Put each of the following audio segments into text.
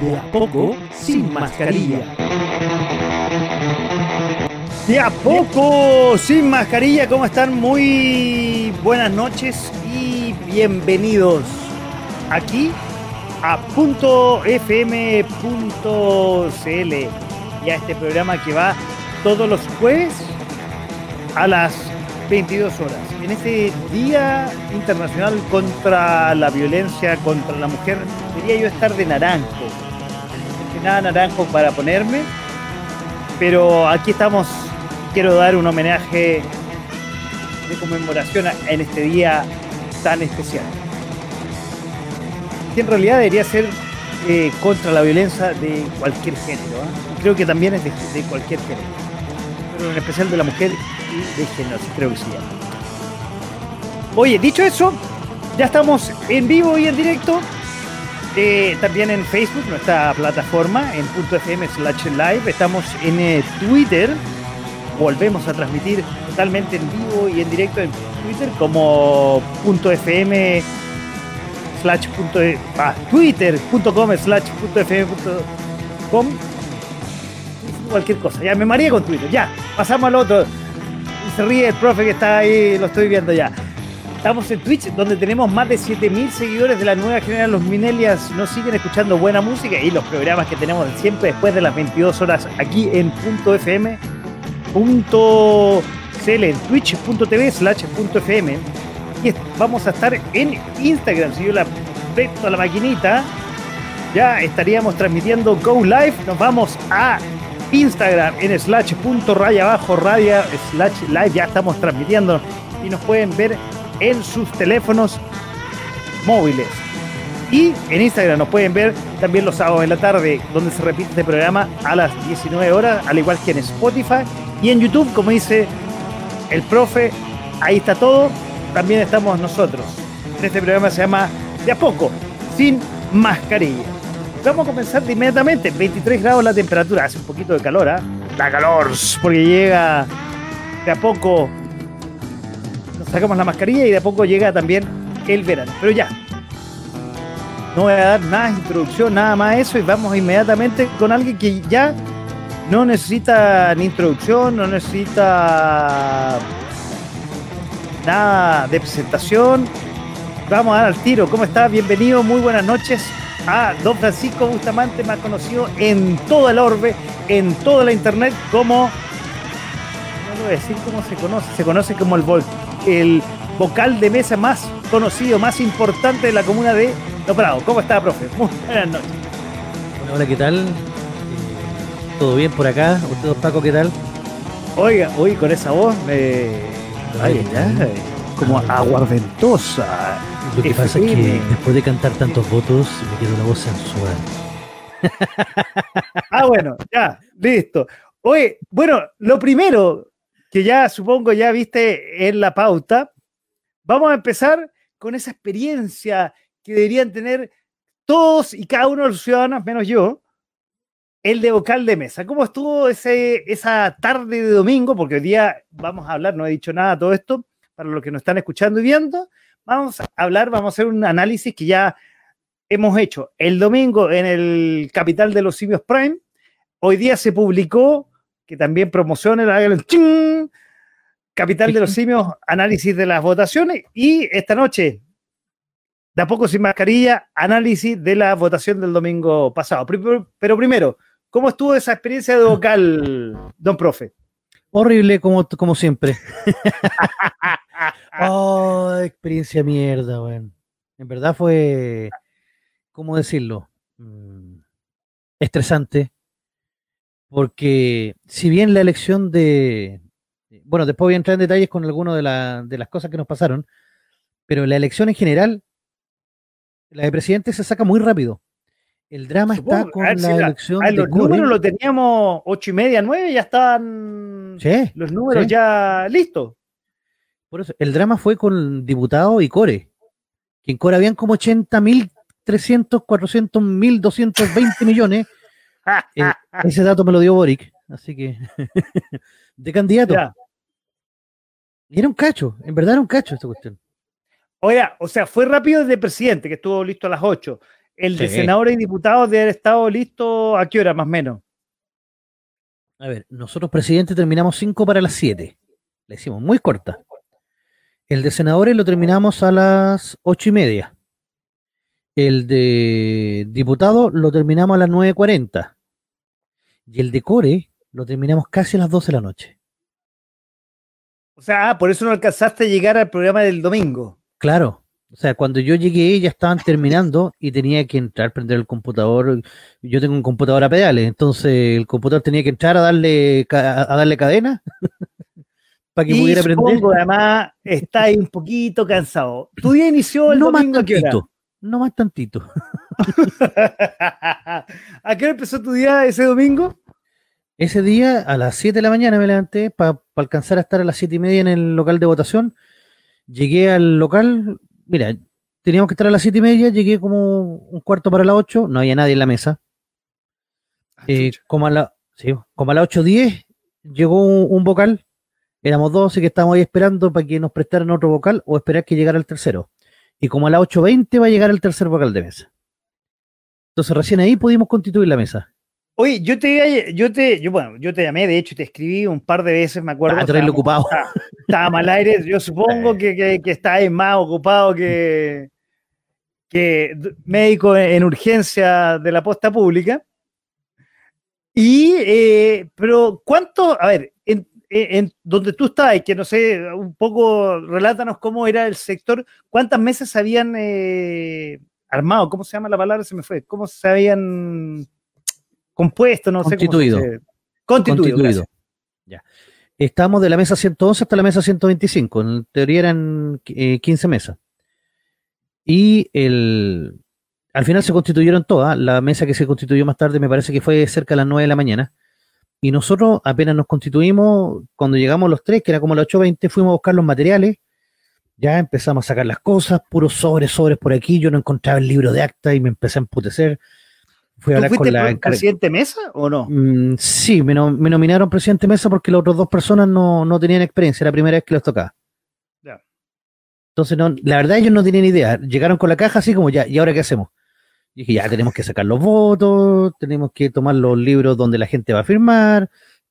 De a poco, sin mascarilla. De a poco, sin mascarilla, ¿cómo están? Muy buenas noches y bienvenidos aquí a .fm.cl y a este programa que va todos los jueves a las 22 horas. En este Día Internacional contra la Violencia contra la Mujer, debería yo estar de naranjo. Nada naranjo para ponerme, pero aquí estamos. Quiero dar un homenaje de conmemoración en este día tan especial. Que en realidad debería ser eh, contra la violencia de cualquier género. ¿eh? Creo que también es de, de cualquier género. Pero en especial de la mujer y de género, creo que sí. Oye, dicho eso, ya estamos en vivo y en directo. Eh, también en Facebook, nuestra plataforma, en .fm slash live. Estamos en eh, Twitter. Volvemos a transmitir totalmente en vivo y en directo en Twitter como .fm slash punto, ah, twitter.com slash .fm.com cualquier cosa. Ya me maría con Twitter. Ya, pasamos al otro. Se ríe el profe que está ahí, lo estoy viendo ya. Estamos en Twitch, donde tenemos más de 7000 seguidores de la nueva generación. Los Minelias nos siguen escuchando buena música y los programas que tenemos siempre después de las 22 horas aquí en .fm.cl, en twitch.tv slash .fm. Y vamos a estar en Instagram. Si yo la presto a la maquinita, ya estaríamos transmitiendo Go Live. Nos vamos a Instagram en slash punto raya abajo raya slash live. Ya estamos transmitiendo y nos pueden ver en sus teléfonos móviles. Y en Instagram nos pueden ver también los sábados en la tarde, donde se repite este programa a las 19 horas, al igual que en Spotify. Y en YouTube, como dice el profe, ahí está todo. También estamos nosotros. Este programa se llama De a poco, sin mascarilla. Vamos a comenzar de inmediatamente. 23 grados la temperatura, hace un poquito de calor, ¿ah? La calor, porque llega de a poco sacamos la mascarilla y de a poco llega también el verano. Pero ya, no voy a dar de introducción, nada más eso y vamos inmediatamente con alguien que ya no necesita ni introducción, no necesita nada de presentación. Vamos a dar al tiro. ¿Cómo está? Bienvenido, muy buenas noches a don Francisco Bustamante, más conocido en toda el orbe, en toda la internet como... No voy a decir cómo se conoce, se conoce como el Volt el vocal de mesa más conocido, más importante de la comuna de Los Prados. ¿Cómo está, profe? Muy buenas noches. Hola, ¿qué tal? Eh, ¿Todo bien por acá? ¿Usted, Paco, qué tal? Oiga, hoy con esa voz me... Ay, ya, como aguardentosa. Lo que pasa es que después de cantar tantos votos me quedó la voz sensual. ah, bueno, ya, listo. Oye, bueno, lo primero, que ya supongo ya viste en la pauta, vamos a empezar con esa experiencia que deberían tener todos y cada uno de los ciudadanos, menos yo, el de vocal de mesa. ¿Cómo estuvo ese, esa tarde de domingo? Porque hoy día vamos a hablar, no he dicho nada de todo esto, para los que nos están escuchando y viendo, vamos a hablar, vamos a hacer un análisis que ya hemos hecho el domingo en el Capital de los Simios Prime. Hoy día se publicó que también promocione el Capital de los Simios, análisis de las votaciones. Y esta noche, de a poco sin mascarilla, análisis de la votación del domingo pasado. Pero primero, ¿cómo estuvo esa experiencia de vocal, don profe? Horrible como, como siempre. oh, experiencia mierda, weón. En verdad fue, ¿cómo decirlo? Mm, estresante, porque si bien la elección de, bueno, después voy a entrar en detalles con algunas de, de las cosas que nos pasaron, pero la elección en general, la de presidente se saca muy rápido. El drama está con la ver si la- elección de los números los teníamos ocho y media, nueve, ya estaban Sí, los números sí. ya listos. por eso. El drama fue con diputado y Core. Que en Core habían como 80 mil, 300, 400 mil, 220 millones. Eh, ese dato me lo dio Boric. Así que, de candidato. Ya. Y era un cacho, en verdad era un cacho esta cuestión. Oiga, o sea, fue rápido el de presidente, que estuvo listo a las 8. El de Sí. senadores y diputados debe haber estado listo a qué hora, más o menos. A ver, nosotros, presidente, terminamos 5 para las 7. La hicimos muy corta. El de senadores lo terminamos a las ocho y media. El de diputado lo terminamos a las 9.40. Y el de core lo terminamos casi a las 12 de la noche. O sea, ah, por eso no alcanzaste a llegar al programa del domingo. Claro. O sea, cuando yo llegué ya estaban terminando y tenía que entrar, prender el computador. Yo tengo un computador a pedales, entonces el computador tenía que entrar a darle, a darle cadena para que y pudiera prender. supongo, además, estáis un poquito cansado. ¿Tu día inició el No más domingo a hora? tantito. No más tantito. ¿A qué hora empezó tu día ese domingo? Ese día a las 7 de la mañana me levanté para alcanzar a estar a las 7 y media en el local de votación. Llegué al local, mira, teníamos que estar a las 7 y media, llegué como un cuarto para las 8, no había nadie en la mesa. Eh, como a la, sí, como a las 8.10 llegó un, un vocal, éramos dos, así que estábamos ahí esperando para que nos prestaran otro vocal o esperar que llegara el tercero. Y como a las 8.20 va a llegar el tercer vocal de mesa. Entonces recién ahí pudimos constituir la mesa. Oye, yo te, yo te, yo, bueno, yo te llamé, de hecho, te escribí un par de veces, me acuerdo. Ah, estábamos- ocupado. Estaba, estaba mal aire, yo supongo que, que, que más ocupado que, que médico en urgencia de la posta pública. Y, eh, pero, ¿cuánto, a ver, en, en- donde tú estás, que no sé, un poco, relátanos cómo era el sector, cuántas mesas habían eh, armado, ¿cómo se llama la palabra? Se me fue, ¿cómo se habían compuesto? No sé cómo se Constituido. Constituido. Constituido. Ya. Estamos de la mesa 111 hasta la mesa 125. En teoría eran eh, 15 mesas. Y el, al final se constituyeron todas. La mesa que se constituyó más tarde me parece que fue cerca de las 9 de la mañana. Y nosotros apenas nos constituimos, cuando llegamos los tres, que era como las 8.20, fuimos a buscar los materiales. Ya empezamos a sacar las cosas, puros sobres, sobres por aquí. Yo no encontraba el libro de acta y me empecé a emputecer. Fui a ¿Tú hablar fuiste con la presidente mesa o no? Mm, sí, me, no- me nominaron presidente mesa porque las otras dos personas no, no tenían experiencia, era la primera vez que les tocaba. Ya. Entonces, no, la verdad, ellos no tenían idea. Llegaron con la caja así como ya, ¿y ahora qué hacemos? Y dije, ya tenemos que sacar los votos, tenemos que tomar los libros donde la gente va a firmar.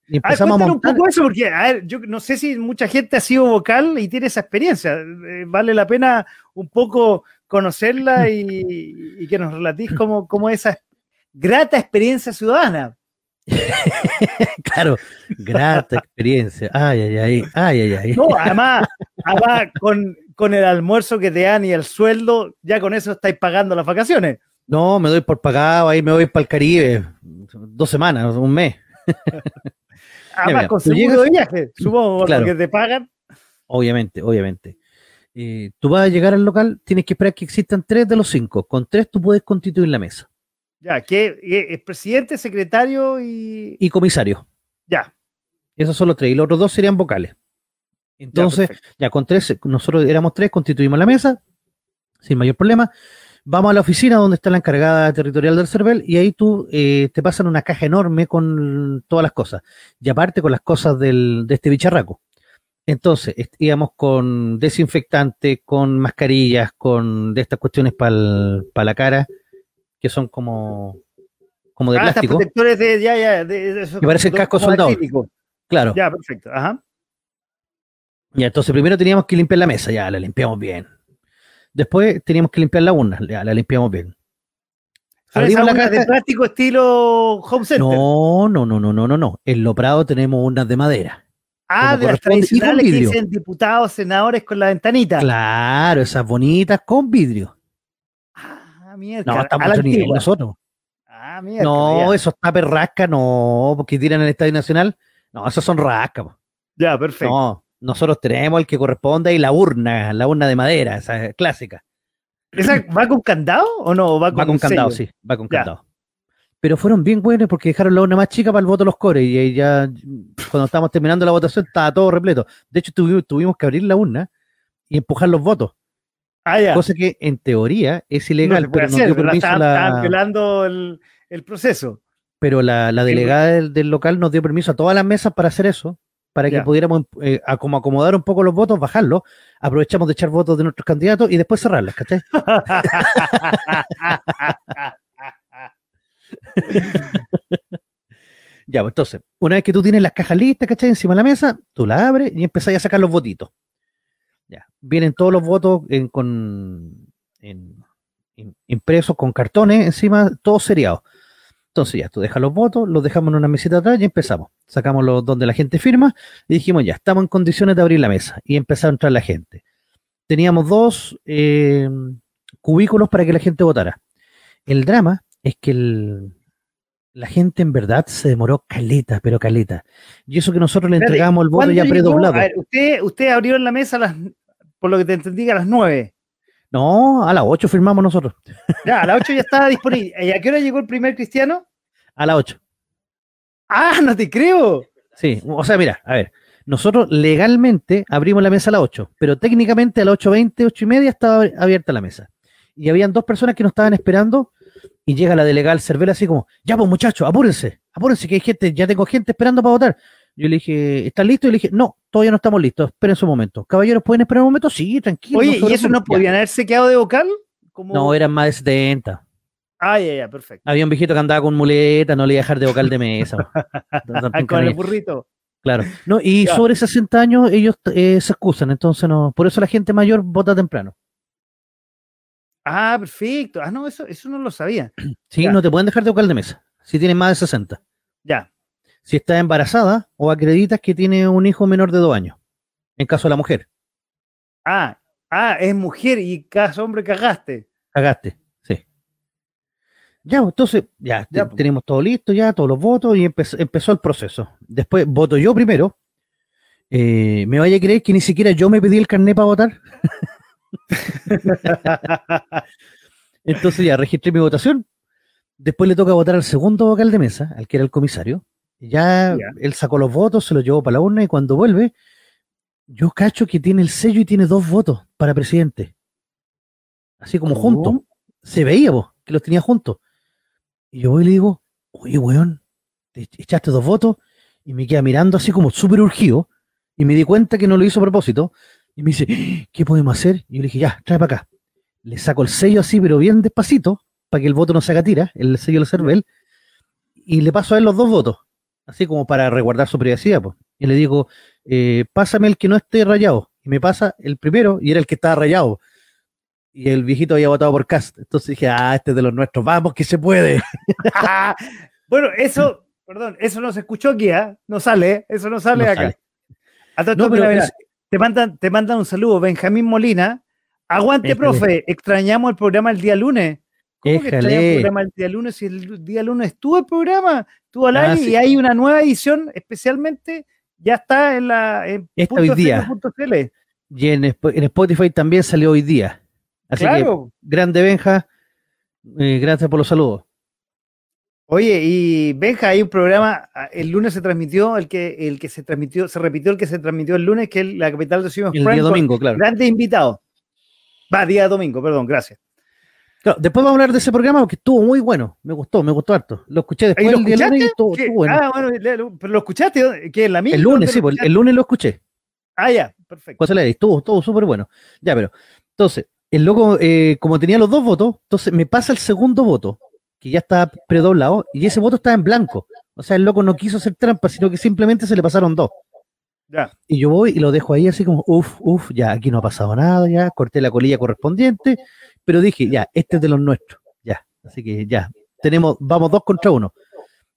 Y A ver, empezamos a un poco eso, porque, a ver, yo no sé si mucha gente ha sido vocal y tiene esa experiencia. Eh, vale la pena un poco conocerla y, y que nos relatís cómo, cómo esa grata experiencia ciudadana. Claro, grata experiencia. Ay, ay, ay, ay, ay, ay. No, además, además con, con el almuerzo que te dan y el sueldo, ya con eso estáis pagando las vacaciones. No, me doy por pagado, ahí me voy para el Caribe, dos semanas, un mes. Además, mira, con seguro llegas- de viaje, supongo, Claro. porque te pagan. Obviamente, obviamente. Eh, tú vas a llegar al local, tienes que esperar que existan tres de los cinco. Con tres tú puedes constituir la mesa. Ya, que eh, es presidente, secretario y. Y comisario. Ya. Esos son los tres. Y los otros dos serían vocales. ya, Entonces, perfecto. ya, con tres, nosotros éramos tres, constituimos la mesa, sin mayor problema. Vamos a la oficina donde está la encargada territorial del CERVEL y ahí tú eh, te pasan una caja enorme con todas las cosas. Y aparte con las cosas del, de este bicharraco. Entonces, íbamos con desinfectante, con mascarillas, con de estas cuestiones para la cara, que son como, como de Ah, plástico. protectores de. Ya, ya, de, de esos Que parecen como casco soldado. Claro. Ya, perfecto. Ajá. Ya, entonces primero teníamos que limpiar la mesa, ya la limpiamos bien. Después teníamos que limpiar la urna, la limpiamos bien. ¿Son Abrimos la urnas de caja. plástico estilo home center? No, no, no, no, no, no, no. En Loprado tenemos urnas de madera. ah, de las tradicionales que dicen diputados, senadores con la ventanita. Claro, esas bonitas con vidrio. Ah, mierda. No, estamos nivel nosotros. Ah, mierda. No, ya. esos tapes rasca, no, porque tiran en el Estadio Nacional. No, esos son rasca. po. Ya, perfecto. No, nosotros tenemos el que corresponde y la urna, la urna de madera, esa es clásica. ¿Esa va con candado o no? Va con, Va con candado, sello? sí, va con Ya. candado. Pero fueron bien buenos porque dejaron la urna más chica para el voto de los cores y ahí ya cuando estábamos terminando la votación estaba todo repleto. De hecho, tuvimos, tuvimos que abrir la urna y empujar los votos, Ah, ya. cosa que en teoría es No ilegal, puede pero hacer, dio permiso estaban, la, violando el, el proceso. pero la, la Sí, delegada del, del local nos dio permiso a todas las mesas para hacer eso, para que pudiéramos eh, a- como acomodar un poco los votos, bajarlos, aprovechamos de echar votos de nuestros candidatos y después cerrarlas, ¿cachai? Ya, pues entonces, una vez que tú tienes las cajas listas, ¿cachai? Encima de la mesa, tú las abres y empezás a sacar los votitos. Ya, vienen todos los votos en- con, en- impresos con cartones encima, todos seriados. Entonces ya, tú dejas los votos, los dejamos en una mesita atrás y empezamos. Sacamos los donde la gente firma y dijimos ya, estamos en condiciones de abrir la mesa y empezar a entrar la gente. Teníamos dos eh, cubículos para que la gente votara. El drama es que el- la gente en verdad se demoró caleta, pero caleta. Y eso que nosotros le entregamos el voto ¿Cuándo ya llegó? predoblado. A ver, usted, usted abrió la mesa a las, por lo que te entendí, a las 9. No, a las 8 firmamos nosotros. Ya, a las 8 ya estaba disponible. ¿Y a qué hora llegó el primer cristiano? A las 8. Ah, no te creo. Sí, o sea, mira, a ver, nosotros legalmente abrimos la mesa a las 8, pero técnicamente a las 8.20, 8 y media estaba abierta la mesa. Y habían dos personas que nos estaban esperando y llega la delegada al Cervera así como, ya pues muchachos, apúrense, apúrense que hay gente, ya tengo gente esperando para votar. Yo le dije, ¿están listos? Y le dije, no, todavía no estamos listos, esperen un momento. Caballeros, ¿pueden esperar un momento? Sí, tranquilo. Oye, ¿y eso no preocupen". podían haberse quedado de vocal? No, eran más de 70. Ah, ya, ya, perfecto. Había un viejito que andaba con muleta, no le iba a dejar de vocal de mesa. Ah, con el burrito. Claro. No, y Ya. sobre 60 años ellos eh, se excusan, entonces no. Por eso la gente mayor vota temprano. Ah, perfecto. Ah, no, eso, eso no lo sabía. Sí, Ya. no te pueden dejar de vocal de mesa. Si tienes más de 60. Ya. Si estás embarazada o acreditas que tiene un hijo menor de dos años. En caso de la mujer. Ah, ah, es mujer y cada hombre cagaste. Cagaste. Sí. Ya, pues, entonces, ya, pues. tenemos todo listo, ya, todos los votos y empezó, empezó el proceso. Después voto yo primero. Eh, ¿Me vaya a creer que ni siquiera yo me pedí el carnet para votar? Entonces ya registré mi votación. Después le toca votar al segundo vocal de mesa, al que era el comisario. Ya, él sacó los votos, se los llevó para la urna y cuando vuelve, yo cacho que tiene el sello y tiene dos votos para presidente. Así como juntos. Se veía vos, que los tenía juntos. Y yo voy y le digo, oye, weón, te echaste dos votos y me queda mirando así como súper urgido y me di cuenta que no lo hizo a propósito y me dice, ¿qué podemos hacer? Y yo le dije, ya, trae para acá. Le saco el sello así, pero bien despacito, para que el voto no se haga tira, el sello del CERVEL, y le paso a él los dos votos, así como para resguardar su privacidad. Pues. Y le digo, eh, pásame el que no esté rayado. Y me pasa el primero, y era el que estaba rayado. Y el viejito había votado por Cast. Entonces dije, ah, este es de los nuestros, vamos que se puede. bueno, eso, perdón, eso no se escuchó aquí, ¿ah? No sale, ¿eh? eso no sale No acá. sale. No, pero es- te, mandan, te mandan un saludo, Benjamín Molina. Aguante, Éjale. profe, extrañamos el programa el día lunes. ¿Cómo que extrañamos el Éjale. programa el día lunes? Si el día lunes estuvo el programa, estuvo al Ah, aire sí. y hay una nueva edición especialmente, ya está en la en Está punto hoy día. Y en, Sp- en Spotify también salió hoy día. Así que, claro. grande Benja, eh, gracias por los saludos. Oye, y Benja, hay un programa, ah, el lunes se transmitió, el que, el que se transmitió, se repitió el que se transmitió el lunes, que es la capital de Ciudad El día domingo, claro. Grandes invitados. Va, día domingo, perdón, gracias. Claro, Después vamos a hablar de ese programa porque estuvo muy bueno. Me gustó, me gustó harto. Lo escuché después ¿Ahí lo el día lunes y estuvo, estuvo bueno. Ah, bueno, pero lo escuchaste, ¿qué? ¿En la misma? el lunes, ¿Dónde sí, pues, escuchaste? el lunes lo escuché. Ah, ya, perfecto. José Lery, estuvo, estuvo súper bueno. Ya, pero, entonces, el loco, eh, como tenía los dos votos, entonces me pasa el segundo voto, que ya está predoblado, y ese voto estaba en blanco. O sea, el loco no quiso hacer trampa, sino que simplemente se le pasaron dos. Ya. Y yo voy y lo dejo ahí así como, uff, uff, ya aquí no ha pasado nada, ya, corté la colilla correspondiente, pero dije, ya, este es de los nuestros, ya. Así que ya, tenemos, vamos dos contra uno.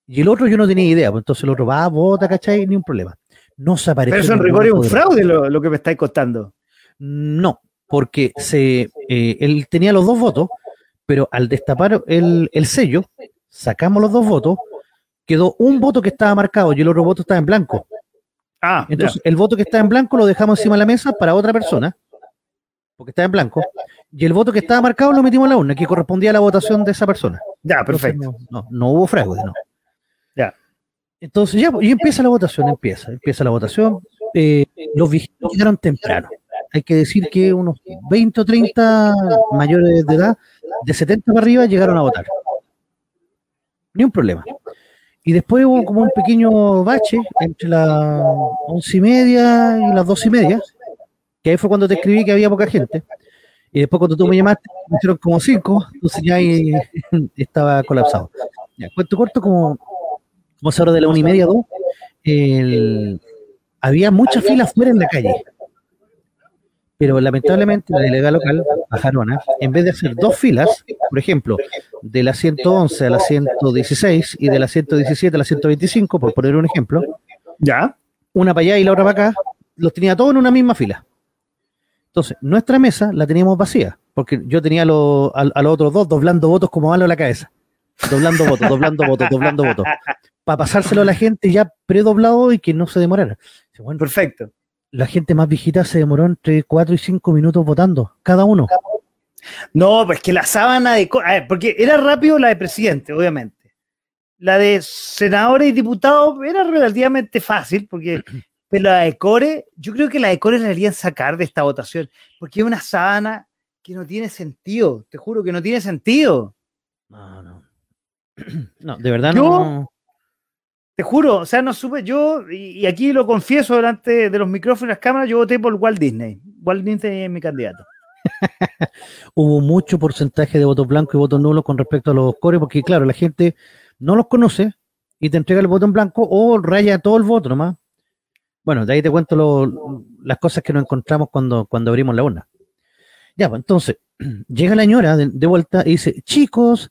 Y el otro yo no tenía idea, pues entonces el otro va, vota, ¿cachai? Ni un problema. No se apareció. Pero eso en rigor es un fraude lo, lo que me estáis contando. No, porque se, eh, él tenía los dos votos, pero al destapar el, el sello, sacamos los dos votos, quedó un voto que estaba marcado y el otro voto estaba en blanco. Ah, Entonces, el voto que está en blanco lo dejamos encima de la mesa para otra persona, porque está en blanco, Y el voto que estaba marcado lo metimos en la urna, que correspondía a la votación de esa persona. Ya, perfecto. No, no, no hubo fraude, no. Ya. Entonces ya, pues, y empieza la votación, empieza, empieza la votación. Eh, los vigilantes llegaron temprano. Hay que decir que unos 20 o 30 mayores de edad, de 70 para arriba, llegaron a votar. Ni un problema. Y después hubo como un pequeño bache entre las once y media y las dos y media, que ahí fue cuando te escribí que había poca gente. Y después cuando tú me llamaste, me hicieron como cinco, entonces ya ahí estaba colapsado. Ya, cuento corto, como, como se de la una y media, dos, el- había muchas filas fuera en la calle. Pero lamentablemente la delegada local, Pajarona, en vez de hacer dos filas, por ejemplo, de la 111 a la 116 y de la 117 a la 125, por poner un ejemplo, Ya. una para allá y la otra para acá, los tenía todos en una misma fila. Entonces, nuestra mesa la teníamos vacía, porque yo tenía a, los- a- a los otros dos doblando votos como malo a la cabeza. Doblando votos, doblando votos, doblando votos. Para pasárselo a la gente ya predoblado y que no se demorara. Bueno, Perfecto. la gente más viejita se demoró entre 4 y 5 minutos votando, cada uno. No, pues que la sábana de... a ver, porque era rápido la de presidente, obviamente. La de senadores y diputados era relativamente fácil, porque pero la de Core, yo creo que la de Core la deberían sacar de esta votación, porque es una sábana que no tiene sentido, te juro que no tiene sentido. No, no. No, de verdad Yo- no. Te juro, o sea, no supe, yo, y, y aquí lo confieso delante de los micrófonos y las cámaras, yo voté por Walt Disney. Walt Disney es mi candidato. Hubo mucho porcentaje de votos blancos y votos nulos con respecto a los cores, porque claro, la gente no los conoce y te entrega el voto en blanco o raya todo el voto nomás. Bueno, de ahí te cuento las cosas que nos encontramos cuando, cuando abrimos la urna. Ya, pues entonces, llega la señora de, vuelta y dice, chicos,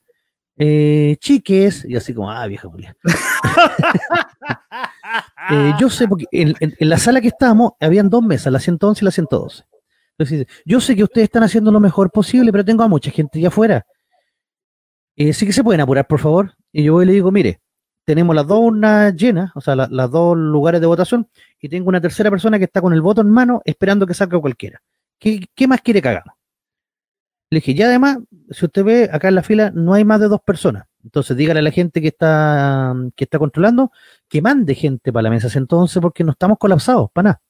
eh, chiques, y así como, ah, vieja Julia. Eh, yo sé, porque en, la sala que estábamos habían dos mesas, la 111 y la 112. Entonces yo sé que ustedes están haciendo lo mejor posible, pero tengo a mucha gente allá afuera. Eh, sí que se pueden apurar, por favor. Y yo voy y le digo, mire, tenemos las dos urnas llenas, o sea, la- las dos lugares de votación, y tengo una tercera persona que está con el voto en mano esperando que salga cualquiera. ¿Qué, qué más quiere que hagamos? Le dije, y además, si usted ve, acá en la fila no hay más de dos personas. Entonces dígale a la gente que está, que está controlando que mande gente para la mesa entonces porque no estamos colapsados, para nada.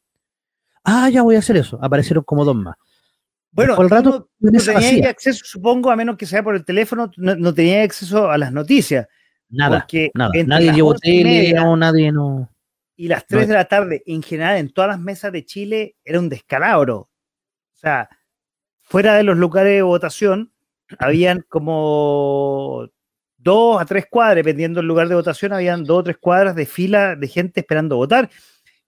Ah, ya voy a hacer eso. Aparecieron como dos más. Bueno, tú rato, no, no vacía. acceso, supongo, a menos que sea por el teléfono, no, no tenías acceso a las noticias. Nada, porque nada. entre Nadie llevó tele, no, nadie no. Y las 3 de la tarde, en general, en todas las mesas de Chile, era un descalabro. O sea, fuera de los lugares de votación, habían como dos a tres cuadras, dependiendo del lugar de votación, habían dos o tres cuadras de fila de gente esperando votar.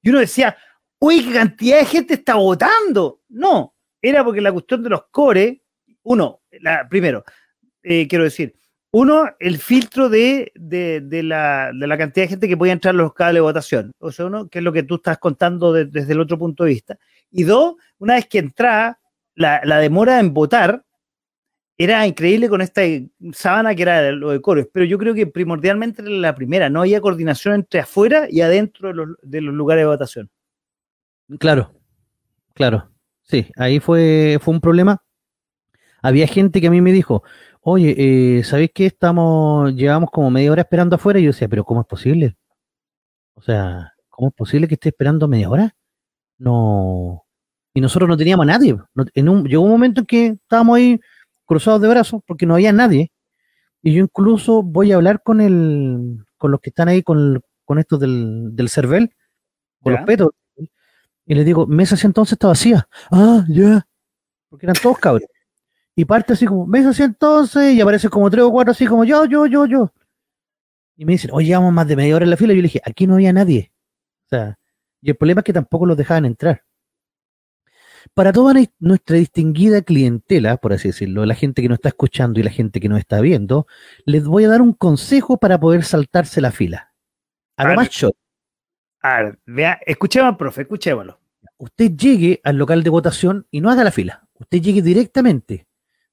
Y uno decía, uy, qué cantidad de gente está votando. No, era porque la cuestión de los core, uno, la, primero, eh, quiero decir, uno, el filtro de, de, la, de la cantidad de gente que podía entrar los locales de votación. O sea, uno, que es lo que tú estás contando de- desde el otro punto de vista. Y dos, una vez que entraba, la, la demora en votar era increíble con esta sábana que era lo de coro. Pero yo creo que primordialmente era la primera. No había coordinación entre afuera y adentro de los, de los lugares de votación. Claro, claro. Sí, ahí fue, fue un problema. Había gente que a mí me dijo, oye, eh, ¿sabéis qué? Estamos, llevamos como media hora esperando afuera. Y yo decía, pero ¿cómo es posible? O sea, ¿cómo es posible que esté esperando media hora? No. Y nosotros no teníamos a nadie. No- en un, llegó un momento en que estábamos ahí cruzados de brazos porque no había nadie. Y yo incluso voy a hablar con el, con los que están ahí con, el- con estos del, del CERVEL, con Ya. los petos. Y les digo, mesa ese entonces está vacía. Ah, ya. Porque eran todos cabros. Y parte así como, mesa ese entonces, y aparece como tres o cuatro así como, yo, yo, yo, yo. Y me dicen, oye, llevamos más de media hora en la fila. Y yo le dije, aquí no había nadie. O sea, y el problema es que tampoco los dejaban entrar. Para toda nuestra distinguida clientela, por así decirlo, la gente que nos está escuchando y la gente que nos está viendo, les voy a dar un consejo para poder saltarse la fila. A lo más short. A ver, vea, escuchemos profe, escuchémoslo. usted llegue al local de votación y no haga la fila. Usted llegue directamente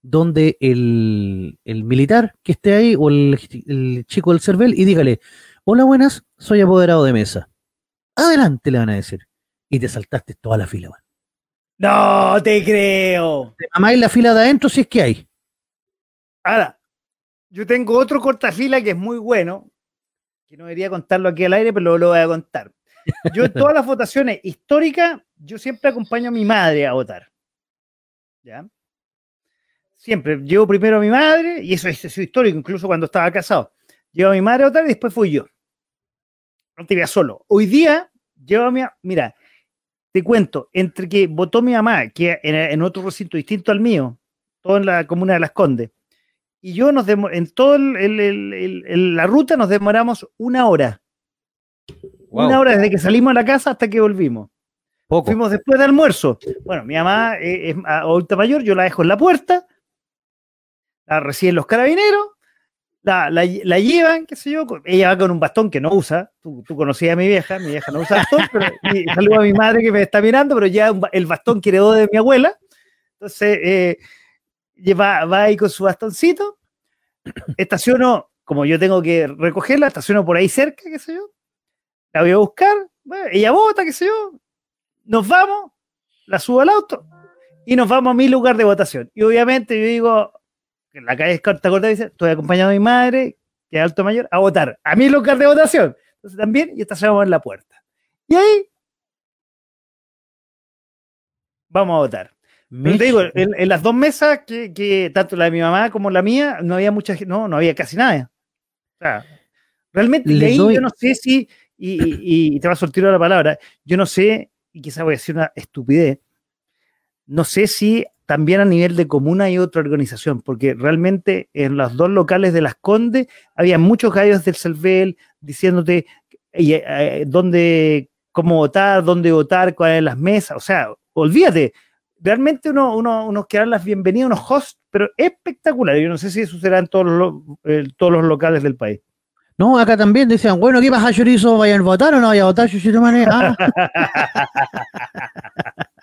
donde el, el militar que esté ahí o el, el chico del CERVEL y dígale, hola buenas, soy apoderado de mesa. Adelante, le van a decir. Y te saltaste toda la fila. No te creo. De mamá y la fila de adentro si es que hay. Ahora, yo tengo otro cortafila que es muy bueno, que no debería contarlo aquí al aire, pero lo voy a contar. Yo en todas las votaciones históricas, yo siempre acompaño a mi madre a votar. ¿Ya? Siempre. Llevo primero a mi madre, y eso es, eso es histórico, incluso cuando estaba casado. Llevo a mi madre a votar y después fui yo. No te veía solo. Hoy día, llevo a mi... Mira, te cuento, entre que votó mi mamá, que en, en otro recinto distinto al mío, todo en la comuna de Las Condes, y yo nos en toda la ruta nos demoramos una hora. Una hora desde que salimos de la casa hasta que volvimos. Poco. Fuimos después de almuerzo. Bueno, mi mamá es adulta mayor, yo la dejo en la puerta, la reciben los carabineros, la, la- la llevan, qué sé yo, ella va con un bastón que no usa. Tú, tú conocías a mi vieja, mi vieja no usa bastón, pero saludo a mi madre que me está mirando, pero ya el bastón que heredó de mi abuela. Entonces, eh, lleva, va ahí con su bastoncito, estaciono, como yo tengo que recogerla, estaciono por ahí cerca, qué sé yo, la voy a buscar, bueno, ella vota, qué sé yo, nos vamos, la subo al auto y nos vamos a mi lugar de votación. Y obviamente yo digo, en la calle es corta, corta, dice, estoy acompañado de mi madre, que es alto mayor, a votar, a mi lugar de votación. Entonces también, y estacionamos en la puerta. Y ahí vamos a votar. Pero te digo, en, en las dos mesas, que, que tanto la de mi mamá como la mía, no había mucha gente, no, no había casi nada. O sea, realmente, ahí doy- yo no sé si, y, y- y te va a sortir la palabra, yo no sé, y quizás voy a decir una estupidez, no sé si también a nivel de comuna hay otra organización, porque realmente en los dos locales de Las Condes había muchos gallos del CELVEL diciéndote eh, eh, dónde, cómo votar, dónde votar, cuáles las mesas, o sea, olvídate, realmente uno, uno, unos que las bienvenidas, unos hosts, pero espectacular. Yo no sé si eso será en todos los, lo- eh, todos los locales del país. No, acá también decían, bueno, ¿qué pasa, chorizo? ¿Vayan a votar o no vayan a votar, Mané? Ah,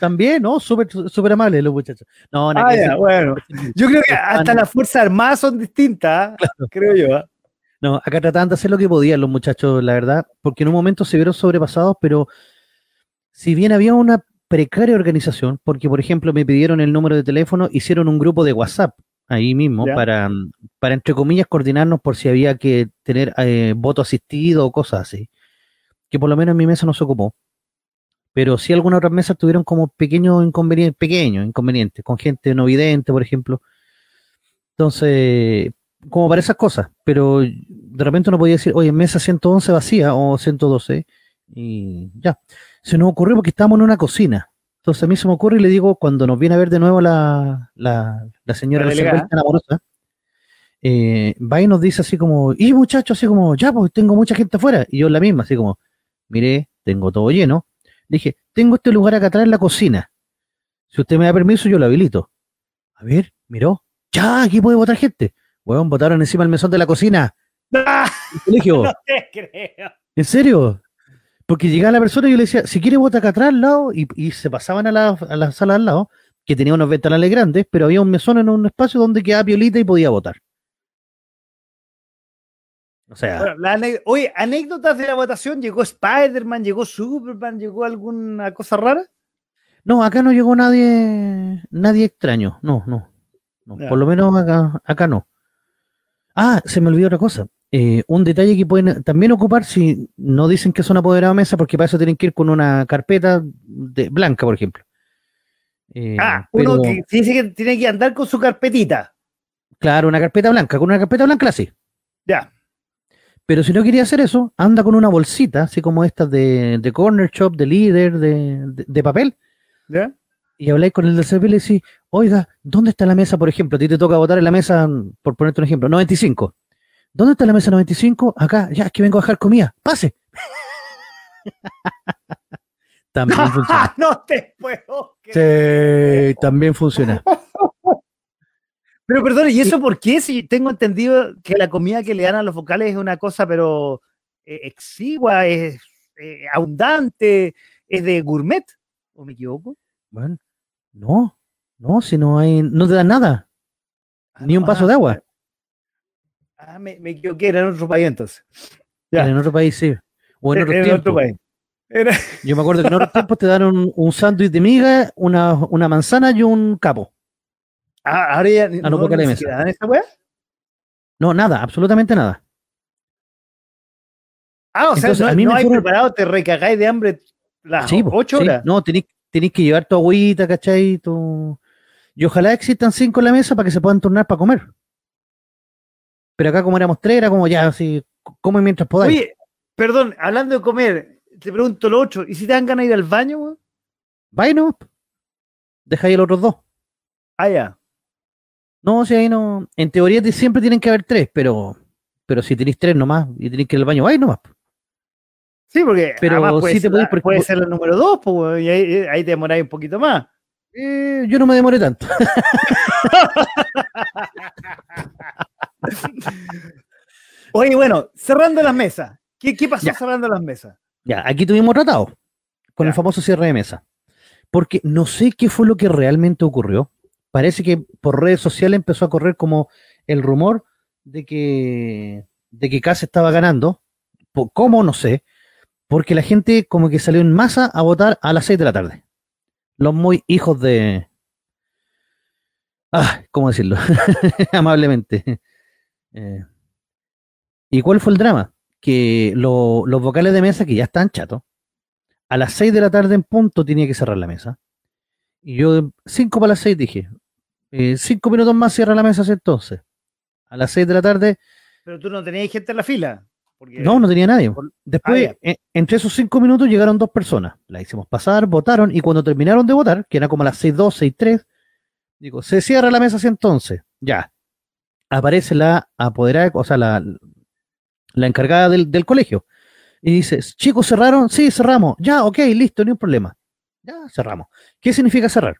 también, ¿no? Súper súper amables los muchachos. No, nada Ah, ya, bueno. Yo creo que hasta las Fuerzas Armadas son distintas, ¿ah? creo yo. ¿ah? No, acá trataban de hacer lo que podían los muchachos, la verdad, porque en un momento se vieron sobrepasados, pero si bien había una precaria organización, porque por ejemplo me pidieron el número de teléfono, hicieron un grupo de WhatsApp ahí mismo Ya. para, para, entre comillas, coordinarnos por si había que tener eh, voto asistido o cosas así, que por lo menos en mi mesa no se ocupó. Pero sí algunas otras mesas tuvieron como pequeños inconvenientes, pequeños inconvenientes, con gente no vidente, por ejemplo. Entonces, como para esas cosas, pero de repente uno podía decir, oye, mesa 111 vacía o 112, y ya. Se nos ocurrió porque estábamos en una cocina. Entonces a mí se me ocurre y le digo, cuando nos viene a ver de nuevo la, la, la señora La tan amorosa, eh, va y nos dice así como, y muchachos, así como, ya, pues tengo mucha gente afuera. Y yo la misma, así como, mire, tengo todo lleno. Le dije, tengo este lugar acá atrás en la cocina. Si usted me da permiso, yo lo habilito. A ver, miró, ya, aquí puede votar gente. Weón, votaron encima del mesón de la cocina. ¡Ah! El colegio. No te creo. ¿En serio? Porque llegaba la persona y yo le decía, si quiere vota acá atrás al lado, y, y se pasaban a la, a la sala al lado, que tenía unos ventanales grandes, pero había un mesón en un espacio donde quedaba piolita y podía votar. O sea, Bueno, la ane- Oye, anécdotas de la votación, llegó Spider-Man, llegó Superman, llegó alguna cosa rara. no, acá no llegó nadie, nadie extraño, no, no, por lo menos acá, acá no. Ah, se me olvidó otra cosa. Eh, un detalle que pueden también ocupar si no dicen que son apoderados de mesa, porque para eso tienen que ir con una carpeta de, blanca, por ejemplo. Eh, ah, uno pero- que dice que tiene que andar con su carpetita. Claro, una carpeta blanca, con una carpeta blanca así. Ya. Pero si no quería hacer eso, anda con una bolsita, así como estas de, de Corner Shop, de líder, de, de- de papel, ¿Ya? y habláis con el del CP y le decís, oiga, ¿dónde está la mesa, por ejemplo? A ti te toca votar en la mesa, por ponerte un ejemplo, 95. ¿Dónde está la mesa 95? Acá, ya, es que vengo a dejar comida. ¡Pase! también funciona. no te puedo. Sí, también funciona. Pero perdón, ¿y eso por qué? Si tengo entendido que la comida que le dan a los vocales es una cosa, pero eh, exigua, es eh, abundante, es de gourmet. ¿O me equivoco? Bueno, no, no, si no hay, no te dan nada, ni un vaso de agua. Ah, me, me equivoqué, era en otro país entonces. Ya. En otro país sí. O en tiempos. otro país. Yo me acuerdo que en otros tiempos te dan un, un sándwich de miga, una, una manzana y un capo. Ah, ahora ya Ah, no, porque esa weá. No, nada, absolutamente nada. Ah, o sea, Entonces, no, a mí no me hay fueron- preparado, te recagáis de hambre las Sí, ocho sí. horas. No, tenéis, que llevar tu agüita, ¿cachai? Tu... Y ojalá existan cinco en la mesa para que se puedan turnar para comer. Pero acá como éramos tres, era como ya, así, comen mientras podáis. Oye, perdón, hablando de comer, te pregunto lo otro, ¿y si te dan ganas de ir al baño, weón? Vaya no. Dejáis los otros dos. Ah, ya. No, si ahí no. En teoría te- siempre tienen que haber tres, pero, pero si tenéis tres nomás y tenéis que ir al baño, vais nomás. Sí, porque Pero puede, sí te ser, podéis la- por- puede ser la número dos, pues, y ahí, ahí te demoráis un poquito más. Eh, yo no me demoré tanto. Oye, bueno, cerrando las mesas. ¿Qué, qué pasó Ya. cerrando las mesas? Ya, aquí tuvimos tratado con el famoso cierre de mesa. Porque no sé qué fue lo que realmente ocurrió. Parece que por redes sociales empezó a correr como el rumor de que, de que estaba ganando. ¿Cómo? No sé. Porque la gente como que salió en masa a votar a las 6 de la tarde. Los muy hijos de... Ah, ¿cómo decirlo? Amablemente. Eh, ¿Y cuál fue el drama? Que lo- los vocales de mesa, que ya están chatos, a las 6 de la tarde en punto tenía que cerrar la mesa. Y yo, 5 para las 6 dije, 5 minutos más cierra la mesa así entonces. A las 6 de la tarde, Pero tú no tenías gente en la fila. Porque, no, no tenía nadie. Después, Ah, eh, entre esos 5 minutos llegaron dos personas. La hicimos pasar, votaron, y cuando terminaron de votar, que era como a las 6.2, 6.3, digo, se cierra la mesa así entonces. Ya. Aparece la apoderada, o sea, la, la encargada del, del colegio. Y dice, chicos, ¿cerraron? Sí, cerramos. Ya, ok, listo, ni un problema. Ya, cerramos. ¿Qué significa cerrar?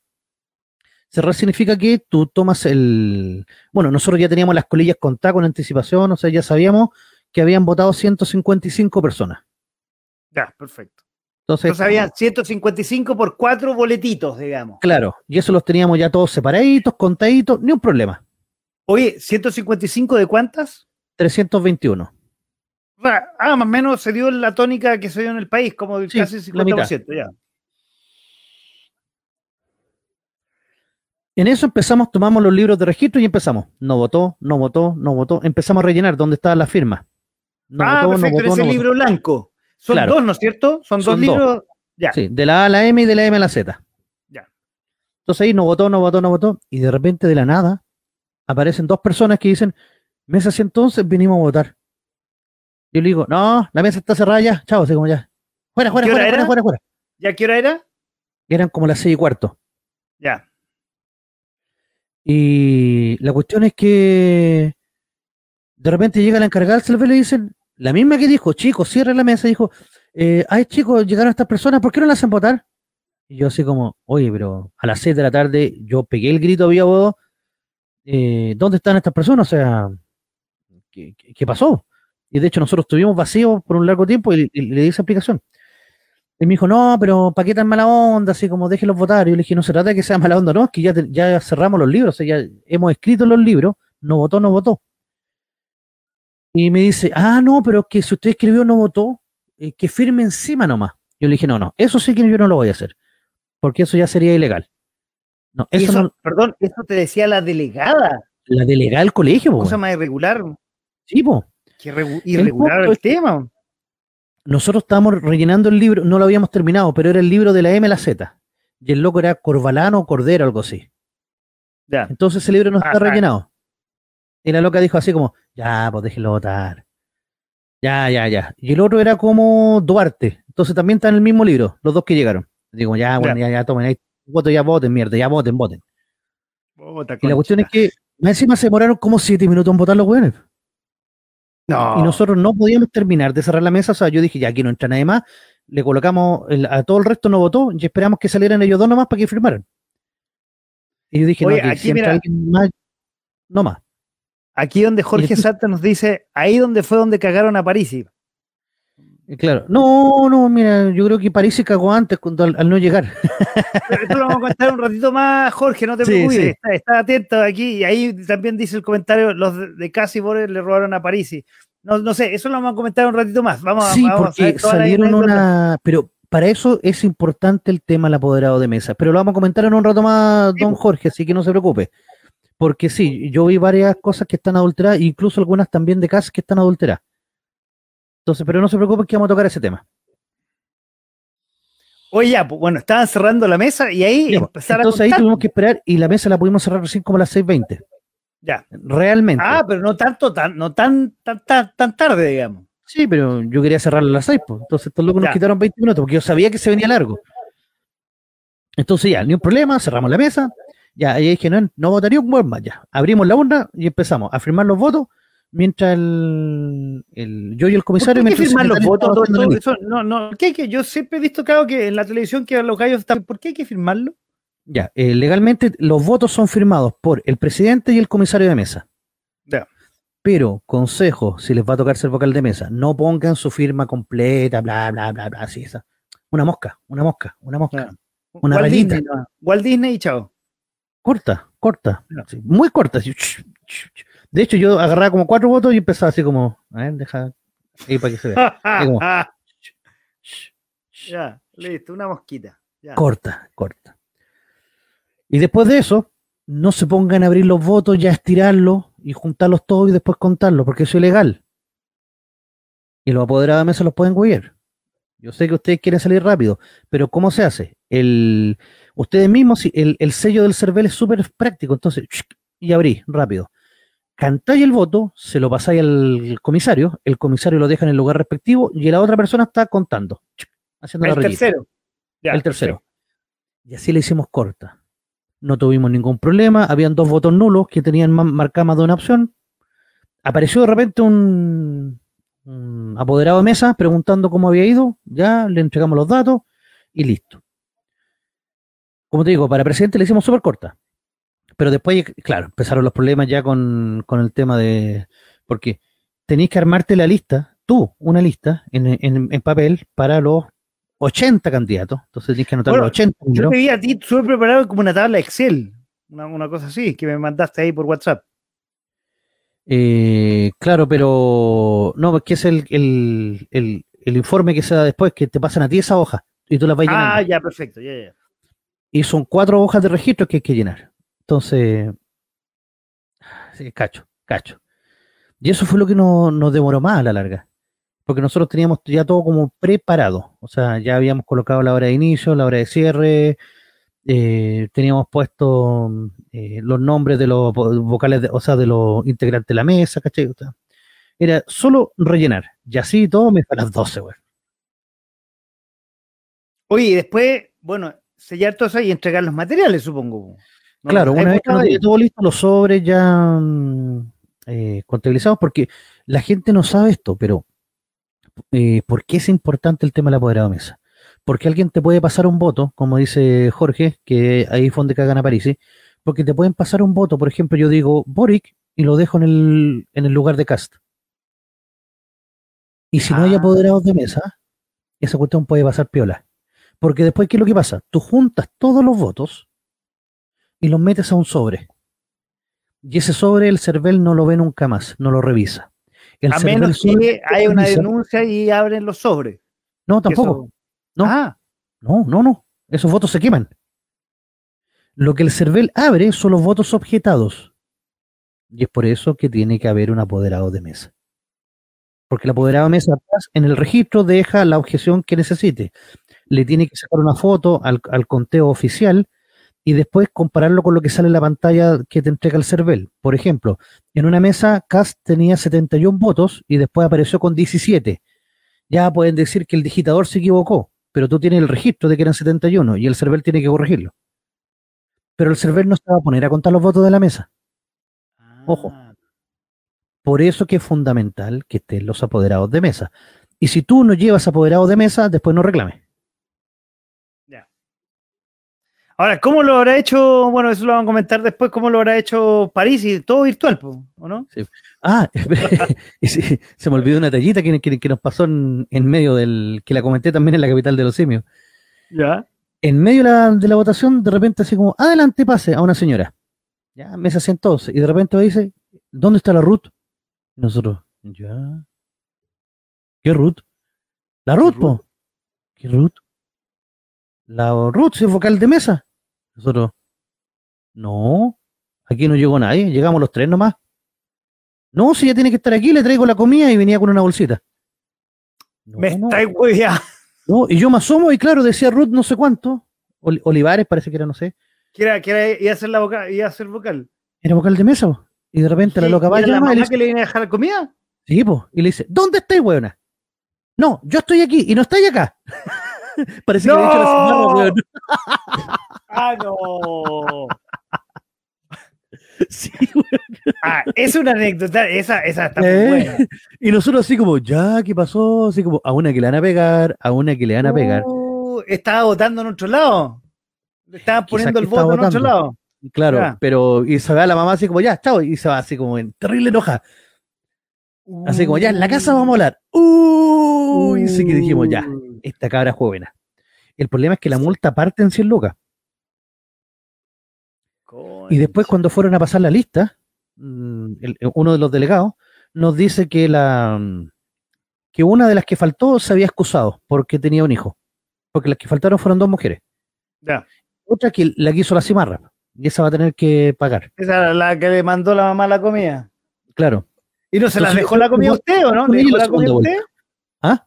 Cerrar significa que tú tomas el... Bueno, nosotros ya teníamos las colillas contadas con anticipación, o sea, ya sabíamos que habían votado 155 personas. Ya, perfecto. Entonces, Entonces habían 155 por cuatro boletitos, digamos. claro, y eso los teníamos ya todos separaditos, contaditos, ni un problema. Oye, ¿155 de cuántas? 321. O sea, Ah, más o menos se dio la tónica que se dio en el país, como Sí, casi el la mitad. 50%, ya. En eso empezamos, tomamos los libros de registro y empezamos. No votó, no votó, no votó. Empezamos a rellenar dónde estaban las firmas. No ah, votó, no perfecto, votó, ese no votó. libro blanco. Son Claro. dos, ¿no es cierto? Son, dos Son dos. libros. Ya. Sí, de la A a la M y de la M a la Z. Ya. Entonces ahí no votó, no votó, no votó. Y de repente de la nada aparecen dos personas que dicen, mesa si entonces vinimos a votar. Yo le digo, no, la mesa está cerrada ya, chao, así como ya. Fuera, fuera, ¿Qué hora fuera, fuera, era? fuera, fuera. ¿Ya qué hora era? Eran como las seis y cuarto. Ya. Y la cuestión es que de repente llega la encargada del server y le dicen, la misma que dijo, chicos, cierre la mesa, dijo, eh, ay chicos, llegaron estas personas, ¿por qué no las hacen votar? Y yo así como, oye, pero a las 6 de la tarde yo pegué el grito vía voz, eh, ¿dónde están estas personas? O sea, ¿qué, qué- pasó? Y de hecho nosotros estuvimos vacíos por un largo tiempo y le di esa explicación. Y me dijo, no, pero ¿para qué tan mala onda? Así como déjenlos votar. Y yo le dije, no se trata de que sea mala onda, no, es que ya, te- ya cerramos los libros, o sea, ya hemos escrito los libros, no votó, no votó. Y me dice, ah, no, pero es que si usted escribió no votó, eh, que firme encima nomás. Yo le dije, no, no, eso sí que yo no lo voy a hacer, porque eso ya sería ilegal. No, Y eso, eso, no, perdón, eso te decía la delegada. la delegada del colegio, po, Cosa más irregular. Sí, po. Que regu- irregular el, que- tema. Nosotros estábamos rellenando el libro, no lo habíamos terminado, pero era el libro de la M a la Z. Y el loco era Corbalano o Cordero, algo así. Ya. Entonces ese libro no está Ajá. rellenado. Y la loca dijo así como, ya, pues déjenlo votar. Ya, ya, ya. Y el otro era como Duarte. Entonces también está en el mismo libro, los dos que llegaron. Digo, ya, bueno, ya, ya, tomen ahí. Voto, ya voten, mierda, ya voten, voten. Puta Y la cuestión es que más encima se demoraron como siete minutos en votar los weones. No. Y nosotros no podíamos terminar de cerrar la mesa. O sea, yo dije, ya aquí no entra nadie más. Le colocamos, el- a todo el resto no votó y esperamos que salieran ellos dos nomás para que firmaran. Y yo dije, Oye, no, aquí si mira. alguien más, no más. Aquí donde Jorge Salta nos dice, ahí donde fue donde cagaron a Parisi. Y Claro, no, no, mira, yo creo que París se cagó antes cuando, al, al no llegar. Pero esto lo vamos a contar un ratito más, Jorge, no te Sí, preocupes. sí. Está, está atento aquí. Y ahí también dice el comentario, los de, de Casi Borges le robaron a Parisi. No, no sé, eso lo vamos a comentar un ratito más. Vamos, a- sí, vamos a porque las salieron una. Pero, para eso es importante el tema del apoderado de mesa. Pero lo vamos a comentar en un rato más, don Jorge, así que no se preocupe. Porque sí, yo vi varias cosas que están adulteradas, incluso algunas también de casas que están adulteradas. Entonces, pero no se preocupe que vamos a tocar ese tema. Oye, ya, pues, bueno, estaban cerrando la mesa y ahí Ya, pues, empezaron Entonces ahí tuvimos que esperar y la mesa la pudimos cerrar recién como a las 6.20. Ya. Realmente. Ah, pero no tanto, tan, no tan, tan, tan, tan tarde, digamos. Sí, pero yo quería cerrarla a las 6, pues. Entonces estos locos Ya. nos quitaron 20 minutos porque yo sabía que se venía largo. Entonces ya, ni un problema, cerramos la mesa. Ya, ahí dije, no, no votaría un buen más. Ya, abrimos la urna y empezamos a firmar los votos mientras el, el- yo y el ¿Por comisario... qué mientras el firmar los votos? Todo- todo eso? no, no, ¿qué hay que, yo siempre he visto, claro, que en la televisión que los gallos están. ¿Por qué hay que firmarlo? Ya, eh, legalmente los votos son firmados por el presidente y el comisario de mesa. Ya. Pero, consejo, si les va a tocar ser vocal de mesa, no pongan su firma completa, bla, bla, bla, bla, así esa. Una mosca, una mosca, una mosca. Ya. Una Walt rayita. Disney, no. Walt Disney y chao. Corta, corta, sí, muy corta. así. De hecho, yo agarraba como cuatro votos y empezaba así como, a ver, deja ahí para que se vea. Como, ya, listo, una mosquita. Ya. corta, corta. Y después de eso, no se pongan a abrir los votos, ya estirarlos y juntarlos todos y después contarlos, porque eso es ilegal. Y los apoderados de mesa los pueden huir. Yo sé que ustedes quieren salir rápido, pero ¿cómo se hace? El, ustedes mismos, si- el, el sello del CERVEL es súper práctico, entonces, y abrí rápido. Cantáis el voto, se lo pasáis al comisario, el comisario lo deja en el lugar respectivo y la otra persona está contando, haciendo la El tercero. Ya, el tercero. Y así le hicimos corta. No tuvimos ningún problema. Habían dos votos nulos que tenían ma- marcada más de una opción. Apareció de repente un, un apoderado de mesa preguntando cómo había ido. Ya le entregamos los datos y listo. Como te digo, para presidente le hicimos súper corta. Pero después, claro, empezaron los problemas ya con, con el tema de. Porque tenéis que armarte la lista, tú, una lista en, en- en papel para los 80 candidatos. Entonces tienes que anotar Bueno, los 80 Yo te vi a ti súper preparado como una tabla Excel. Una, una cosa así, que me mandaste ahí por WhatsApp. Eh, claro, pero no, es que es el, el, el, el informe que se da después, que te pasan a ti esa hoja y tú la vas llenando. Ah, ya, perfecto. Ya, ya. Y son cuatro hojas de registro que hay que llenar. Entonces, cacho, cacho. Y eso fue lo que no- nos demoró más a la larga. Porque nosotros teníamos ya todo como preparado. O sea, ya habíamos colocado la hora de inicio, la hora de cierre, eh, teníamos puesto eh, los nombres de los vo- vocales, de- o sea, de los integrantes de la mesa, ¿cachai? Era solo rellenar. Y así todo me a las 12, güey. Oye, y después, bueno, sellar todo eso y entregar los materiales, supongo. ¿No? Claro, una vez que tiene todo listo, los sobres ya mm, eh, contabilizados, porque la gente no sabe esto, pero eh, ¿por qué es importante el tema del apoderado de mesa? Porque alguien te puede pasar un voto, como dice Jorge, que ahí fue donde cagan a París, ¿sí? porque te pueden pasar un voto, por ejemplo, yo digo Boric y lo dejo en el, en el lugar de cast. Y si no hay Ah. apoderados de mesa, esa cuestión puede pasar piola. Porque después, ¿qué es lo que pasa? Tú juntas todos los votos y los metes a un sobre. Y ese sobre el CERVEL no lo ve nunca más, no lo revisa. El A CERVEL menos que haya una denuncia y abren los sobres. No, tampoco. eso- No. Ah, No, no, no. Esos votos se queman. Lo que el CERVEL abre son los votos objetados. Y es por eso que tiene que haber un apoderado de mesa. Porque el apoderado de mesa atrás, en el registro deja la objeción que necesite. Le tiene que sacar una foto al, al conteo oficial y después compararlo con lo que sale en la pantalla que te entrega el CERVEL. Por ejemplo, en una mesa CAST tenía 71 votos y después apareció con 17. Ya pueden decir que el digitador se equivocó, pero tú tienes el registro de que eran 71 y el CERVEL tiene que corregirlo. Pero el CERVEL no se va a poner a contar los votos de la mesa. Ojo. Ah, Por eso que es fundamental que estén los apoderados de mesa. Y si tú no llevas apoderados de mesa, después no reclames. Ahora, ¿cómo lo habrá hecho? Bueno, eso lo van a comentar después, ¿cómo lo habrá hecho París y todo virtual, po, ¿o no? Ah, se me olvidó una tallita que, que- que nos pasó en, en medio del, que la comenté también en la capital de los simios. Ya. En medio de la, de la votación, de repente así como, adelante pase a una señora. Ya, mesa 112. Y de repente me dice, ¿dónde está la Ruth? Y nosotros, ya. ¿Qué Ruth? La Ruth, Ruth? po. ¿Qué Ruth? La Ruth, es vocal de mesa. Nosotros, no, aquí no llegó nadie, llegamos los tres nomás. No, si ella tiene que estar aquí, le traigo la comida y venía con una bolsita. No, Me no, estáis no, y yo me asomo y claro, decía Ruth no sé cuánto, Ol- Olivares parece que era, no sé, Que era, que era, iba a ser la vocal, iba a ser vocal. era vocal de mesa, po. y de repente la ¿Y- loca va era la llama y le mamá dice, que le viene a dejar la comida? sí, po, y le dice, ¿dónde estáis, weona? No, yo estoy aquí y no estáis acá. parece que le he dicho la cimarra, weón. Ah, no. Sí, weón. Ah, es una anécdota, esa, esa está muy Eh, buena. Y nosotros así como, ya, ¿qué pasó? Así como, a una que le van a pegar, a una que le van a pegar. Uh, estaba votando en otro lado. Quizás poniendo el estaba voto en otro lado. Claro, ya. pero y se va la mamá así como, ya, chao, y se va así como en terrible enoja. Así como, ya, en la casa vamos a hablar. Uh, y sí que dijimos, ya, Uh. Esta cabra buena. El problema es que la multa parte en 100 lucas. Y después cuando fueron a pasar la lista, mm, el- uno de los delegados nos dice que la mm, que una de las que faltó se había excusado porque tenía un hijo. Porque las que faltaron fueron dos mujeres. Ya. Otra que la quiso la cimarra. Y esa va a tener que pagar. Esa era la que le mandó la mamá la comida. Claro. ¿Y no se la Entonces, dejó la comida a usted o no? ¿Le dejó la comida a usted? ¿Ah?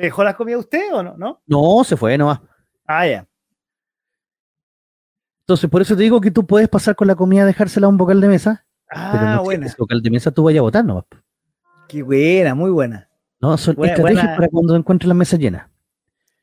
¿Le dejó la comida a usted o no? ¿No? No, se fue nomás. Ah, ya. Entonces, por eso te digo que tú puedes pasar con la comida, dejársela a un vocal de mesa, pero Ah, no existe buena. vocal de mesa tú vayas a votar nomás. Qué buena, muy buena. No, son Buena- estrategias buena. para cuando encuentres las mesas llenas.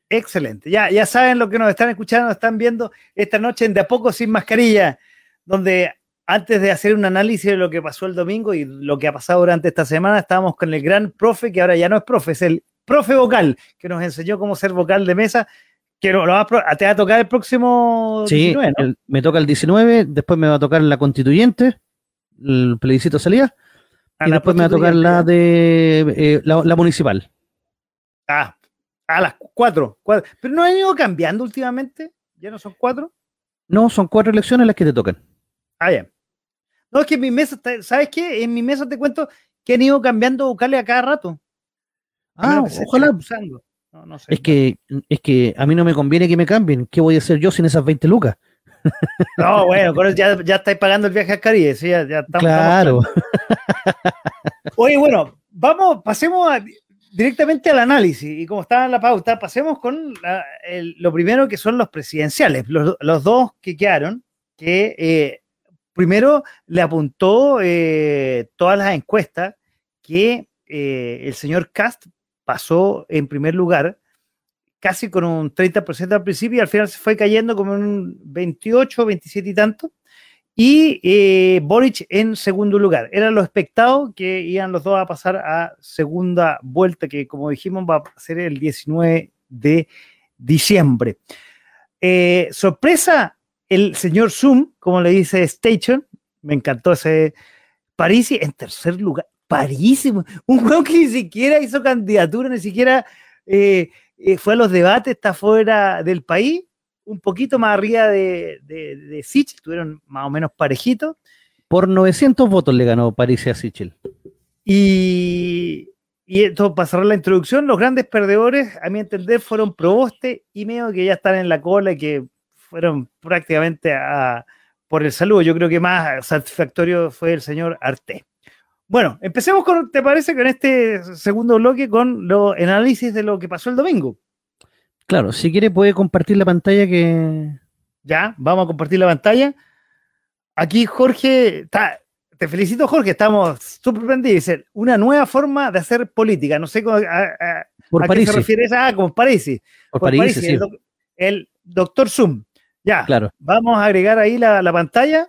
Excelente. Ya, ya saben lo que nos están escuchando, nos están viendo esta noche en De a poco sin mascarilla, donde antes de hacer un análisis de lo que pasó el domingo y lo que ha pasado durante esta semana, estábamos con el gran profe, que ahora ya no es profe, es el profe vocal, que nos enseñó cómo ser vocal de mesa, que lo, lo te va a tocar el próximo Sí, 19, ¿no? el- me toca el 19, después me va a tocar la constituyente, el plebiscito salida, A y después me va a tocar la de eh, la, la municipal. Ah, a las cuatro, cuatro. Pero no han ido cambiando últimamente, ya no son cuatro. No, son cuatro elecciones las que te tocan. Ah, ya. No, es que en mi mesa, ¿sabes qué? En mi mesa te cuento que han ido cambiando vocales a cada rato. A Ah, ojalá. usando. No, no sé. Es que, es que a mí no me conviene que me cambien. ¿Qué voy a hacer yo sin esas 20 lucas? No, bueno, eso ya, ya estáis pagando el viaje al Caribe. sí, ya, ya estamos- claro. estamos- Oye, bueno, vamos, pasemos a- directamente al análisis. Y como estaba en la pauta, pasemos con la- el- lo primero que son los presidenciales. Los, los dos que quedaron, que eh, primero le apuntó eh, todas las encuestas que eh, el señor Cast pasó en primer lugar, casi con un 30% al principio y al final se fue cayendo como un 28, 27 y tanto. Y eh, Boric en segundo lugar. Era lo expectado que iban los dos a pasar a segunda vuelta, que como dijimos va a ser el 19 de diciembre. Eh, sorpresa, el señor Zoom, como le dice Station, me encantó ese Parisi en tercer lugar. Parísimo, un juego que ni siquiera hizo candidatura, ni siquiera eh, eh, fue a los debates, está fuera del país, un poquito más arriba de, de, de Sich, estuvieron más o menos parejitos. Por 900 votos le ganó París a Sichel. Y, y esto, para cerrar la introducción, los grandes perdedores, a mi entender, fueron Proboste y Meo, que ya están en la cola y que fueron prácticamente a, por el saludo. Yo creo que más satisfactorio fue el señor Arte. Bueno, empecemos con, ¿te parece, con este segundo bloque con lo, el análisis de lo que pasó el domingo? Claro, si quiere puede compartir la pantalla que... Ya, vamos a compartir la pantalla. Aquí Jorge, está, te felicito Jorge, estamos súper prendidos. Dice, una nueva forma de hacer política. No sé cómo, a, a- Por a qué se refiere esa, ah, como Parisi. Por Por París, Parisi, sí. el, doc- el doctor Zoom. Ya, Claro. vamos a agregar ahí la, la pantalla.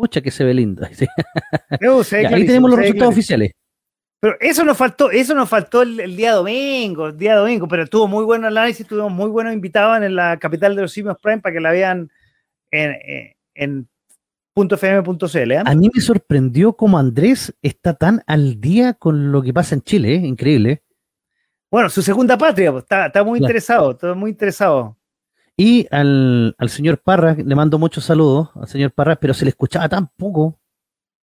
Pucha que se ve lindo. Sí. Se ve Ya, ahí tenemos los resultados clarísimo. oficiales. Pero eso nos faltó, eso nos faltó el, el día domingo, el día domingo, pero estuvo muy buen análisis, tuvimos muy buenos invitados en la capital de los simios Prime para que la vean en, en, en .fm.cl. ¿eh? A mí me sorprendió cómo Andrés está tan al día con lo que pasa en Chile. ¿eh? Increíble. Bueno, su segunda patria, pues, está, está muy Claro. interesado, está muy interesado. Y al, al señor Parra, le mando muchos saludos al señor Parra, pero se le escuchaba tan poco,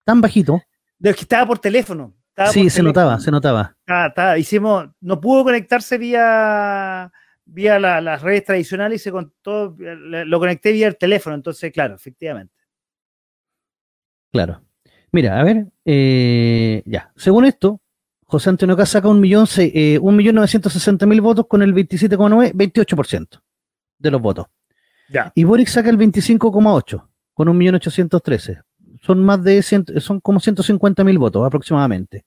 tan bajito. De que estaba por teléfono. estaba Sí, por se teléfono. notaba, se notaba. Estaba- estaba- hicimos, no pudo conectarse vía, vía las redes tradicionales y se contó, lo conecté vía el teléfono, entonces, claro, efectivamente. Claro. Mira, a ver, eh, ya, según esto, José Antonio Caz saca un millón, eh, un millón novecientos sesenta mil votos con el 27,9, 28% de los votos. Ya. Y Boric saca el 25,8 con un millón ochocientos trece. Son más de, son como 150 mil votos aproximadamente.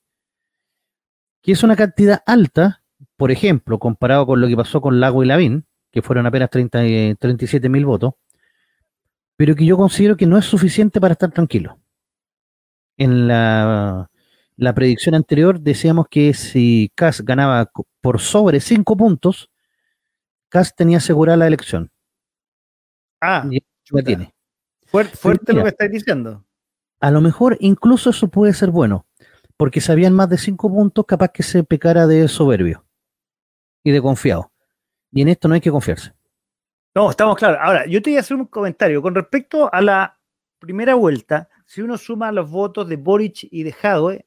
Que es una cantidad alta, por ejemplo, comparado con lo que pasó con Lago y Lavín, que fueron apenas 30, 37 mil votos, pero que yo considero que no es suficiente para estar tranquilo. En la la predicción anterior decíamos que si Kass ganaba por sobre cinco puntos, Kass tenía asegurada la elección. Ah, ya tiene. Fuerte, lo que estáis diciendo. A lo mejor incluso eso puede ser bueno, porque si habían más de cinco puntos, capaz que se pecara de soberbio y de confiado. Y en esto no hay que confiarse. No, estamos claros. Ahora, yo te voy a hacer un comentario con respecto a la primera vuelta. Si uno suma los votos de Boric y de Jadwe,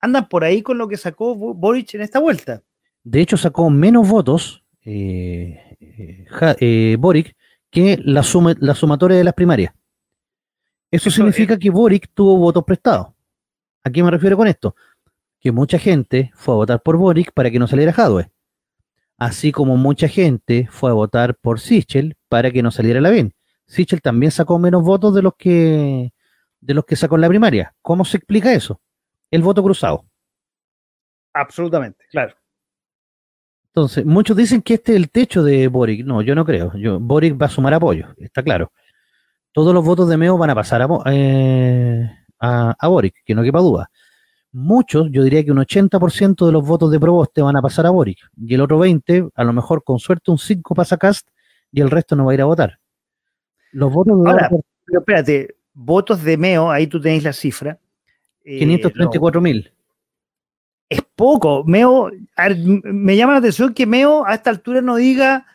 andan por ahí con lo que sacó Boric en esta vuelta. De hecho, sacó menos votos eh, eh, Boric que la, la sumatoria de las primarias. Eso, significa que Boric tuvo votos prestados. ¿A qué me refiero con esto? Que mucha gente fue a votar por Boric para que no saliera Jadwe. Así como mucha gente fue a votar por Sichel para que no saliera Lavín. Sichel también sacó menos votos de los que de los que sacó en la primaria. ¿Cómo se explica eso? el voto cruzado. Absolutamente, claro. Entonces, muchos dicen que este es el techo de Boric. No, yo no creo. Yo, Boric va a sumar apoyo, está claro. Todos los votos de Meo van a pasar a, eh, a, Boric, que no quepa duda. Muchos, yo diría que un 80% de los votos de Proboste van a pasar a Boric. Y el otro 20%, a lo mejor con suerte un 5 pasa a Cast y el resto no va a ir a votar. Los votos de Ahora, pero espérate, votos de Meo, ahí tú tenéis la cifra. 534 eh, mil. Es poco. Meo, me llama la atención que Meo a esta altura no diga,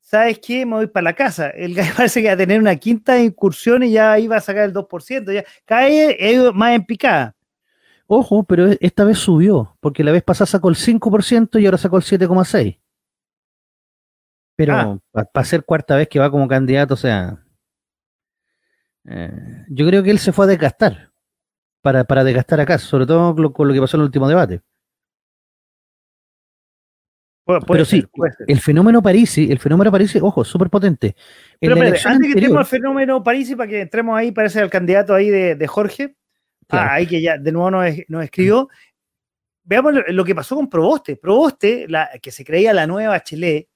¿sabes qué? Me voy para la casa. El gallo parece que va a tener una quinta incursión y ya iba a sacar el 2%. Ya cae más en picada. Ojo, pero esta vez subió, porque la vez pasada sacó el 5% y ahora sacó el 7,6%. Pero ah. para ser cuarta vez que va como candidato, o sea, eh, yo creo que él se fue a desgastar para, para desgastar acá, sobre todo con lo, que pasó en el último debate. Pero sí, el fenómeno Parisi, el fenómeno Parisi, ojo, súper potente. Pero antes que entremos al fenómeno Parisi, para que entremos ahí, parece el candidato ahí de, Jorge, ah, ahí que ya de nuevo nos, nos escribió. Veamos lo, que pasó con Proboste. Proboste, la, que se creía la nueva Chile,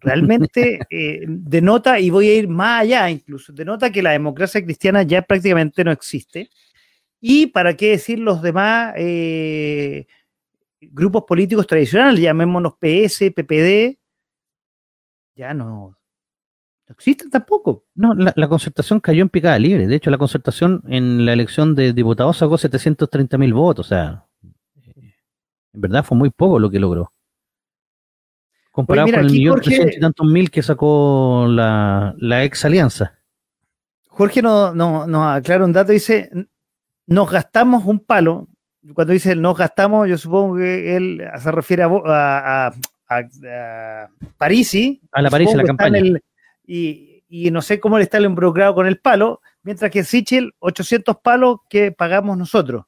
realmente eh, denota, y voy a ir más allá incluso, denota que la democracia cristiana ya prácticamente no existe y para qué decir los demás eh, grupos políticos tradicionales, llamémonos PS, PPD, ya no, existen tampoco. No, la, concertación cayó en picada libre. De hecho, la concertación en la elección de diputados sacó 730 mil votos. O sea, eh, en verdad fue muy poco lo que logró. Comparado con el millón trescientos y tantos mil que sacó la, ex alianza. Jorge nos no, no aclara un dato, dice, nos gastamos un palo. Cuando dice nos gastamos, yo supongo que él se refiere a, a, Parisi. A la Parisi, la campaña. y, no sé cómo le está el involucrado con el palo, mientras que Sichel, 800 palos que pagamos nosotros.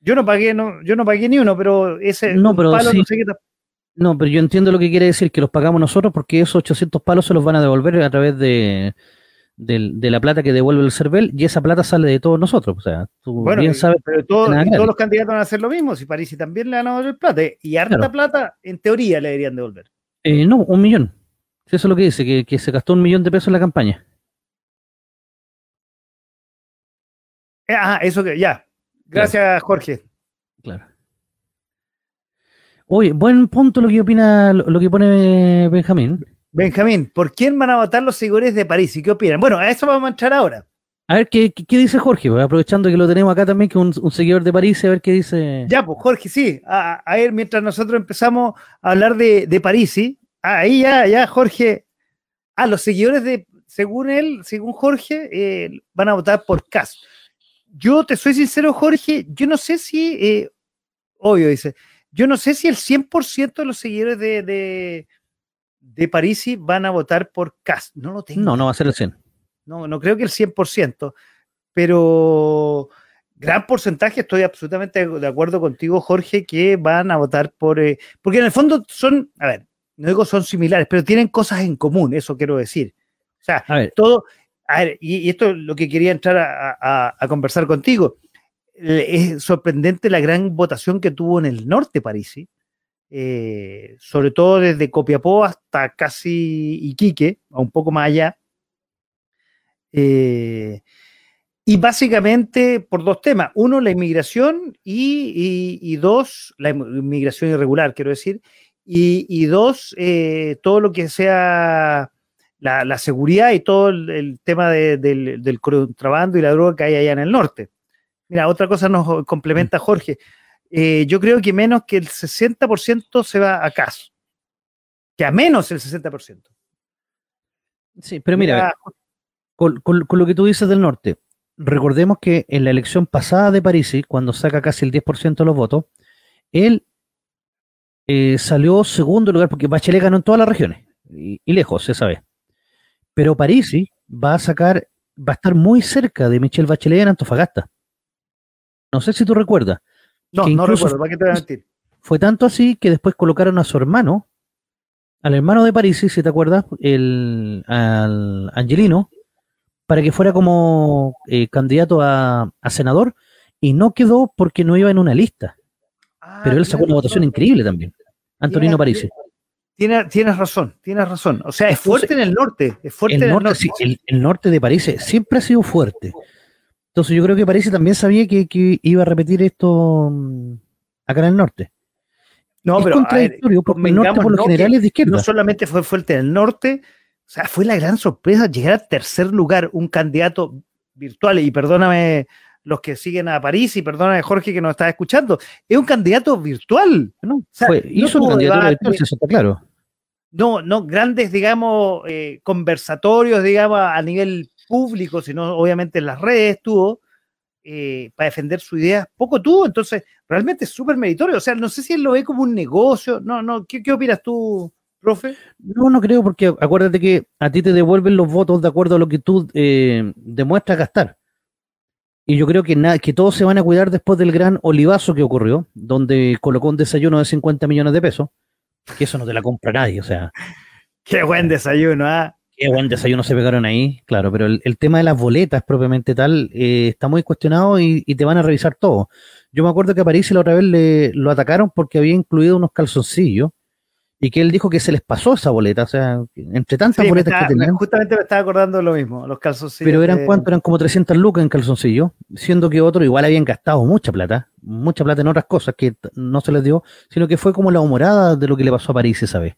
Yo no pagué, no, yo no pagué ni uno, pero ese no, pero palo no sé qué No, pero yo entiendo lo que quiere decir, que los pagamos nosotros porque esos 800 palos se los van a devolver a través de, de, la plata que devuelve el CERVEL y esa plata sale de todos nosotros. O sea, tú bien sabes. Pero todos los candidatos van a hacer lo mismo. Si París también le van a devolver plata. Y harta plata, en teoría, le deberían devolver. Eh, no, un millón. Eso es lo que dice, que, se gastó un millón de pesos en la campaña. ah, eso que ya. Gracias, Jorge. Claro. Oye, buen punto lo que opina, lo que pone Benjamín. Benjamín, ¿por quién van a votar los seguidores de París y qué opinan? Bueno, a eso vamos a entrar ahora. A ver, ¿qué, dice Jorge? Pues, aprovechando que lo tenemos acá también, que un, un seguidor de París, a ver qué dice. Ya, pues Jorge, sí. A, ver, mientras nosotros empezamos a hablar de, de París, ahí ya, ya, Jorge. Ah, los seguidores de, según él, según Jorge, eh, van a votar por Cas. Yo te soy sincero, Jorge, yo no sé si, eh, obvio, dice, yo no sé si el 100% de los seguidores de, de Parisi van a votar por Cast. No lo tengo. No, no va a ser el 100. No, no creo que el 100%, pero gran porcentaje, estoy absolutamente de acuerdo contigo, Jorge, que van a votar por... eh, porque en el fondo son, a ver, no digo son similares, pero tienen cosas en común, eso quiero decir. O sea, A ver, todo, a ver, y, y esto es lo que quería entrar a, a- a conversar contigo. Es sorprendente la gran votación que tuvo en el norte Parisi, eh, sobre todo desde Copiapó hasta casi Iquique, a un poco más allá. Eh, y básicamente por dos temas. Uno, la inmigración y, y- y dos, la inm- inmigración irregular, quiero decir. Y, y dos, eh, todo lo que sea la, la seguridad y todo el, el tema de- del, del contrabando y la droga que hay allá en el norte. Mira, otra cosa nos complementa Jorge. Eh, yo creo que menos que el 60% se va a CAS. Que a menos el 60%. sí, pero mira, con, con- con lo que tú dices del norte, recordemos que en la elección pasada de Parisi, cuando saca casi el 10% de los votos, él eh, salió segundo lugar porque Bachelet ganó en todas las regiones y, y lejos, se sabe. Pero Parisi va a sacar, va a estar muy cerca de Michelle Bachelet en Antofagasta. No sé si tú recuerdas. No, no recuerdo, ¿para qué te voy a mentir? Fue tanto así que después colocaron a su hermano, al hermano de Parisi, si te acuerdas, el, al Angelino, para que fuera como eh, candidato a, a senador, y no quedó porque no iba en una lista. Pero él sacó una votación increíble también. Antonino Parisi. Tienes, tienes razón, tienes razón. O sea, es Entonces, fuerte en el norte. Es fuerte El en el norte, norte. sí, el, el norte de París siempre ha sido fuerte. Entonces yo creo que París también sabía que, que iba a repetir esto mm, acá en el norte. No, es pero a ver, contradictorio porque el norte por lo ¿no? general que es de izquierda. no solamente fue fuerte en el norte, o sea, fue la gran sorpresa llegar al tercer lugar un candidato virtual, y perdóname los que siguen a París, y perdóname Jorge que nos está escuchando, es un candidato virtual, ¿no? sea, Fue- no hizo candidatura debate. virtual, eso está claro. no, no grandes, digamos, eh, conversatorios, digamos, a nivel público, sino obviamente en las redes tuvo, eh, para defender su idea, poco tuvo, entonces realmente es súper meritorio, o sea, no sé si él lo ve como un negocio, no, no, ¿qué, qué opinas tú, profe? No, no creo, porque acuérdate que a ti te devuelven los votos de acuerdo a lo que tú eh, demuestras gastar. Y yo creo que, nada, que todos se van a cuidar después del gran olivazo que ocurrió, donde colocó un desayuno de 50 millones de pesos, que eso no te la compra nadie, o sea, Qué buen desayuno, ¿ah? Qué buen desayuno se pegaron ahí, claro, pero el, el tema de las boletas propiamente tal eh, está muy cuestionado y, y te van a revisar todo. Yo me acuerdo que a París la otra vez le, lo atacaron porque había incluido unos calzoncillos y que él dijo que se les pasó esa boleta, o sea, entre tantas Sí, boletas que tenían. justamente me estaba acordando de lo mismo, los calzoncillos. Pero eran de- cuánto, eran como 300 lucas en calzoncillo, siendo que otros igual habían gastado mucha plata, mucha plata en otras cosas que no se les dio, sino que fue como la humorada de lo que le pasó a París esa vez.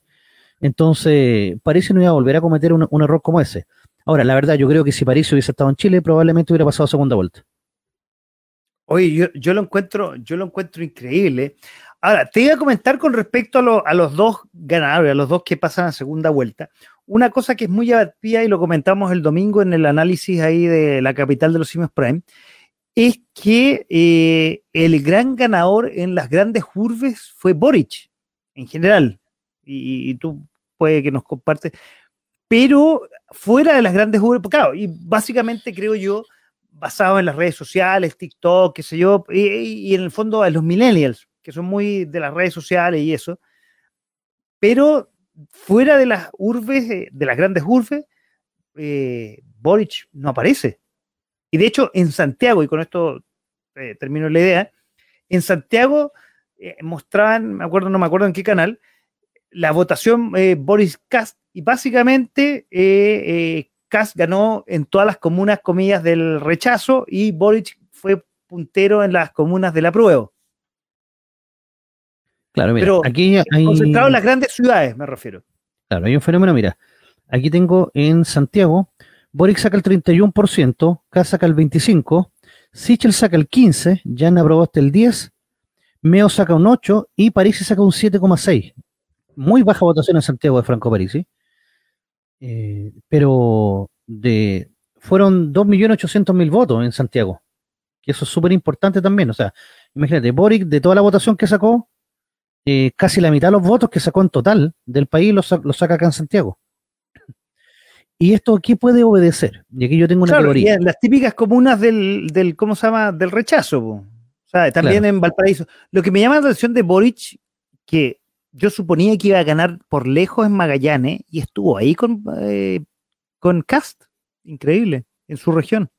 Entonces, París no iba a volver a cometer un, error como ese. Ahora, la verdad, yo creo que si París hubiese estado en Chile, probablemente hubiera pasado segunda vuelta. Oye, yo, lo encuentro, yo lo encuentro increíble. Ahora, te iba a comentar con respecto a, lo- a los dos ganadores, a los dos que pasan a segunda vuelta. Una cosa que es muy llamativa y lo comentamos el domingo en el análisis ahí de la capital de los simios Prime, es que eh, el gran ganador en las grandes urbes fue Boric, en general. Y tú que nos compartes. Pero fuera de las grandes urbes, pues claro, y básicamente creo yo, basado en las redes sociales, TikTok, qué sé yo, y, y en el fondo a los millennials, que son muy de las redes sociales y eso. Pero fuera de las urbes, eh, de las grandes urbes, eh, Boric no aparece. Y de hecho, en Santiago, y con esto eh, termino la idea, en Santiago eh, mostraban, me acuerdo, no me acuerdo en qué canal, la votación eh, Boris Cast, y básicamente eh, eh, ganó en todas las comunas, comillas, del rechazo, y Boric fue puntero en las comunas del apruebo. Claro, mira, Pero aquí hay, Concentrado en las grandes ciudades, me refiero. claro, hay un fenómeno, mira, aquí tengo en Santiago, Boric saca el 31%, K saca el 25%, Sichel saca el 15%, Jan Proboste el 10%, Meo saca un 8% y París saca un 7,6%. Muy baja votación en Santiago de Franco Parisi. Eh, pero de, fueron 2.800.000 votos en Santiago. Que eso es súper importante también. O sea, imagínate, Boric, de toda la votación que sacó, eh, casi la mitad de los votos que sacó en total del país los, saca acá en Santiago. ¿Y esto qué puede obedecer? Y aquí yo tengo una teoría. las típicas comunas del, del, ¿cómo se llama? Del rechazo. O sea, también en Valparaíso. Lo que me llama la atención de Boric, que yo suponía que iba a ganar por lejos en Magallanes, y estuvo ahí con, eh, con Cast. Increíble, en su región.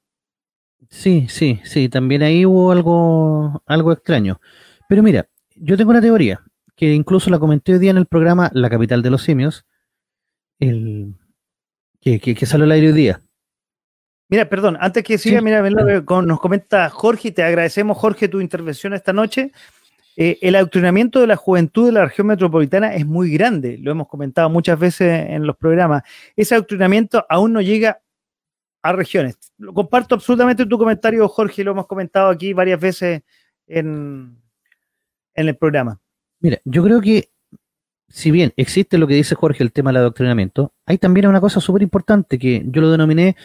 Sí, sí, sí, también ahí hubo algo, algo extraño. Pero mira, yo tengo una teoría, que incluso la comenté hoy día en el programa La capital de los simios, el, que, que, salió al aire hoy día. Mira, perdón, antes que siga, mira, nos comenta Jorge, y te agradecemos, Jorge, tu intervención esta noche. Eh, el adoctrinamiento de la juventud de la región metropolitana es muy grande, lo hemos comentado muchas veces en los programas. Ese adoctrinamiento aún no llega a regiones. Lo comparto absolutamente tu comentario, Jorge, lo hemos comentado aquí varias veces en, en el programa. Mira, yo creo que si bien existe lo que dice Jorge, el tema del adoctrinamiento, hay también una cosa súper importante que yo lo denominé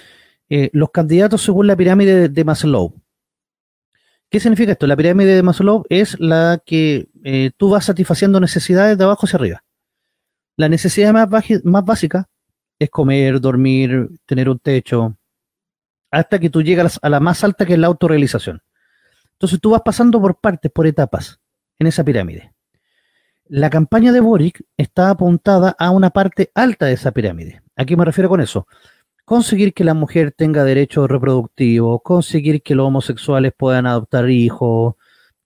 eh, los candidatos según la pirámide de, Maslow. ¿Qué significa esto? La pirámide de Maslow es la que eh, tú vas satisfaciendo necesidades de abajo hacia arriba. La necesidad más, más básica es comer, dormir, tener un techo, hasta que tú llegas a la más alta que es la autorrealización. Entonces tú vas pasando por partes, por etapas en esa pirámide. La campaña de Boric está apuntada a una parte alta de esa pirámide. ¿A qué me refiero con eso? Conseguir que la mujer tenga derechos reproductivos, conseguir que los homosexuales puedan adoptar hijos,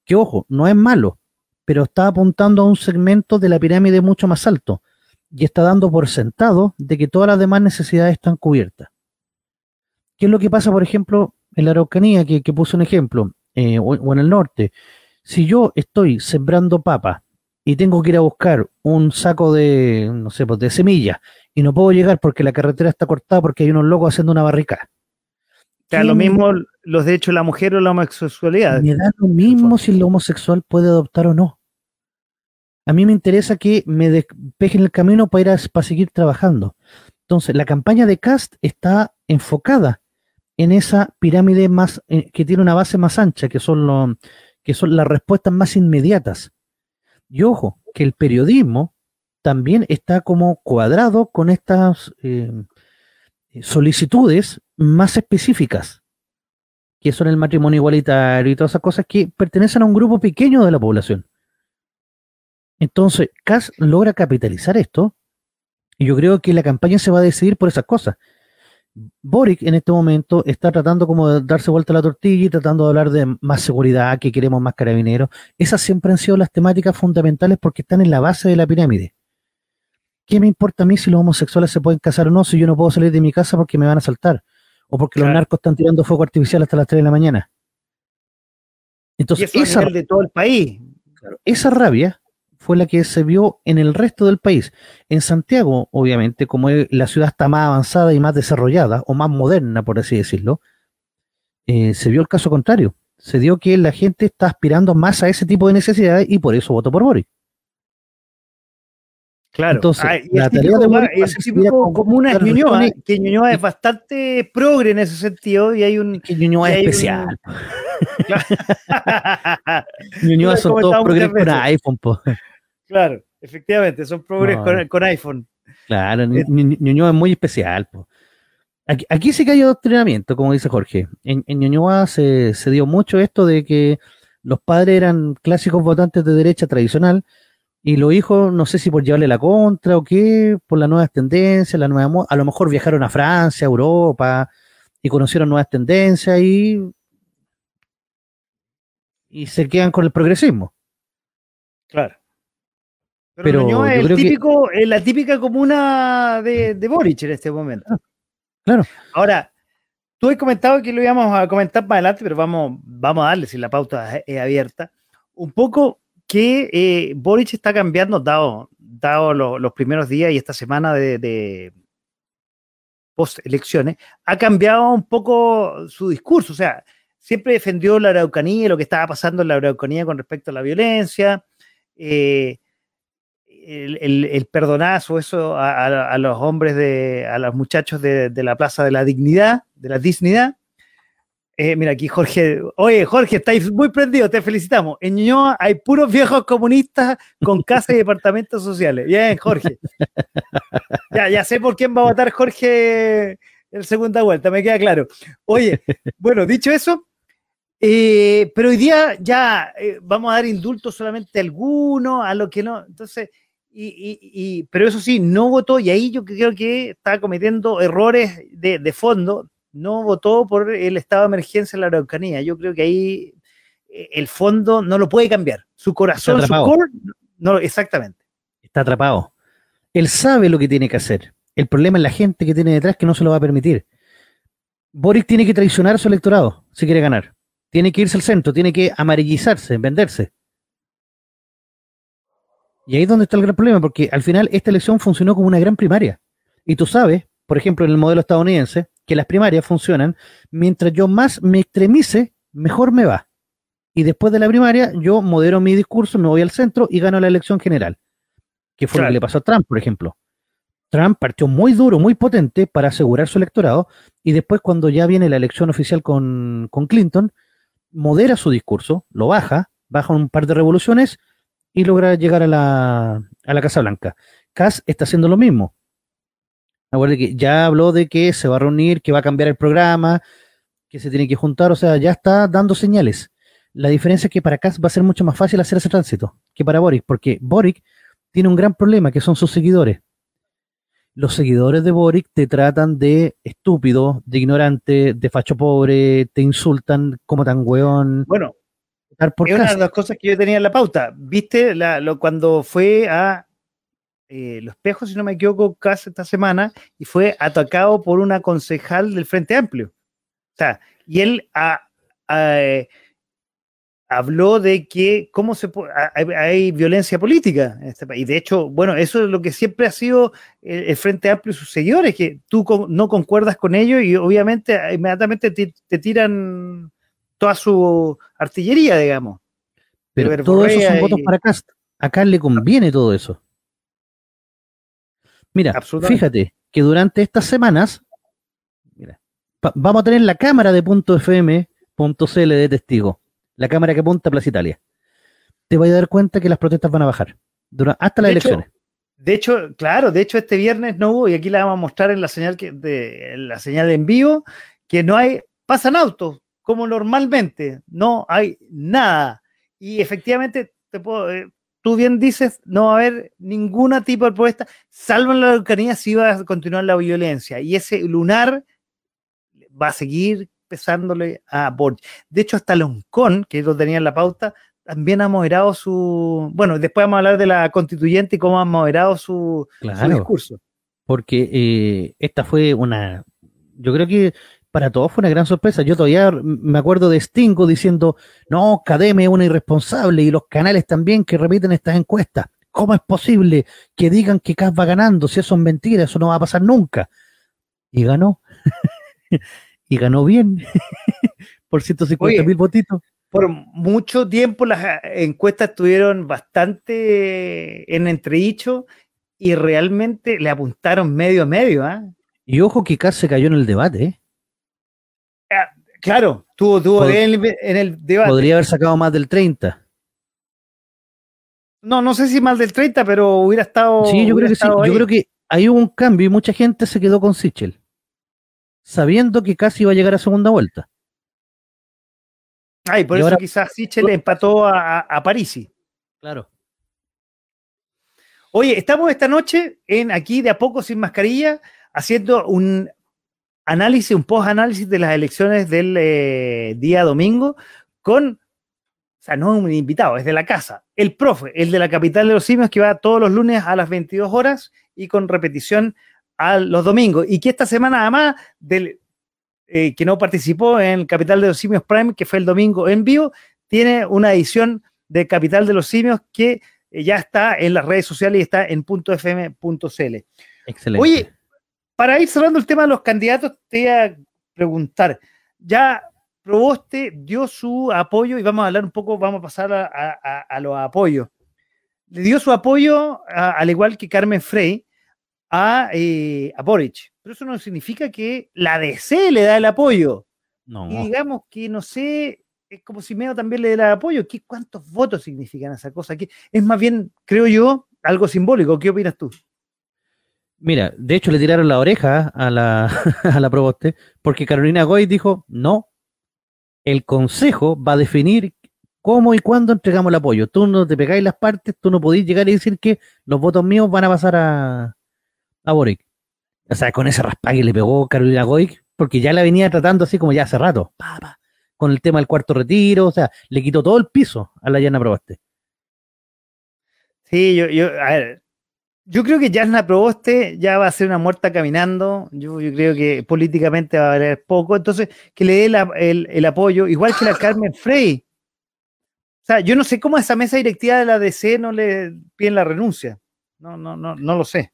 que ojo, no es malo, pero está apuntando a un segmento de la pirámide mucho más alto y está dando por sentado de que todas las demás necesidades están cubiertas. ¿Qué es lo que pasa, por ejemplo, en la Araucanía, que, puse un ejemplo, eh, o, en el norte? Si yo estoy sembrando papa y tengo que ir a buscar un saco de, no sé, pues de semillas y no puedo llegar porque la carretera está cortada porque hay unos locos haciendo una barrica. O lo mismo los derechos de la mujer o la homosexualidad. Me da lo mismo si el homosexual puede adoptar o no. A mí me interesa que me despejen el camino para ir a, para seguir trabajando. Entonces, la campaña de Cast está enfocada en esa pirámide más eh, que tiene una base más ancha, que son, que son las respuestas más inmediatas. Y ojo, que el periodismo también está como cuadrado con estas eh, solicitudes más específicas, que son el matrimonio igualitario y todas esas cosas que pertenecen a un grupo pequeño de la población. Entonces, CAS logra capitalizar esto y yo creo que la campaña se va a decidir por esas cosas. Boric en este momento está tratando como de darse vuelta a la tortilla y tratando de hablar de más seguridad, que queremos más carabineros. Esas siempre han sido las temáticas fundamentales porque están en la base de la pirámide. ¿Qué me importa a mí si los homosexuales se pueden casar o no si yo no puedo salir de mi casa porque me van a saltar? O porque los narcos están tirando fuego artificial hasta las 3 de la mañana. Entonces, esa, de todo el país. esa rabia fue la que se vio en el resto del país. En Santiago, obviamente, como la ciudad está más avanzada y más desarrollada, o más moderna, por así decirlo, eh, se vio el caso contrario. Se dio que la gente está aspirando más a ese tipo de necesidades y por eso votó por Boris. Claro, entonces ah, la tarea de es Ñuñoa, que Ñuñoa es bastante progre en ese sentido y hay un... Que Ñuñoa es especial. Ñuñoa son todos progres con iPhone, po. Claro, efectivamente, son progres con, iPhone. Claro, eh, Ñuñoa es muy especial. Aquí, sí que hay adoctrinamiento, como dice Jorge. En, Ñuñoa se, dio mucho esto de que los padres eran clásicos votantes de derecha tradicional y los hijos, no sé si por llevarle la contra o qué, por las nuevas tendencias, la nueva a lo mejor viajaron a Francia, Europa y conocieron nuevas tendencias y, y se quedan con el progresismo. Claro. Pero, es el típico, la típica comuna de, de Boric en este momento. Ah, claro. Ahora, tú has comentado que lo íbamos a comentar más adelante, pero vamos, vamos a darle si la pauta es, abierta. Un poco que eh, Boric está cambiando, dado, dado los primeros días y esta semana de, de post-elecciones, ha cambiado un poco su discurso. O sea, siempre defendió la Araucanía y lo que estaba pasando en la Araucanía con respecto a la violencia. Eh, el, perdonazo, eso a, los hombres, de, a los muchachos de, la Plaza de la Dignidad, de la Dignidad. Eh, mira, aquí Jorge. Oye, Jorge, estáis muy prendido, te felicitamos. En Ñuñoa hay puros viejos comunistas con casas y departamentos sociales. Bien, Jorge. Ya, ya sé por quién va a votar Jorge en segunda vuelta, me queda claro. Oye, bueno, dicho eso, eh, pero hoy día ya eh, vamos a dar indultos solamente a algunos, a lo que no. Entonces, y, pero eso sí, no votó, y ahí yo creo que está cometiendo errores de fondo no votó por el estado de emergencia en la Araucanía. Yo creo que ahí eh, el fondo no lo puede cambiar. Su corazón, su core, no, exactamente. Está atrapado. Él sabe lo que tiene que hacer. El problema es la gente que tiene detrás que no se lo va a permitir. Boric tiene que traicionar a su electorado si quiere ganar. Tiene que irse al centro, tiene que amarillizarse, venderse. Y ahí es donde está el gran problema, porque al final esta elección funcionó como una gran primaria. Y tú sabes, por ejemplo, en el modelo estadounidense, que las primarias funcionan, mientras yo más me extremice, mejor me va. Y después de la primaria, yo modero mi discurso, me voy al centro y gano la elección general. Que fue lo que le pasó a Trump, por ejemplo. Trump partió muy duro, muy potente para asegurar su electorado, y después cuando ya viene la elección oficial con, con Clinton, modera su discurso, lo baja, baja un par de revoluciones y logra llegar a la, a la Casa Blanca. Cass está haciendo lo mismo que ya habló de que se va a reunir, que va a cambiar el programa, que se tiene que juntar, o sea, ya está dando señales. La diferencia es que para Kass va a ser mucho más fácil hacer ese tránsito que para Boric, porque Boric tiene un gran problema, que son sus seguidores. Los seguidores de Boric te tratan de estúpido, de ignorante, de facho pobre, te insultan como tan weón. Bueno, es una de las cosas que yo tenía en la pauta. ¿Viste lo, cuando fue a eh, Los Espejos, si no me equivoco, casi esta semana, y fue atacado por una concejal del Frente Amplio. O sea, y él eh, habló de que cómo se hay, violencia política en este país. Y de hecho, bueno, eso es lo que siempre ha sido el, Frente Amplio y sus seguidores, que tú no concuerdas con ellos y obviamente inmediatamente te, tiran toda su artillería, digamos. Pero todo eso son votos para Cast. Acá le conviene todo eso. Mira, fíjate que durante estas semanas, vamos a tener la cámara de punto FM, punto CL de testigo, la cámara que apunta a Plaza Italia. Te vas a dar cuenta que las protestas van a bajar hasta las elecciones. de hecho, claro, de hecho este viernes no hubo, y aquí la vamos a mostrar en la señal que, de la señal en vivo, que no hay, pasan autos, como normalmente, no hay nada. Y efectivamente, te puedo, eh, tú bien dices, no va a haber ningún tipo de propuesta, salvo en la Araucanía si va a continuar la violencia. Y ese lunar va a seguir pesándole a Borges. De hecho, hasta Loncón, que lo tenía en la pauta, también ha moderado su. Bueno, después vamos a hablar de la constituyente y cómo ha moderado su, discurso. Porque eh, esta fue una. Yo creo que para todos fue una gran sorpresa. Yo todavía me acuerdo de Stingo diciendo, no, Cademe es una irresponsable y los canales también que repiten estas encuestas. ¿Cómo es posible que digan que Cas va ganando? Si eso es mentira, eso no va a pasar nunca. Y ganó. y ganó bien. por 150 mil votitos. Por mucho tiempo las eh, encuestas estuvieron bastante en entredicho y realmente le apuntaron medio a medio. ¿ah? Y ojo que Cas se cayó en el debate. ¿eh? Claro, tuvo, tuvo en, el, debate. Podría haber sacado más del 30. No, no sé si más del 30, pero hubiera estado. Sí, yo creo que sí. Yo creo que hay un cambio y mucha gente se quedó con Sichel, sabiendo que casi iba a llegar a segunda vuelta. Ay, por eso quizás Sichel empató a, a Parisi. Claro. Oye, estamos esta noche en aquí de a poco sin mascarilla haciendo un análisis, un post-análisis de las elecciones del eh, día domingo con, o sea, no un invitado, es de la casa, el profe, el de la capital de los simios que va todos los lunes a las 22 horas y con repetición a los domingos. Y que esta semana, además del eh, que no participó en Capital de los Simios Prime, que fue el domingo en vivo, tiene una edición de Capital de los Simios que eh, ya está en las redes sociales y está en .fm.cl. Excelente. Oye, para ir cerrando el tema de los candidatos, te voy a preguntar, ya Proboste dio su apoyo y vamos a hablar un poco, vamos a pasar a, los apoyos. Le dio su apoyo, al igual que Carmen Frey, a, eh, a Boric. Pero eso no significa que la DC le da el apoyo. No. Y digamos que no sé, es como si Meo también le diera apoyo. ¿Qué, ¿Cuántos votos significan esa cosa? ¿Qué, es más bien, creo yo, algo simbólico. ¿Qué opinas tú? Mira, de hecho le tiraron la oreja a la, a la Proboste, porque Carolina Goy dijo, no, el Consejo va a definir cómo y cuándo entregamos el apoyo. Tú no te pegáis las partes, tú no podéis llegar y decir que los votos míos van a pasar a, a Boric. O sea, con ese raspague le pegó Carolina Goy, porque ya la venía tratando así como ya hace rato, con el tema del cuarto retiro, o sea, le quitó todo el piso a la Llana Proboste. Sí, yo, yo, a ver, yo creo que Jasna Proboste ya va a ser una muerta caminando. Yo, creo que políticamente va a valer poco. Entonces, que le dé el, apoyo, igual que la Carmen Frey. O sea, yo no sé cómo a esa mesa directiva de la DC no le piden la renuncia. No, no, no, no lo sé.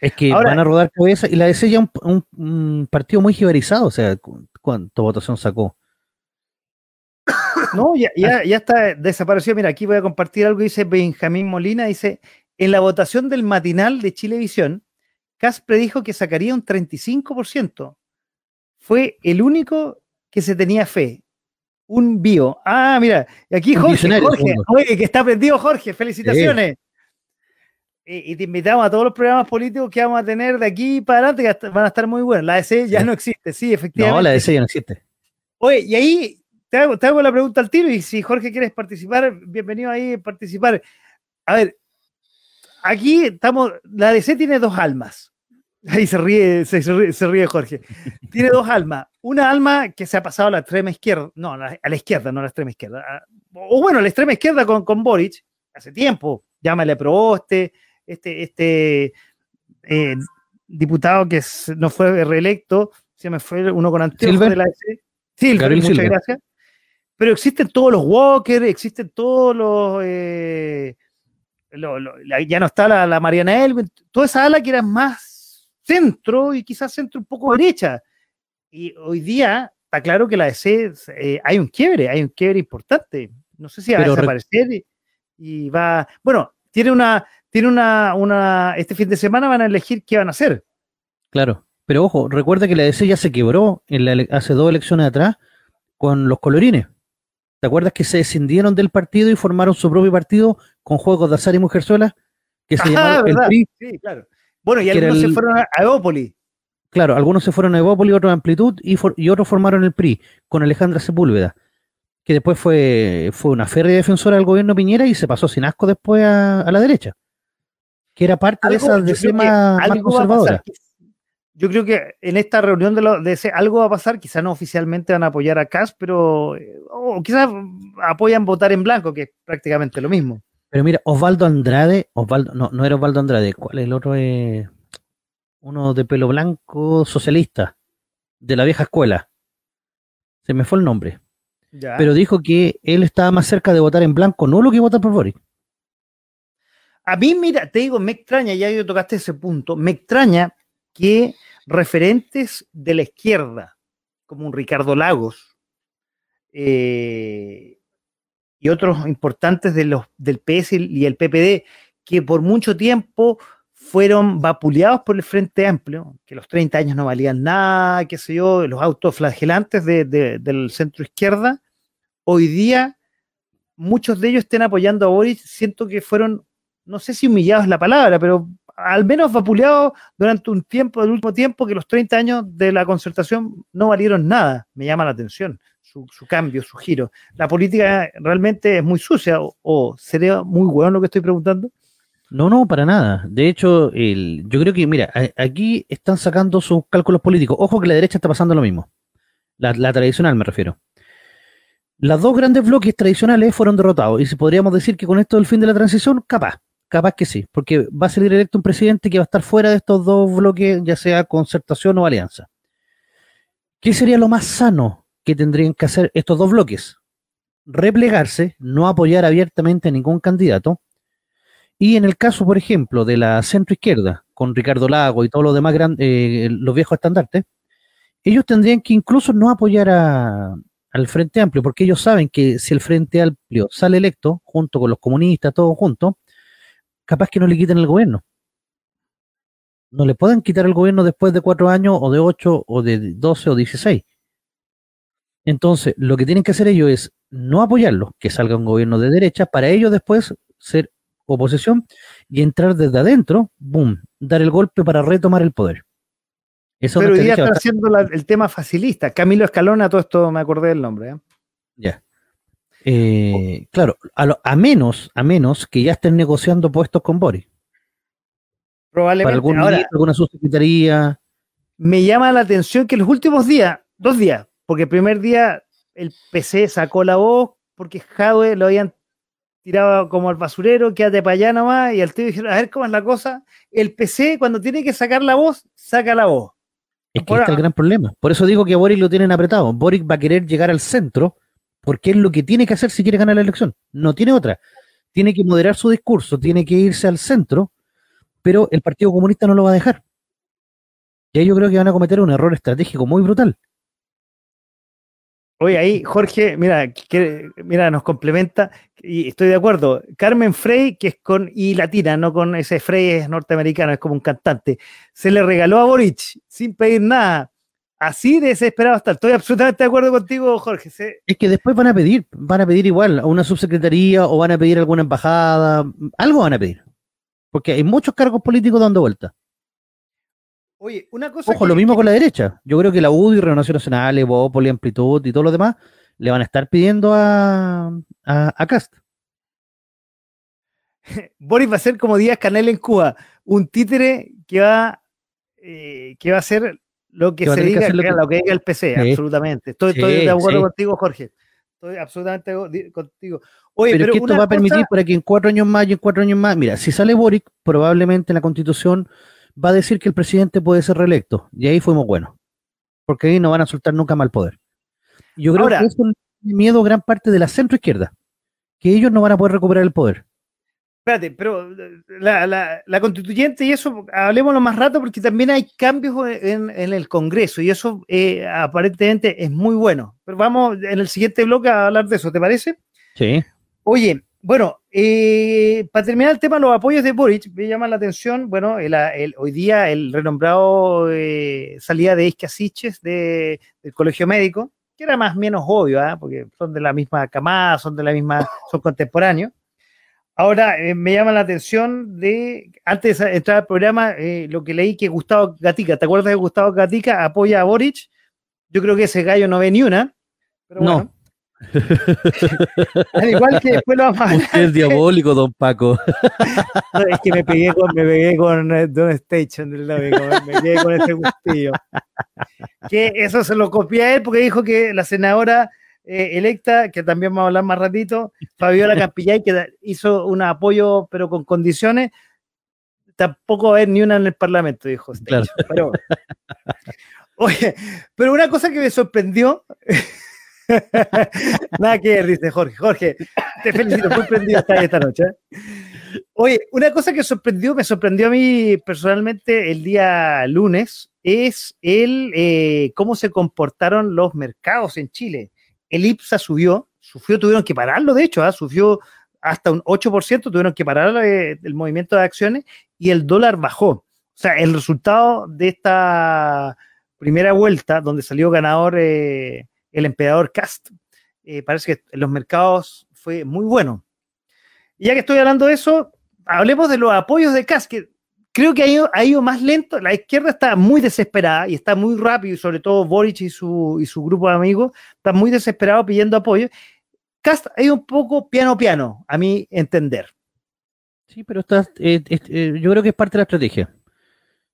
Es que van a rodar cabeza y la DC ya un, un, partido muy jibarizado. O sea, ¿cuánto votación sacó? No, ya, ya, ya está desaparecido. Mira, aquí voy a compartir algo. Dice Benjamín Molina. Dice: en la votación del matinal de Chilevisión, Cas predijo que sacaría un 35%. Fue el único que se tenía fe. Un bio. Ah, mira, aquí Jorge, Jorge, oye, que está prendido Jorge, felicitaciones. Y, te invitamos a todos los programas políticos que vamos a tener de aquí para adelante, que van a estar muy buenos. La DC ya no existe, sí, efectivamente. No, la DC ya no existe. Oye, y ahí te hago, te hago la pregunta al tiro, y si Jorge quieres participar, bienvenido ahí a participar. A ver, aquí estamos, la DC tiene dos almas. Ahí se ríe, se, ríe, Jorge. Tiene dos almas. Una alma que se ha pasado a la extrema izquierda, no, a la, izquierda, no a la extrema izquierda. O bueno, a la extrema izquierda con, con Boric, hace tiempo. Llámale a Proboste, este, este eh, diputado que no fue reelecto, se me fue uno con anteojos de la DC. Silver, muchas gracias. Pero existen todos los Walker, existen todos los. Eh, ya no está la, Mariana Elwin, toda esa ala que era más centro y quizás centro un poco derecha. Y hoy día está claro que la DC eh, hay un quiebre, hay un quiebre importante. No sé si va a desaparecer y, va. Bueno, tiene una, tiene una, una. Este fin de semana van a elegir qué van a hacer. Claro, pero ojo, recuerda que la DC ya se quebró en hace dos elecciones atrás con los colorines. ¿Te acuerdas que se descindieron del partido y formaron su propio partido con juegos de azar y mujerzuelas? Que se llamaba el PRI. Sí, claro. Bueno, y algunos se fueron a Evópolis. Claro, algunos se fueron a Evópolis, otros a Amplitud y, y, otros formaron el PRI con Alejandra Sepúlveda, que después fue, fue una férrea defensora del gobierno Piñera y se pasó sin asco después a, la derecha, que era parte de esa de más, más conservadora yo creo que en esta reunión de, lo, de ese algo va a pasar, quizás no oficialmente van a apoyar a Cas, pero o quizás apoyan votar en blanco, que es prácticamente lo mismo. Pero mira, Osvaldo Andrade, Osvaldo, no, no era Osvaldo Andrade, ¿cuál es el otro? Eh, uno de pelo blanco, socialista, de la vieja escuela. Se me fue el nombre. Pero dijo que él estaba más cerca de votar en blanco, no lo que votar por Boric. A mí, mira, te digo, me extraña, ya yo tocaste ese punto, me extraña que referentes de la izquierda, como un Ricardo Lagos eh, y otros importantes de los, del PS y el PPD, que por mucho tiempo fueron vapuleados por el Frente Amplio, que los 30 años no valían nada, qué sé yo, los autoflagelantes del centro izquierda, hoy día muchos de ellos estén apoyando a Boris, siento que fueron, no sé si humillados es la palabra, pero al menos vapuleado durante un tiempo, el último tiempo, que los 30 años de la concertación no valieron nada. Me llama la atención su, cambio, su giro. La política realmente es muy sucia, o, sería muy bueno lo que estoy preguntando. No, no, para nada. De hecho, el, yo creo que, mira, aquí están sacando sus cálculos políticos. Ojo que la derecha está pasando lo mismo. La, la tradicional me refiero. Las dos grandes bloques tradicionales fueron derrotados. Y si podríamos decir que con esto del fin de la transición, capaz. Capaz que sí, porque va a salir electo un presidente que va a estar fuera de estos dos bloques, ya sea concertación o alianza. ¿Qué sería lo más sano que tendrían que hacer estos dos bloques? Replegarse, no apoyar abiertamente a ningún candidato. Y en el caso, por ejemplo, de la centro izquierda, con Ricardo Lago y todos los demás grandes, eh, los viejos estandartes, ellos tendrían que incluso no apoyar al Frente Amplio, porque ellos saben que si el Frente Amplio sale electo, junto con los comunistas, todos juntos, capaz que no le quiten el gobierno. No le pueden quitar el gobierno después de cuatro años, o de ocho, o de doce, o dieciséis. Entonces, lo que tienen que hacer ellos es no apoyarlo, que salga un gobierno de derecha, para ellos después ser oposición y entrar desde adentro, boom, dar el golpe para retomar el poder. Eso Pero hoy día está haciendo el tema facilista. Camilo Escalona, todo esto me acordé del nombre. ¿eh? Ya. Eh, claro, a, menos, a menos que ya estén negociando puestos con Boris. Probablemente. Para algún Ahora, alguna subsecretaría. Me llama la atención que los últimos días, dos días, porque el primer día el PC sacó la voz porque Jadwe lo habían tirado como al basurero, quédate para allá nomás, y al tío dijeron, a ver cómo es la cosa. El PC, cuando tiene que sacar la voz, saca la voz. Es que está el gran problema. Por eso digo que a Boric lo tienen apretado. Boric va a querer llegar al centro porque es lo que tiene que hacer si quiere ganar la elección. No tiene otra. Tiene que moderar su discurso, tiene que irse al centro, pero el Partido Comunista no lo va a dejar. Y ahí yo creo que van a cometer un error estratégico muy brutal. Oye, ahí Jorge, mira, mira, nos complementa y estoy de acuerdo. Carmen Frey, que es con y latina, no con ese Frey es norteamericano, es como un cantante, se le regaló a Boric sin pedir nada. Así desesperado está. Estoy absolutamente de acuerdo contigo, Jorge. Es que después van a pedir, van a pedir igual a una subsecretaría o van a pedir alguna embajada, algo van a pedir. Porque hay muchos cargos políticos dando vuelta. Oye, una cosa. Ojo, lo mismo con la derecha. Yo creo que la UDI, Renovación Nacional, Evópoli, Amplitud y todo lo demás le van a estar pidiendo a, a, Cast. Boris va a ser como Díaz Canel en Cuba, un títere que va, eh, que va a ser lo que, se diga, lo que... diga el PC, absolutamente. Estoy, de acuerdo contigo, Jorge. Estoy absolutamente contigo. Oye, pero, pero esto va a permitir para que en cuatro años más y en cuatro años más, mira, si sale Boric, probablemente en la constitución va a decir que el presidente puede ser reelecto. Y ahí fuimos buenos. Porque ahí no van a soltar nunca mal poder. Yo creo que es un miedo gran parte de la centro izquierda. Que ellos no van a poder recuperar el poder. Espérate, pero la, constituyente y eso, hablemoslo más rato porque también hay cambios en, el Congreso y eso eh, aparentemente es muy bueno. Pero vamos en el siguiente bloque a hablar de eso, ¿te parece? Sí. Oye, bueno, eh, para terminar el tema, los apoyos de Boric, me llama la atención, bueno, el, hoy día el renombrado eh, salida de Iscasiches de, del Colegio Médico, que era más o menos obvio, ¿ah? porque son de la misma camada, son de la misma, son contemporáneos. Ahora, eh, me llama la atención de, antes de entrar al programa, eh, lo que leí que Gustavo Gatica, ¿te acuerdas de Gustavo Gatica apoya a Boric? Yo creo que ese gallo no ve ni una. Pero no. Al igual que después lo vamos a Usted es diabólico, don Paco. es que me pegué con, me pegué con eh, Don Station me pegué con ese gustillo. Que eso se lo copié a él porque dijo que la senadora eh, electa, que también vamos a hablar más ratito, Fabiola Campillay, que hizo un apoyo, pero con condiciones, tampoco va a haber ni una en el Parlamento, dijo. Pero, oye, pero una cosa que me sorprendió, nada que ver, dice Jorge. Jorge, te felicito, muy prendido esta, esta noche. ¿eh? Oye, una cosa que sorprendió, me sorprendió a mí personalmente el día lunes, es el eh, cómo se comportaron los mercados en Chile el IPSA subió, sufrió, tuvieron que pararlo, de hecho, ¿ah? sufrió hasta un 8%, tuvieron que parar eh, el movimiento de acciones y el dólar bajó. O sea, el resultado de esta primera vuelta, donde salió ganador eh, el emperador Cast, eh, parece que en los mercados fue muy bueno. Y ya que estoy hablando de eso, hablemos de los apoyos de Cast, que creo que ha ido, más lento. La izquierda está muy desesperada y está muy rápido, y sobre todo Boric y su, y su grupo de amigos están muy desesperados pidiendo apoyo. Cast ha ido un poco piano piano, a mi entender. Sí, pero está, eh, eh, yo creo que es parte de la estrategia.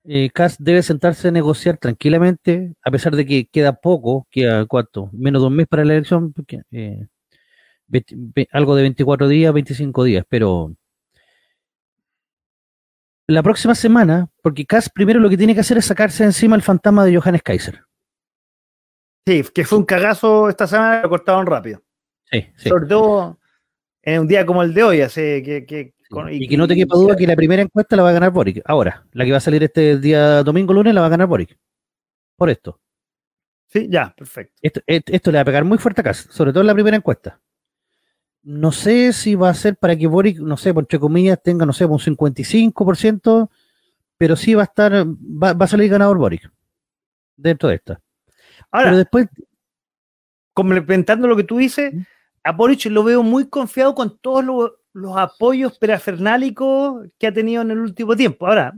Eh, Cast debe sentarse a negociar tranquilamente, a pesar de que queda poco, queda cuánto, menos de un mes para la elección, algo de 24 días, 25 días, pero la próxima semana, porque Cass primero lo que tiene que hacer es sacarse encima el fantasma de Johannes Kaiser. Sí, que fue un cagazo esta semana, lo cortaron rápido. Sí, sí. Sobre todo en un día como el de hoy, así que, y, que no te quepa duda que la primera encuesta la va a ganar Boric. Ahora, la que va a salir este día domingo lunes la va a ganar Boric. Por esto. Sí, ya, perfecto. Esto, esto le va a pegar muy fuerte a Cass, sobre todo en la primera encuesta no sé si va a ser para que Boric, no sé, entre comillas, tenga, no sé, un 55%, pero sí va a estar, va, a salir ganador Boric dentro de esta. Ahora, pero después, complementando lo que tú dices, a Boric lo veo muy confiado con todos los, los apoyos perafernálicos que ha tenido en el último tiempo. Ahora,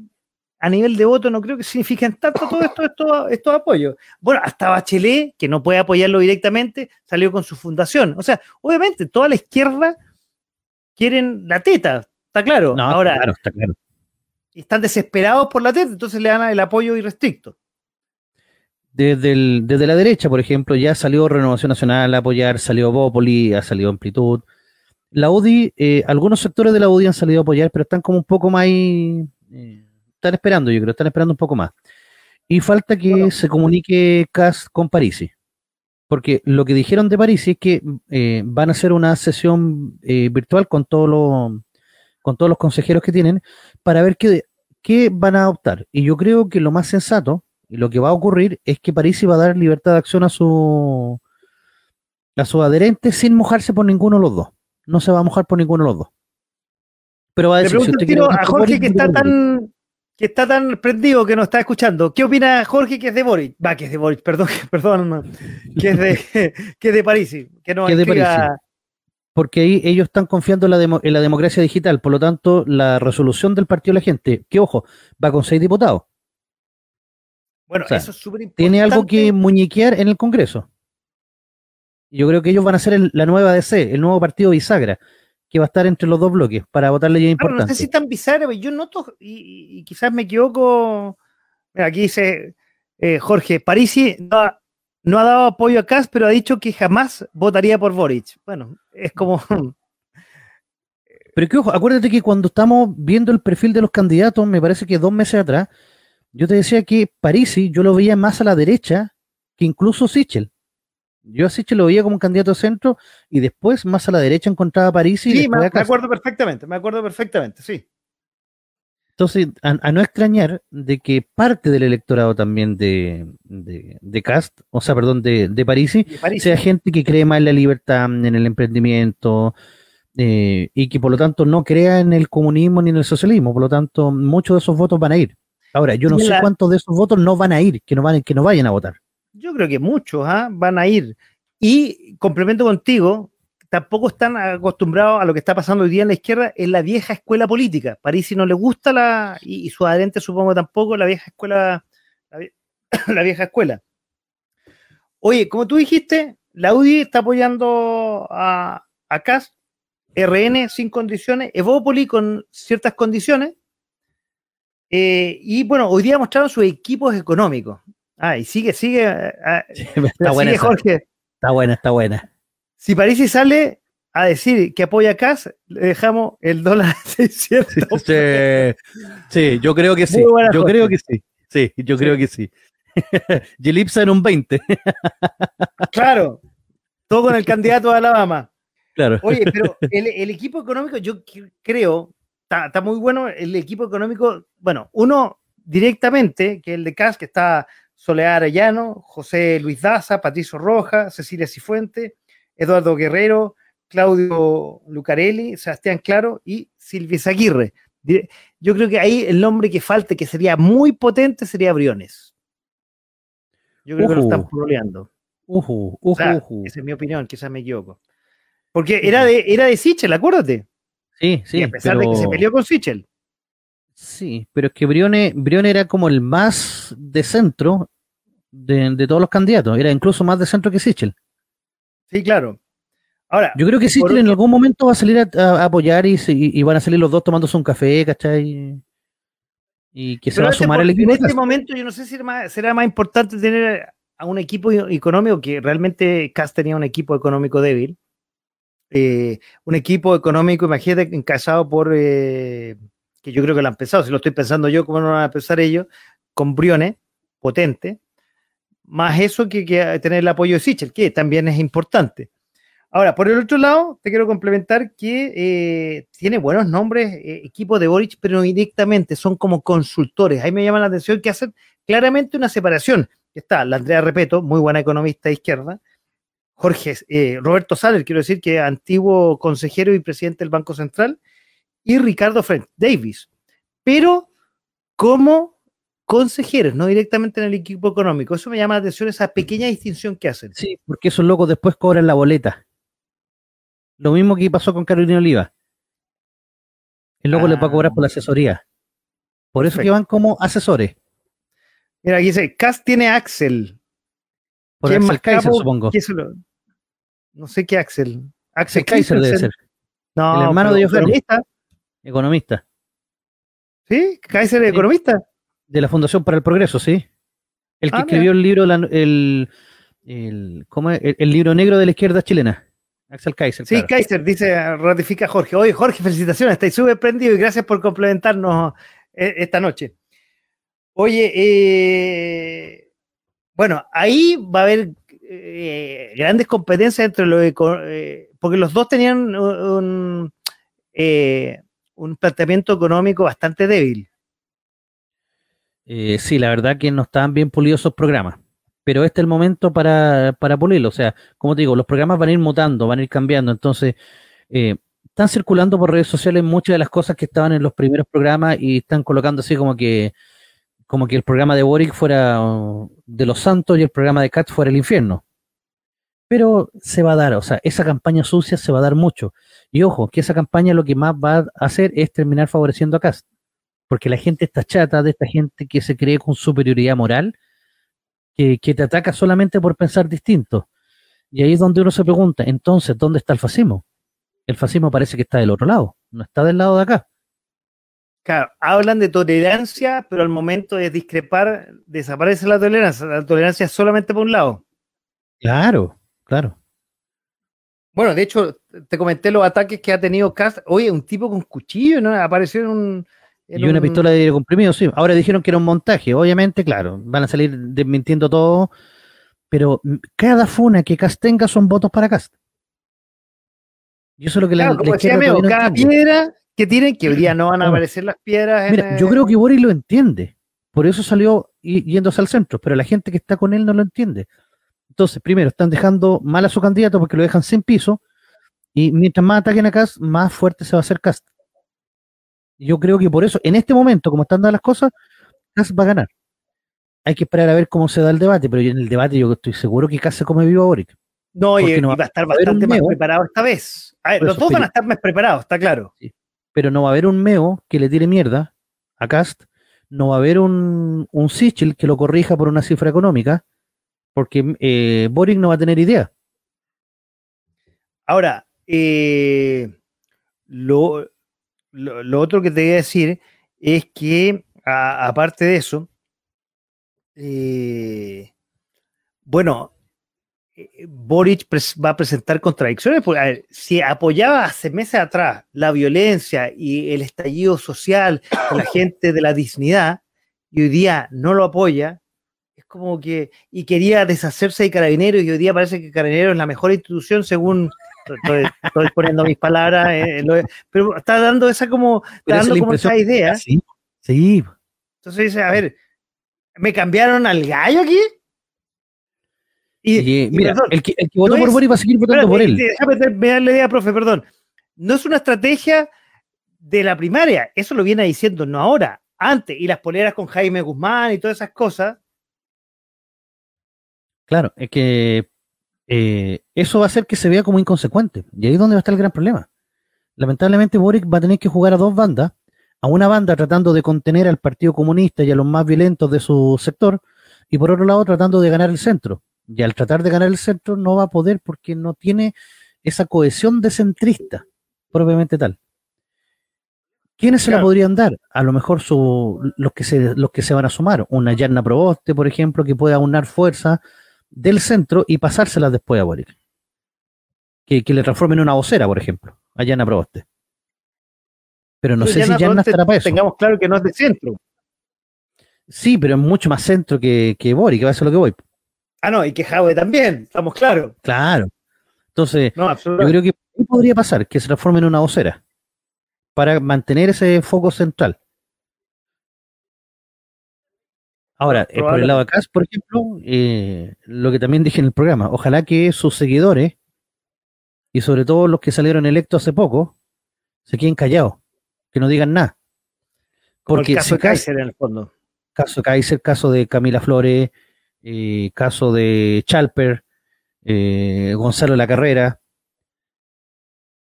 a nivel de voto no creo que signifiquen tanto todo esto, estos, estos apoyos. Bueno, hasta Bachelet, que no puede apoyarlo directamente, salió con su fundación. O sea, obviamente toda la izquierda quieren la teta, está claro. Ahora, claro, está claro. Están desesperados por la teta, entonces le dan el apoyo irrestricto. Desde, desde la derecha, por ejemplo, ya salió Renovación Nacional a apoyar, salió Bópoli, ha salido Amplitud. La UDI, eh, algunos sectores de la UDI han salido a apoyar, pero están como un poco más... Eh, están esperando, yo creo, están esperando un poco más. Y falta que se comunique CAS con Parisi. Porque lo que dijeron de Parisi es que eh, van a hacer una sesión eh, virtual con, todos los con todos los consejeros que tienen para ver qué, qué van a optar. Y yo creo que lo más sensato y lo que va a ocurrir es que Parisi va a dar libertad de acción a su a sus adherentes sin mojarse por ninguno de los dos. No se va a mojar por ninguno de los dos. Pero va a decir, si a Jorge que está tan que está tan prendido que nos está escuchando. ¿Qué opina Jorge que es de Boris? Va, que es de Boris, perdón, perdón, que es de, que es de París, que no de París, Porque ahí ellos están confiando en la, en la democracia digital, por lo tanto, la resolución del Partido de la Gente, que ojo, va con seis diputados. Bueno, eso es súper importante. Tiene algo que muñequear en el Congreso. Yo creo que ellos van a ser la nueva DC, el nuevo partido bisagra que va a estar entre los dos bloques para votar leyes importantes. no sé si tan bizarro, yo noto, y, quizás me equivoco, aquí dice eh, Jorge, Parisi no ha, dado apoyo a Kass, pero ha dicho que jamás votaría por Boric. Bueno, es como... Pero que ojo, acuérdate que cuando estamos viendo el perfil de los candidatos, me parece que dos meses atrás, yo te decía que Parisi yo lo veía más a la derecha que incluso Sichel. Yo así que lo veía como un candidato de centro y después más a la derecha encontraba a París y Sí, me, acuerdo perfectamente, me acuerdo perfectamente, sí. Entonces, a, no extrañar de que parte del electorado también de, de, Cast, o sea, perdón, de, de Parisi, sea gente que cree más en la libertad, en el emprendimiento, eh, y que por lo tanto no crea en el comunismo ni en el socialismo. Por lo tanto, muchos de esos votos van a ir. Ahora, yo no sé cuántos de esos votos no van a ir, que no, van, que no vayan a votar. Yo creo que muchos ¿ah? van a ir. Y complemento contigo, tampoco están acostumbrados a lo que está pasando hoy día en la izquierda en la vieja escuela política. París no le gusta la, y, su adherente supongo tampoco, la vieja escuela, la, vieja escuela. Oye, como tú dijiste, la UDI está apoyando a, a CAS, RN sin condiciones, Evópoli con ciertas condiciones. Eh, y bueno, hoy día mostraron sus equipos económicos. Ah, y sigue, sigue. Ah, está buena, Jorge. Está buena, está buena. Si París sale a decir que apoya a Cas, le dejamos el dólar a 600. Sí, yo creo que sí. Yo creo que sí. Sí, yo creo que sí. Gilipsa en un 20. claro, todo con el candidato de Alabama. Claro. Oye, pero el, equipo económico, yo creo, está, está, muy bueno el equipo económico. Bueno, uno directamente, que el de Cas, que está Soledad Arellano, José Luis Daza, Patricio Roja, Cecilia Cifuente, Eduardo Guerrero, Claudio Lucarelli, Sebastián Claro y Silvia Aguirre. Yo creo que ahí el nombre que falta, que sería muy potente, sería Briones. Yo creo que lo están proleando. esa es mi opinión, quizás me equivoco. Porque era de, era de Sichel, acuérdate. Sí, sí. a pesar de que se peleó con Sichel. Sí, pero es que Briones, Briones era como el más de centro de, todos los candidatos. Era incluso más de centro que Sichel. Sí, claro. Ahora, yo creo que Sichel en algún momento va a salir a, apoyar y, van a salir los dos tomándose un café, ¿cachai? Y que se va a este sumar el equipo. En este momento yo no sé si será más importante tener a un equipo económico, que realmente Cas tenía un equipo económico débil. Eh, un equipo económico, imagínate, encasado por, eh, que yo creo que lo han pensado, si lo estoy pensando yo, ¿cómo no lo van a pensar ellos? Con Briones, potente, más eso que, tener el apoyo de Sichel, que también es importante. Ahora, por el otro lado, te quiero complementar que eh, tiene buenos nombres, eh, equipo de Boric, pero no directamente, son como consultores. Ahí me llama la atención que hacen claramente una separación. Está la Andrea Repeto, muy buena economista de izquierda, Jorge, eh, Roberto Saller, quiero decir que antiguo consejero y presidente del Banco Central, y Ricardo Frank Davis. Pero como consejeros, no directamente en el equipo económico. Eso me llama la atención, esa pequeña distinción que hacen. Sí, porque esos locos después cobran la boleta. Lo mismo que pasó con Carolina Oliva. El loco le va a cobrar por la asesoría. Por eso que van como asesores. Mira, aquí dice, Cas tiene Axel. Por ¿Quién Axel más Kaiser, capo? supongo. ¿Qué se lo- No sé qué Axel. Axel Kaiser debe ser. No, el hermano pero de Johanny. economista. Economista. ¿Sí? ¿Kaiser es Sí. economista? De la Fundación para el Progreso, sí. El que Ah, escribió el libro, la- el, el, ¿cómo es? El, el libro negro de la izquierda chilena. Axel Kaiser. Sí, claro. Kaiser, dice, ratifica Jorge. Oye, Jorge, felicitaciones, estáis súper prendido y gracias por complementarnos eh, esta noche. Oye, eh, bueno, ahí va a haber eh, grandes competencias entre los eh, porque los dos tenían un, un, eh, un planteamiento económico bastante débil. Eh, sí, la verdad que no estaban bien pulidos esos programas. Pero este es el momento para, para pulirlo. O sea, como te digo, los programas van a ir mutando, van a ir cambiando. Entonces, eh, están circulando por redes sociales muchas de las cosas que estaban en los primeros programas y están colocando así como que como que el programa de Boric fuera uh, de los santos y el programa de Katz fuera el infierno. Pero se va a dar, o sea, esa campaña sucia se va a dar mucho. Y ojo, que esa campaña lo que más va a hacer es terminar favoreciendo a Cast. Porque la gente está chata de esta gente que se cree con superioridad moral, que, que te ataca solamente por pensar distinto. Y ahí es donde uno se pregunta, entonces, ¿dónde está el fascismo? El fascismo parece que está del otro lado, no está del lado de acá. Claro, hablan de tolerancia, pero al momento de discrepar, desaparece la tolerancia. La tolerancia es solamente por un lado. Claro, claro. Bueno, de hecho, te comenté los ataques que ha tenido Cast. Oye, un tipo con cuchillo, ¿no? Apareció en un. Y una un- pistola de aire comprimido, sí. Ahora dijeron que era un montaje. Obviamente, claro, van a salir desmintiendo todo. Pero cada funa que Cast tenga son votos para Cast. Y eso es lo que la, Claro, la no cada piedra que tienen, que hoy día no van a aparecer las piedras. en, Mira, yo creo que Boris lo entiende. Por eso salió yéndose al centro. Pero la gente que está con él no lo entiende. Entonces, primero, están dejando mal a su candidato porque lo dejan sin piso. Y mientras más ataquen a Cast, más fuerte se va a hacer Cast. Yo creo que por eso, en este momento, como están dadas las cosas, Cast va a ganar. Hay que esperar a ver cómo se da el debate, pero en el debate yo estoy seguro que Cast se come vivo a Boric. No, y, no y va- va a estar a bastante más Meo. preparado esta vez. A ver, Por los dos van a estar más preparados, está claro. Pero no va a haber un Meo que le tire mierda a Cast. No va a haber un, un Sichel que lo corrija por una cifra económica, porque eh, Boric no va a tener idea. Ahora, eh, lo, lo- lo otro que te voy a decir es que, aparte de eso, eh, bueno, eh, Boric va a presentar contradicciones, porque a ver, si apoyaba hace meses atrás la violencia y el estallido social de la gente de la dignidad, y hoy día no lo apoya, es como que, y quería deshacerse de Carabineros, y hoy día parece que Carabineros es la mejor institución según, estoy, estoy poniendo mis palabras, eh, lo- pero está dando esa como, está dando como esa idea. Sí, sí. Entonces dice, a ver, ¿me cambiaron al gallo aquí? Y, mira, perdón, el que, el que votó no por Boric va a seguir votando por él. Déjame terminar la idea, profe, perdón. No es una estrategia de la primaria, eso lo viene diciendo no ahora, antes, y las poleras con Jaime Guzmán y todas esas cosas. Claro, es que eh, eso va a hacer que se vea como inconsecuente. Y ahí es donde va a estar el gran problema. Lamentablemente Boric va a tener que jugar a dos bandas, a una banda tratando de contener al Partido Comunista y a los más violentos de su sector, y por otro lado tratando de ganar el centro. Y al tratar de ganar el centro no va a poder porque no tiene esa cohesión de centrista, propiamente tal. ¿Quiénes se la podrían dar? A lo mejor su, los, que se, los que se van a sumar. Una Yarna Proboste, por ejemplo, que pueda unar fuerza del centro y pasárselas después a Boric. Que, que le transformen en una vocera, por ejemplo, a Yarna Proboste. Pero no Pero sé ya si te- estará para eso. Tengamos claro que no es de centro. Sí, pero es mucho más centro que, que Boric, que va a ser lo que voy. Ah, no, y que Jave también, estamos claros. Claro. Entonces, No, yo creo que ¿qué podría pasar que se transforme en una vocera para mantener ese foco central. Ahora, eh, por el lado de acá, por ejemplo, eh, lo que también dije en el programa, ojalá que sus seguidores, y sobre todo los que salieron electos hace poco, se queden callados, que no digan nada. El Porque caso si de Kaiser en el fondo. Caso Kaiser, caso de Camila Flores, eh, caso de Chalper, Gonzalo La Carrera.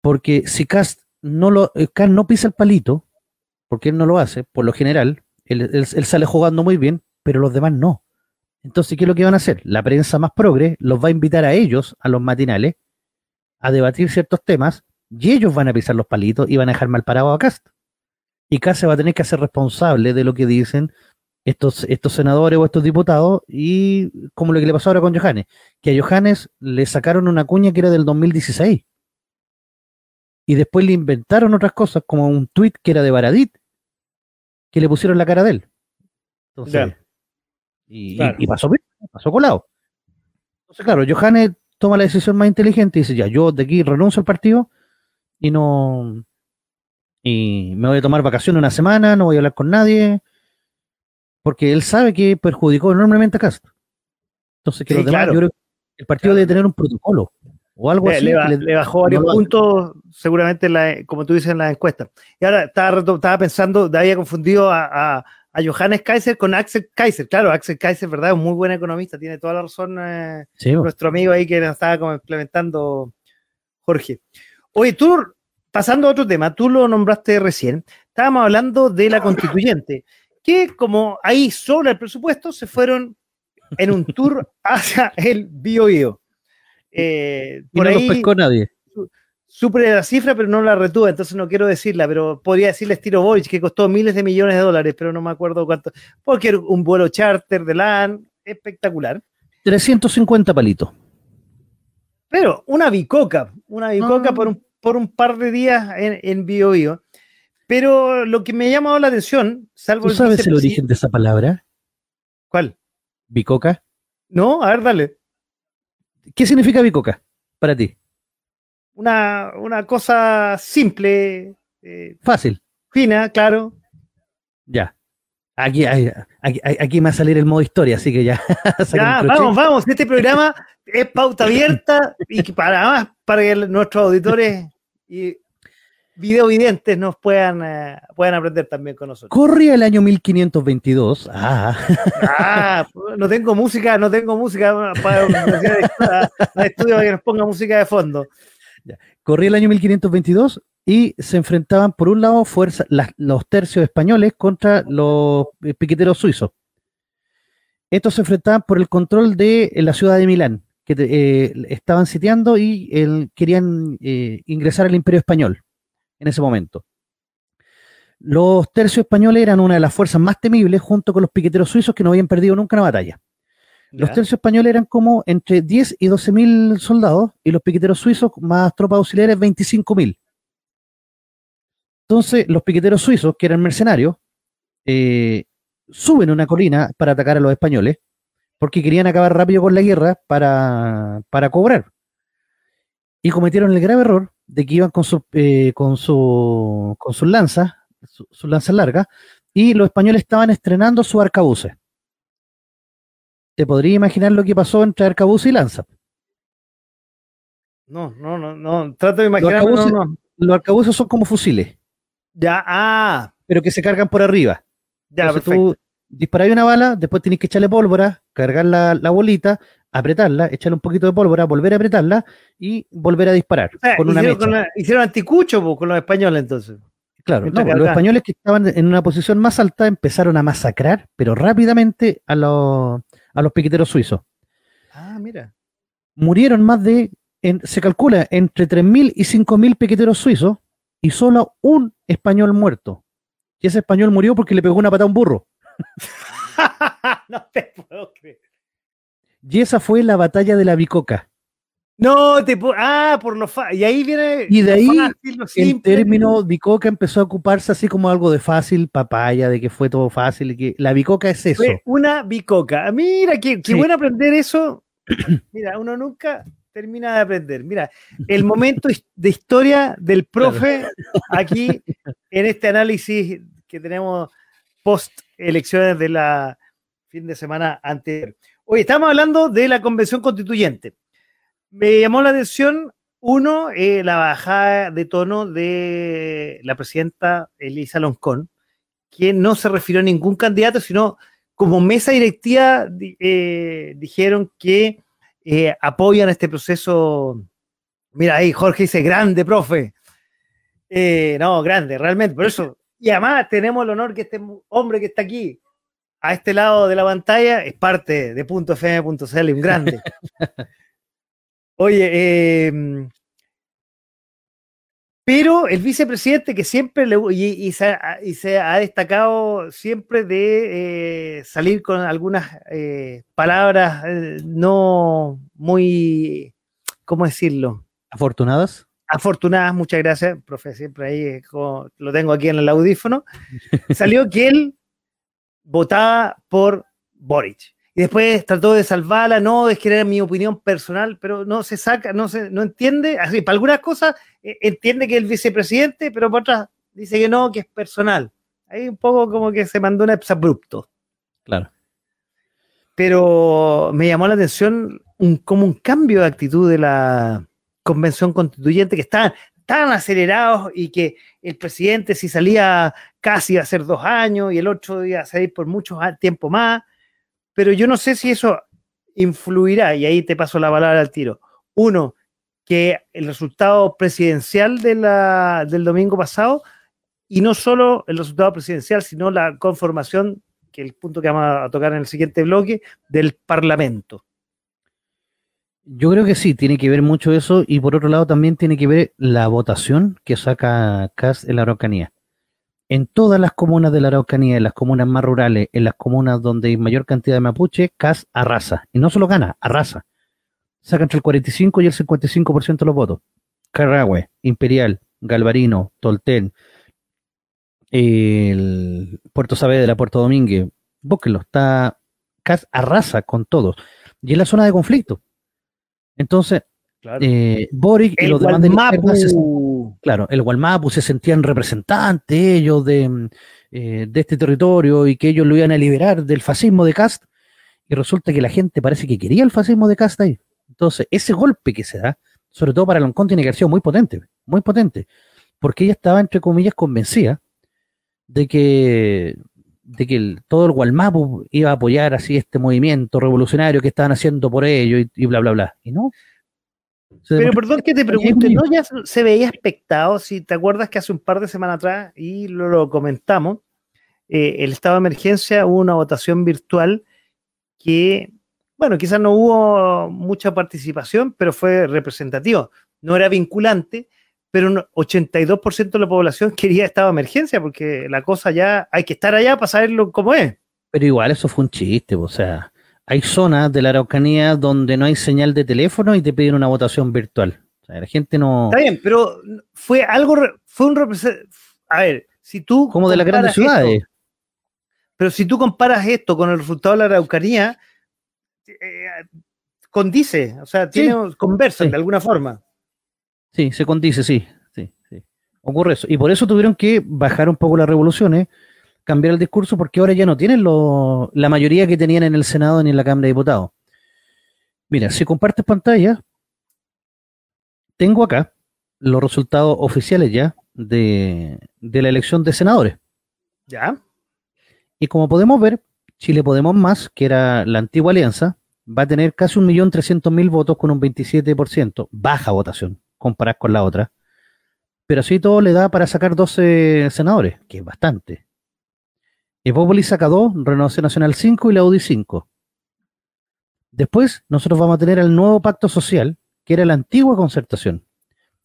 Porque si Cast no, lo, Cast no pisa el palito, porque él no lo hace, por lo general, él, él- él sale jugando muy bien, pero los demás no. Entonces, ¿qué es lo que van a hacer? La prensa más progre los va a invitar a ellos, a los matinales, a debatir ciertos temas, y ellos van a pisar los palitos y van a dejar mal parado a Cast. Y Cast se va a tener que hacer responsable de lo que dicen estos, estos senadores o estos diputados, y como lo que le pasó ahora con Johannes, que a Johannes le sacaron una cuña que era del 2016. Y después le inventaron otras cosas, como un tuit que era de Baradit, que le pusieron la cara de él. Entonces. Y, y- Claro. y pasó, bien, pasó colado. Entonces, claro, Johannes toma la decisión más inteligente y dice, ya, yo de aquí renuncio al partido y no... Y me voy a tomar vacaciones una semana, no voy a hablar con nadie, porque él sabe que perjudicó enormemente a Castro. Entonces, que Sí, los demás, claro. yo creo que el partido Claro. debe tener un protocolo o algo Le, así. le ba- que le- le bajó varios no puntos, seguramente, en la- como tú dices en la encuesta. Y ahora estaba, estaba pensando, había confundido a, a, a Johannes Kaiser con Axel Kaiser. Claro, Axel Kaiser, ¿verdad? Un muy buen economista, tiene toda la razón eh, Sí, nuestro amigo ahí que nos estaba complementando, Jorge. Oye, tú, pasando a otro tema, tú lo nombraste recién, estábamos hablando de la constituyente, que como ahí sobra el presupuesto, se fueron en un tour hacia el Biobío. Eh, y por no los ahí pescó nadie. Supe la cifra, pero no la retuve, entonces no quiero decirla, pero podría decirle estilo Boric, que costó miles de millones de dólares, pero no me acuerdo cuánto, porque era un vuelo charter de LAN, espectacular. 350 palitos. Pero una bicoca, una bicoca Ah. por, un, por un par de días en, en Bio Bio. Pero lo que me ha llamado la atención, salvo ¿Tú sabes el origen de esa palabra? ¿Cuál? Bicoca. No, a ver, dale. ¿Qué significa bicoca para ti? Una, una cosa simple, eh, Fácil. fina, claro. Ya. Aquí, aquí, aquí- me va a salir el modo historia, así que ya. vamos, vamos. Este programa es pauta abierta y para más, para que nuestros auditores y videovidentes nos puedan, eh, puedan aprender también con nosotros. Corría el año 1522. Ah, Ah, no tengo música, no tengo música para un estudio que nos ponga música de fondo. Corría el año 1522 y se enfrentaban por un lado fuerza, las- los tercios españoles contra los eh, piqueteros suizos. Estos se enfrentaban por el control de eh, la ciudad de Milán, que eh, estaban sitiando y querían ingresar al imperio español en ese momento. Los tercios españoles eran una de las fuerzas más temibles junto con los piqueteros suizos que no habían perdido nunca una batalla. Los tercios españoles eran como entre 10 y 12 mil soldados y los piqueteros suizos más tropas auxiliares 25 mil. Entonces los piqueteros suizos, que eran mercenarios, eh, suben una colina para atacar a los españoles porque querían acabar rápido con la guerra para, para cobrar. Y cometieron el grave error de que iban con, su, eh, con, su, con sus lanzas, su- sus lanzas largas, y los españoles estaban estrenando sus arcabuces. ¿Te podría imaginar lo que pasó entre arcabuz y lanza? No, no, no, no. Trato de Los imaginar. No, arcabuces, no. los arcabuces son como fusiles, Ya, ah, pero que se cargan por arriba. ya, Entonces perfecto. tú disparas una bala, después tienes que echarle pólvora, cargar la, la bolita, apretarla, echarle un poquito de pólvora, volver a apretarla y volver a disparar O sea, con una hicieron, mecha. con la- hicieron anticucho po, con los españoles entonces. Claro, no, los españoles que estaban en una posición más alta empezaron a masacrar, pero rápidamente a los, a los piqueteros suizos. Ah, mira. Murieron más de, en- se calcula, entre 3.000 y 5.000 piqueteros suizos y solo un español muerto. Y ese español murió porque le pegó una patada a un burro. no te puedo creer. Y esa fue la batalla de la Bicoca. No, te ah, por lo fa- y ahí viene Y de ahí, fácil, lo El término bicoca empezó a ocuparse así como algo de fácil, papaya, de que fue todo fácil, que la bicoca es eso. Fue una bicoca. Mira, qué, qué Sí. bueno aprender eso. Mira, uno nunca termina de aprender. Mira, el momento de historia del profe aquí en este análisis que tenemos post elecciones de la fin de semana anterior. Hoy estamos hablando de la convención constituyente. Me llamó la atención, uno, eh, la bajada de tono de la presidenta Elisa Loncón, que no se refirió a ningún candidato, sino como mesa directiva eh, dijeron que eh, apoyan este proceso. Mira ahí, Jorge dice, grande, profe. No, grande, realmente, por eso. Y además tenemos el honor que este hombre que está aquí, a este lado de la pantalla, es parte de .fm.cl, un grande. Oye, eh, pero el vicepresidente que siempre le, y, se, ha, destacado siempre de eh, salir con algunas eh, palabras eh, no muy, ¿cómo decirlo? Afortunadas. Afortunadas, muchas gracias, profe, siempre ahí lo tengo aquí en el audífono. Salió que él votaba por Boric y después trató de salvarla, no, es que era mi opinión personal, pero no se saca, no se, no entiende, así, para algunas cosas eh, entiende que es el vicepresidente, pero para otras dice que no, que es personal. Ahí un poco como que se mandó un exabrupto. Claro. Pero me llamó la atención un, como un cambio de actitud de la convención constituyente, que estaban tan acelerados y que el presidente si salía casi a hacer dos años y el otro iba a salir por mucho tiempo más pero yo no sé si eso influirá, y ahí te paso la palabra al tiro. Uno, que el resultado presidencial del domingo pasado, y no solo el resultado presidencial, sino la conformación, que es el punto que vamos a tocar en el siguiente bloque, del Parlamento. Yo creo que sí, tiene que ver mucho eso, y por otro lado también tiene que ver la votación que saca CAS en la Araucanía en todas las comunas de la Araucanía, en las comunas más rurales, en las comunas donde hay mayor cantidad de mapuche, CAS arrasa. Y no solo gana, arrasa. Saca entre el 45 y el 55% de los votos. Carrahue, Imperial, Galvarino, Tolten, el Puerto Saavedra, Puerto Domínguez, búsquenlo, está CAS arrasa con todos. Y es la zona de conflicto. Entonces, eh, Boric y los demás de claro, el Gualmapu se sentían representantes ellos de, eh, de, este territorio y que ellos lo iban a liberar del fascismo de Cast. Y resulta que la gente parece que quería el fascismo de Cast ahí. Entonces, ese golpe que se da, sobre todo para Loncón, tiene que haber sido muy potente, muy potente, porque ella estaba, entre comillas, convencida de que, de que todo el Gualmapu iba a apoyar así este movimiento revolucionario que estaban haciendo por ellos y, y bla, bla, bla. Y no, pero perdón que te pregunte, ¿no ya se veía expectado? Si te acuerdas que hace un par de semanas atrás, y lo, comentamos, eh, el estado de emergencia hubo una votación virtual que, bueno, quizás no hubo mucha participación, pero fue representativo. No era vinculante, pero un 82% de la población quería estado de emergencia, porque la cosa ya hay que estar allá para saberlo cómo es. Pero igual eso fue un chiste, o sea, hay zonas de la Araucanía donde no hay señal de teléfono y te piden una votación virtual. O sea, la gente no. Está bien, pero fue algo, fue un A ver, si tú. Como de las grandes ciudades. pero si tú comparas esto con el resultado de la Araucanía, eh, condice, o sea, tiene, conversan de alguna forma. Sí, se condice, sí, sí, sí. Ocurre eso. Y por eso tuvieron que bajar un poco las revoluciones cambiar el discurso porque ahora ya no tienen lo, la mayoría que tenían en el Senado ni en la Cámara de Diputados. Mira, si compartes pantalla, tengo acá los resultados oficiales ya de, de la elección de senadores. ¿Ya? Y como podemos ver, Chile Podemos Más, que era la antigua alianza, va a tener casi un millón trescientos mil votos con un 27%, baja votación, comparado con la otra. Pero así todo le da para sacar 12 senadores, que es bastante. Evópolis saca 2, Renovación Nacional 5 y la UDI 5. Después, nosotros vamos a tener el nuevo pacto social, que era la antigua concertación.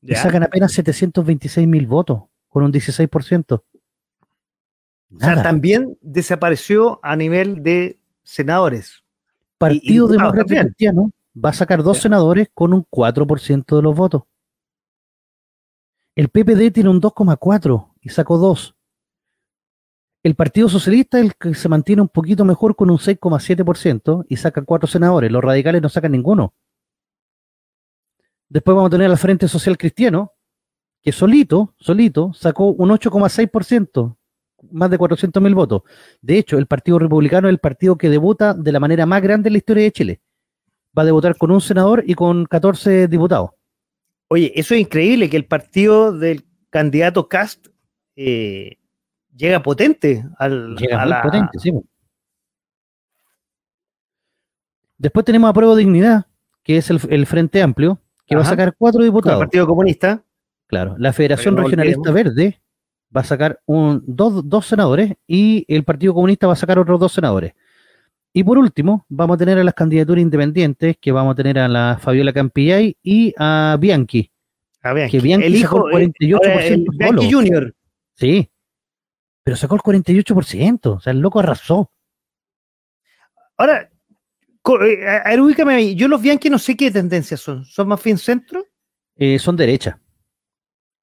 Y sacan apenas 726 mil votos, con un 16%. O sea, también desapareció a nivel de senadores. Partido Demócrata Cristiano va a sacar dos senadores con un 4% de los votos. El PPD tiene un 2,4 y sacó dos. El Partido Socialista es el que se mantiene un poquito mejor con un 6,7% y saca cuatro senadores. Los radicales no sacan ninguno. Después vamos a tener al Frente Social Cristiano, que solito, solito, sacó un 8,6%, más de 400 mil votos. De hecho, el Partido Republicano es el partido que debuta de la manera más grande en la historia de Chile. Va a debutar con un senador y con 14 diputados. Oye, eso es increíble que el partido del candidato Cast eh, llega potente al. Llega potente, sí. Después tenemos a Prueba Dignidad, que es el, Frente Amplio, que va a sacar cuatro diputados. El Partido Comunista. Claro, la Federación Regionalista Verde va a sacar un, dos, dos senadores y el Partido Comunista va a sacar otros dos senadores. Y por último, vamos a tener a las candidaturas independientes, que vamos a tener a la Fabiola Campillay y a Bianchi. A Bianchi. Que Bianchi el hijo, el 48% Bianchi Junior. Sí, pero sacó el 48%, o sea, el loco arrasó. Ahora, eh, a ubícame ahí. Yo los Bianchi no sé qué tendencias son. ¿Son más fin centro? Eh, son derecha.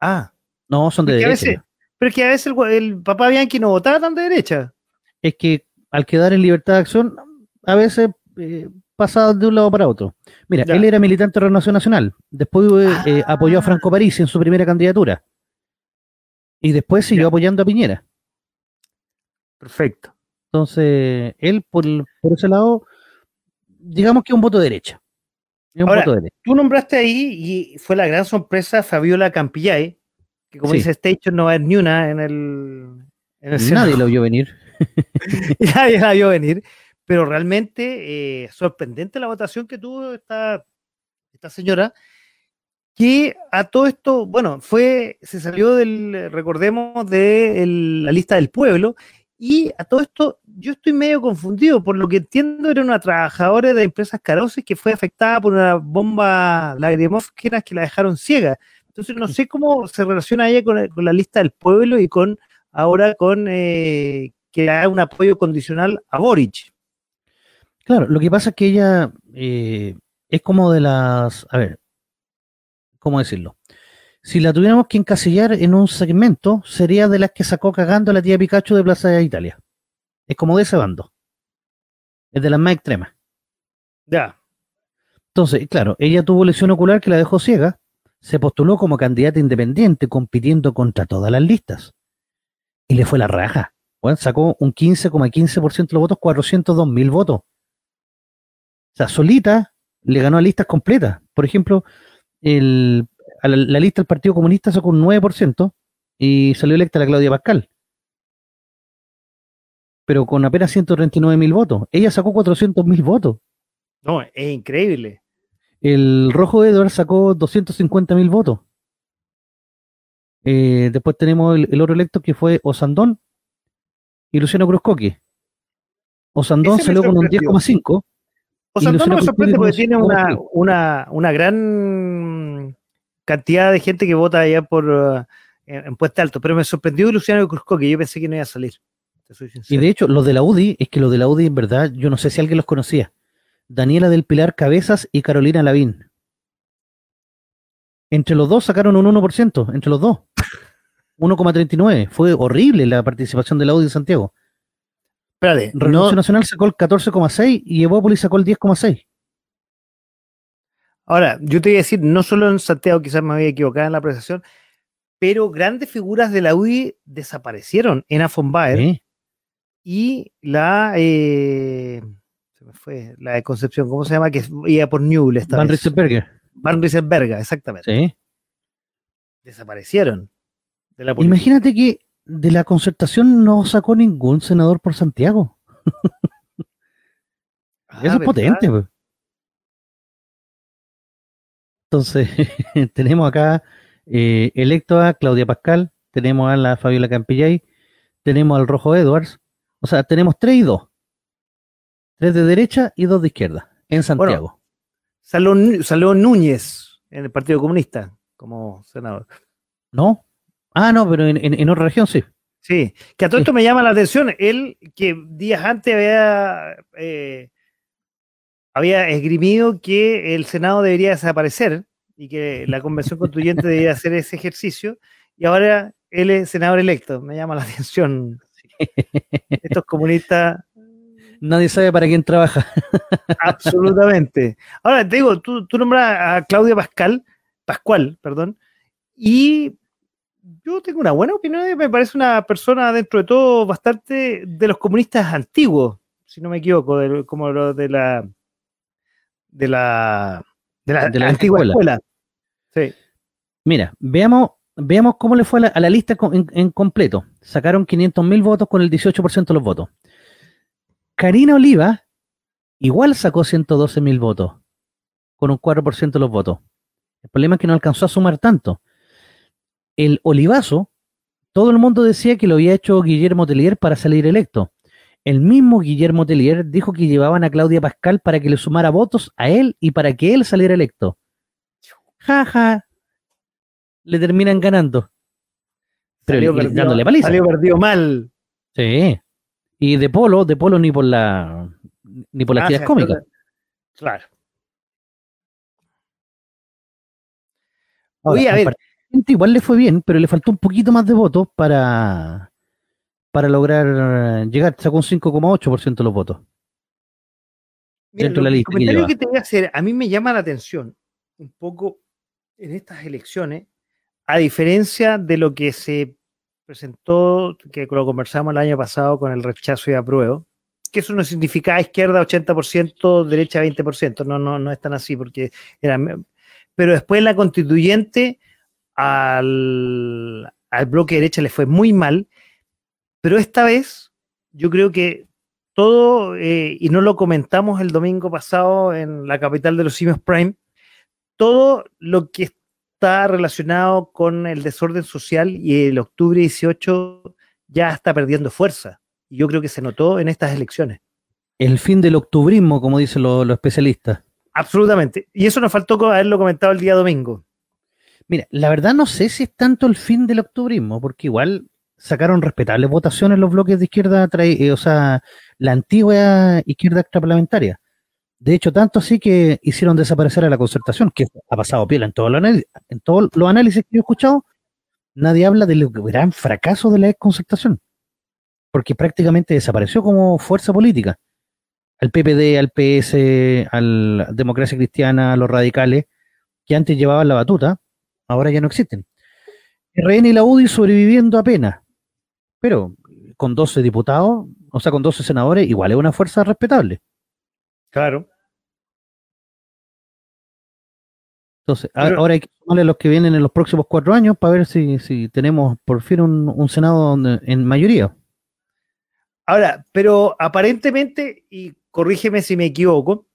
Ah. No, son de derecha. pero es que a veces el, papá Bianchi no votaba tan de derecha. Es que al quedar en libertad de acción, a veces eh, pasa de un lado para otro. Mira, él era militante de Renovación Nacional, después eh, ah. apoyó a Franco París en su primera candidatura, y después siguió apoyando a Piñera. Perfecto. Entonces, él por, ese lado, digamos que un voto de derecha. un voto de derecha. Tú nombraste ahí, y fue la gran sorpresa, Fabiola Campillay, que como dice Station no va a haber ni una en el... Nadie lo vio venir. Nadie la vio venir, pero realmente eh, sorprendente la votación que tuvo esta, esta señora, que a todo esto, bueno, fue, se salió del, recordemos, de la lista del pueblo, y a todo esto yo estoy medio confundido, por lo que entiendo era una trabajadora de empresas caroces que fue afectada por una bomba lacrimógena que la dejaron ciega. Entonces no sé cómo se relaciona ella con, con la lista del pueblo y con ahora con eh, que haga un apoyo condicional a Boric. Claro, lo que pasa es que ella eh, es como de las, a ver, ¿cómo decirlo? Si la tuviéramos que encasillar en un segmento, sería de las que sacó cagando a la tía Pikachu de Plaza de Italia. Es como de ese bando. Es de las más extremas. Ya. Entonces, claro, ella tuvo lesión ocular que la dejó ciega, se postuló como candidata independiente compitiendo contra todas las listas. Y le fue la raja. Bueno, sacó un 15,15% de los votos, 402 mil votos. O sea, solita le ganó a listas completas. Por ejemplo, el, a la, lista del Partido Comunista sacó un 9% y salió electa la Claudia Pascal. Pero con apenas 139 mil votos. Ella sacó 400 mil votos. No, es increíble. El Rojo Edward sacó 250 mil votos. Eh, después tenemos el, el, otro electo que fue Osandón, y Luciano Cruzcoqui. Osandón salió con un 10,5. Osandón no me sorprende porque tiene una, una, una, gran cantidad de gente que vota allá por uh, en, Puesta Alto, pero me sorprendió Luciano Cruzcoqui, yo pensé que no iba a salir. y de hecho, los de la UDI, es que los de la UDI, en verdad, yo no sé si alguien los conocía. Daniela del Pilar Cabezas y Carolina Lavín. Entre los dos sacaron un 1%, entre los dos. 1,39. Fue horrible la participación de la UDI en Santiago. Espérate. Renovación Nacional sacó el 14,6 y Evópolis sacó el 10,6. Ahora, yo te voy a decir, no solo en Santiago, quizás me había equivocado en la apreciación, pero grandes figuras de la UDI desaparecieron en Afon y la eh, se me fue, la de Concepción, ¿cómo se llama? Que iba por Newell Van Riesenberger. Van Riesenberger, exactamente. Sí. Desaparecieron. Imagínate que de la concertación no sacó ningún senador por Santiago. Eso es ah, potente. Entonces, tenemos acá eh, electo a Claudia Pascal, tenemos a la Fabiola Campillay, tenemos al Rojo Edwards, o sea, tenemos tres y dos. Tres de derecha y dos de izquierda, en Santiago. salió Núñez en el Partido Comunista como senador. No, Ah, no, pero en, otra región sí. Sí, que a todo esto me llama la atención. Él, que días antes había, eh, había esgrimido que el Senado debería desaparecer y que la Convención Constituyente debería hacer ese ejercicio, y ahora él es senador electo. Me llama la atención. Estos comunistas. Nadie sabe para quién trabaja. Absolutamente. Ahora, te digo, tú, tú nombras a Claudia Pascal, Pascual, perdón, y yo tengo una buena opinión, me parece una persona dentro de todo bastante de los comunistas antiguos, si no me equivoco, como lo de la de la de la, antigua escuela. Sí. Mira, veamos, veamos cómo le fue a la, lista en, completo. Sacaron 500 mil votos con el 18% de los votos. Karina Oliva igual sacó 112 mil votos, con un 4% de los votos. El problema es que no alcanzó a sumar tanto. El Olivazo, todo el mundo decía que lo había hecho Guillermo Tellier para salir electo. El mismo Guillermo Tellier dijo que llevaban a Claudia Pascal para que le sumara votos a él y para que él saliera electo. Jaja. Le terminan ganando. Pero Salió le- dándole paliza. Salió perdido mal. Sí. Y de polo, de polo ni por la ni por las Ah, tiras cómicas. Claro. Ahora, Oye, a ver. igual le fue bien, pero le faltó un poquito más de votos para, para lograr llegar. Sacó un 5,8% de los votos. Mira, dentro de la lista comentario que te voy a hacer, a mí me llama la atención un poco en estas elecciones, a diferencia de lo que se presentó, que lo conversamos el año pasado con el rechazo y apruebo, que eso no significaba izquierda 80%, derecha 20%, no, no, no es tan así, porque era... Pero después la constituyente al, al bloque derecha le fue muy mal, pero esta vez yo creo que todo, eh, y no lo comentamos el domingo pasado en la capital de los simios Prime, todo lo que está relacionado con el desorden social y el octubre 18 ya está perdiendo fuerza. Y yo creo que se notó en estas elecciones. El fin del octubrismo, como dicen los, los especialistas. Absolutamente. Y eso nos faltó haberlo comentado el día domingo. Mira, la verdad no sé si es tanto el fin del octubrismo, porque igual sacaron respetables votaciones los bloques de izquierda, eh, o sea, la antigua izquierda extraparlamentaria. De hecho, tanto así que hicieron desaparecer a la concertación, que ha pasado piola en todos los análisis, en todos los análisis que yo he escuchado, nadie habla del gran fracaso de la concertación, porque prácticamente desapareció como fuerza política. Al PPD, al PS, a la Democracia Cristiana, a los radicales, que antes llevaban la batuta, ahora ya no existen. RN y la UDI sobreviviendo apenas, pero con 12 diputados, o sea, con 12 senadores, igual es una fuerza respetable. Claro. Entonces, Pero- ahora hay que sumarle los que vienen en los próximos cuatro años para ver si, si tenemos por fin un, un Senado donde- en mayoría. Ahora, pero aparentemente, y corrígeme si me equivoco,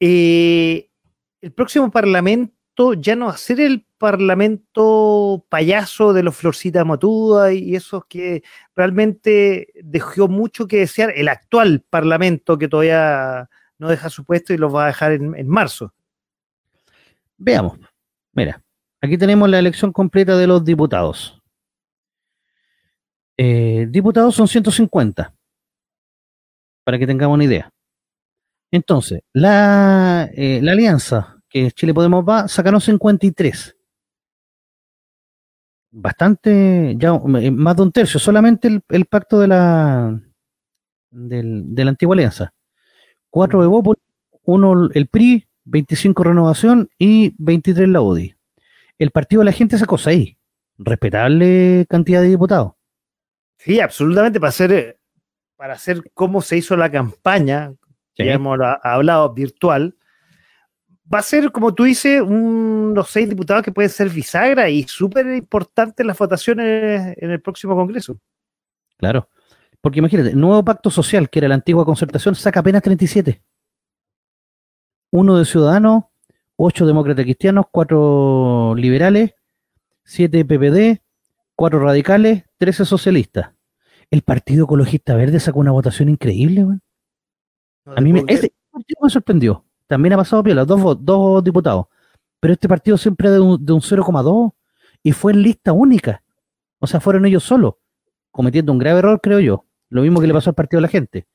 eh, el próximo parlamento ya no va a ser el parlamento payaso de los Florcita Motuda y esos que realmente dejó mucho que desear, el actual parlamento que todavía no deja su puesto y los va a dejar en, en marzo. Veamos. Mira, aquí tenemos la elección completa de los diputados. Eh, diputados son 150, para que tengamos una idea. Entonces, la, eh, la alianza que Chile Podemos va, sacaron 53. Bastante, ya eh, más de un tercio, solamente el, el pacto de la, del- de la antigua alianza. Cuatro de Bópoli, uno el PRI, 25 Renovación y 23 la UDI. El partido de la gente sacó 6. Respetable cantidad de diputados. Sí, absolutamente, para hacer, eh, para hacer cómo se hizo la campaña, Sí. ya hemos ha- hablado virtual, va a ser, como tú dices, unos seis diputados que pueden ser bisagra y súper importantes las votaciones en el próximo Congreso. Claro. Porque imagínate, el nuevo pacto social, que era la antigua concertación, saca apenas 37. Uno de Ciudadanos, ocho demócratas cristianos, cuatro liberales, siete PPD, cuatro radicales, 13 socialistas. El Partido Ecologista Verde sacó una votación increíble. No A mí me, ese partido me sorprendió. También ha pasado piola, dos, dos diputados. Pero este partido siempre de un, de un 0,2 y fue en lista única. O sea, fueron ellos solos, cometiendo un grave error, creo yo. Lo mismo que le pasó al partido de la gente.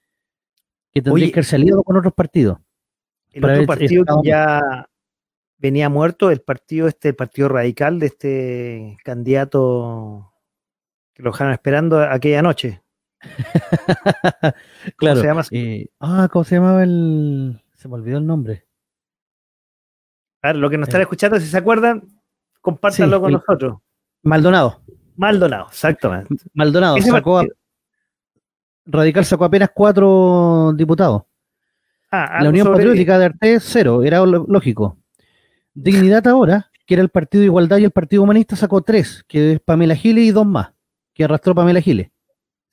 Que tendría Oye, que haberse aliado con otros partidos. El otro partido que ya venía muerto, el partido este, el partido radical de este candidato que lo dejaron esperando aquella noche. claro. se llama? eh, ah, ¿cómo se llamaba el...? Se me olvidó el nombre. A ver, lo que nos están Eh. escuchando, si se acuerdan, compártanlo Sí, con el- nosotros. Maldonado. Maldonado, exactamente. Maldonado sacó a- Radical sacó apenas cuatro diputados. Ah, La Unión Patriótica de Arte, cero, era lógico. Dignidad ahora, que era el Partido de Igualdad y el Partido Humanista, sacó tres, que es Pamela Giles y dos más, que arrastró Pamela Giles.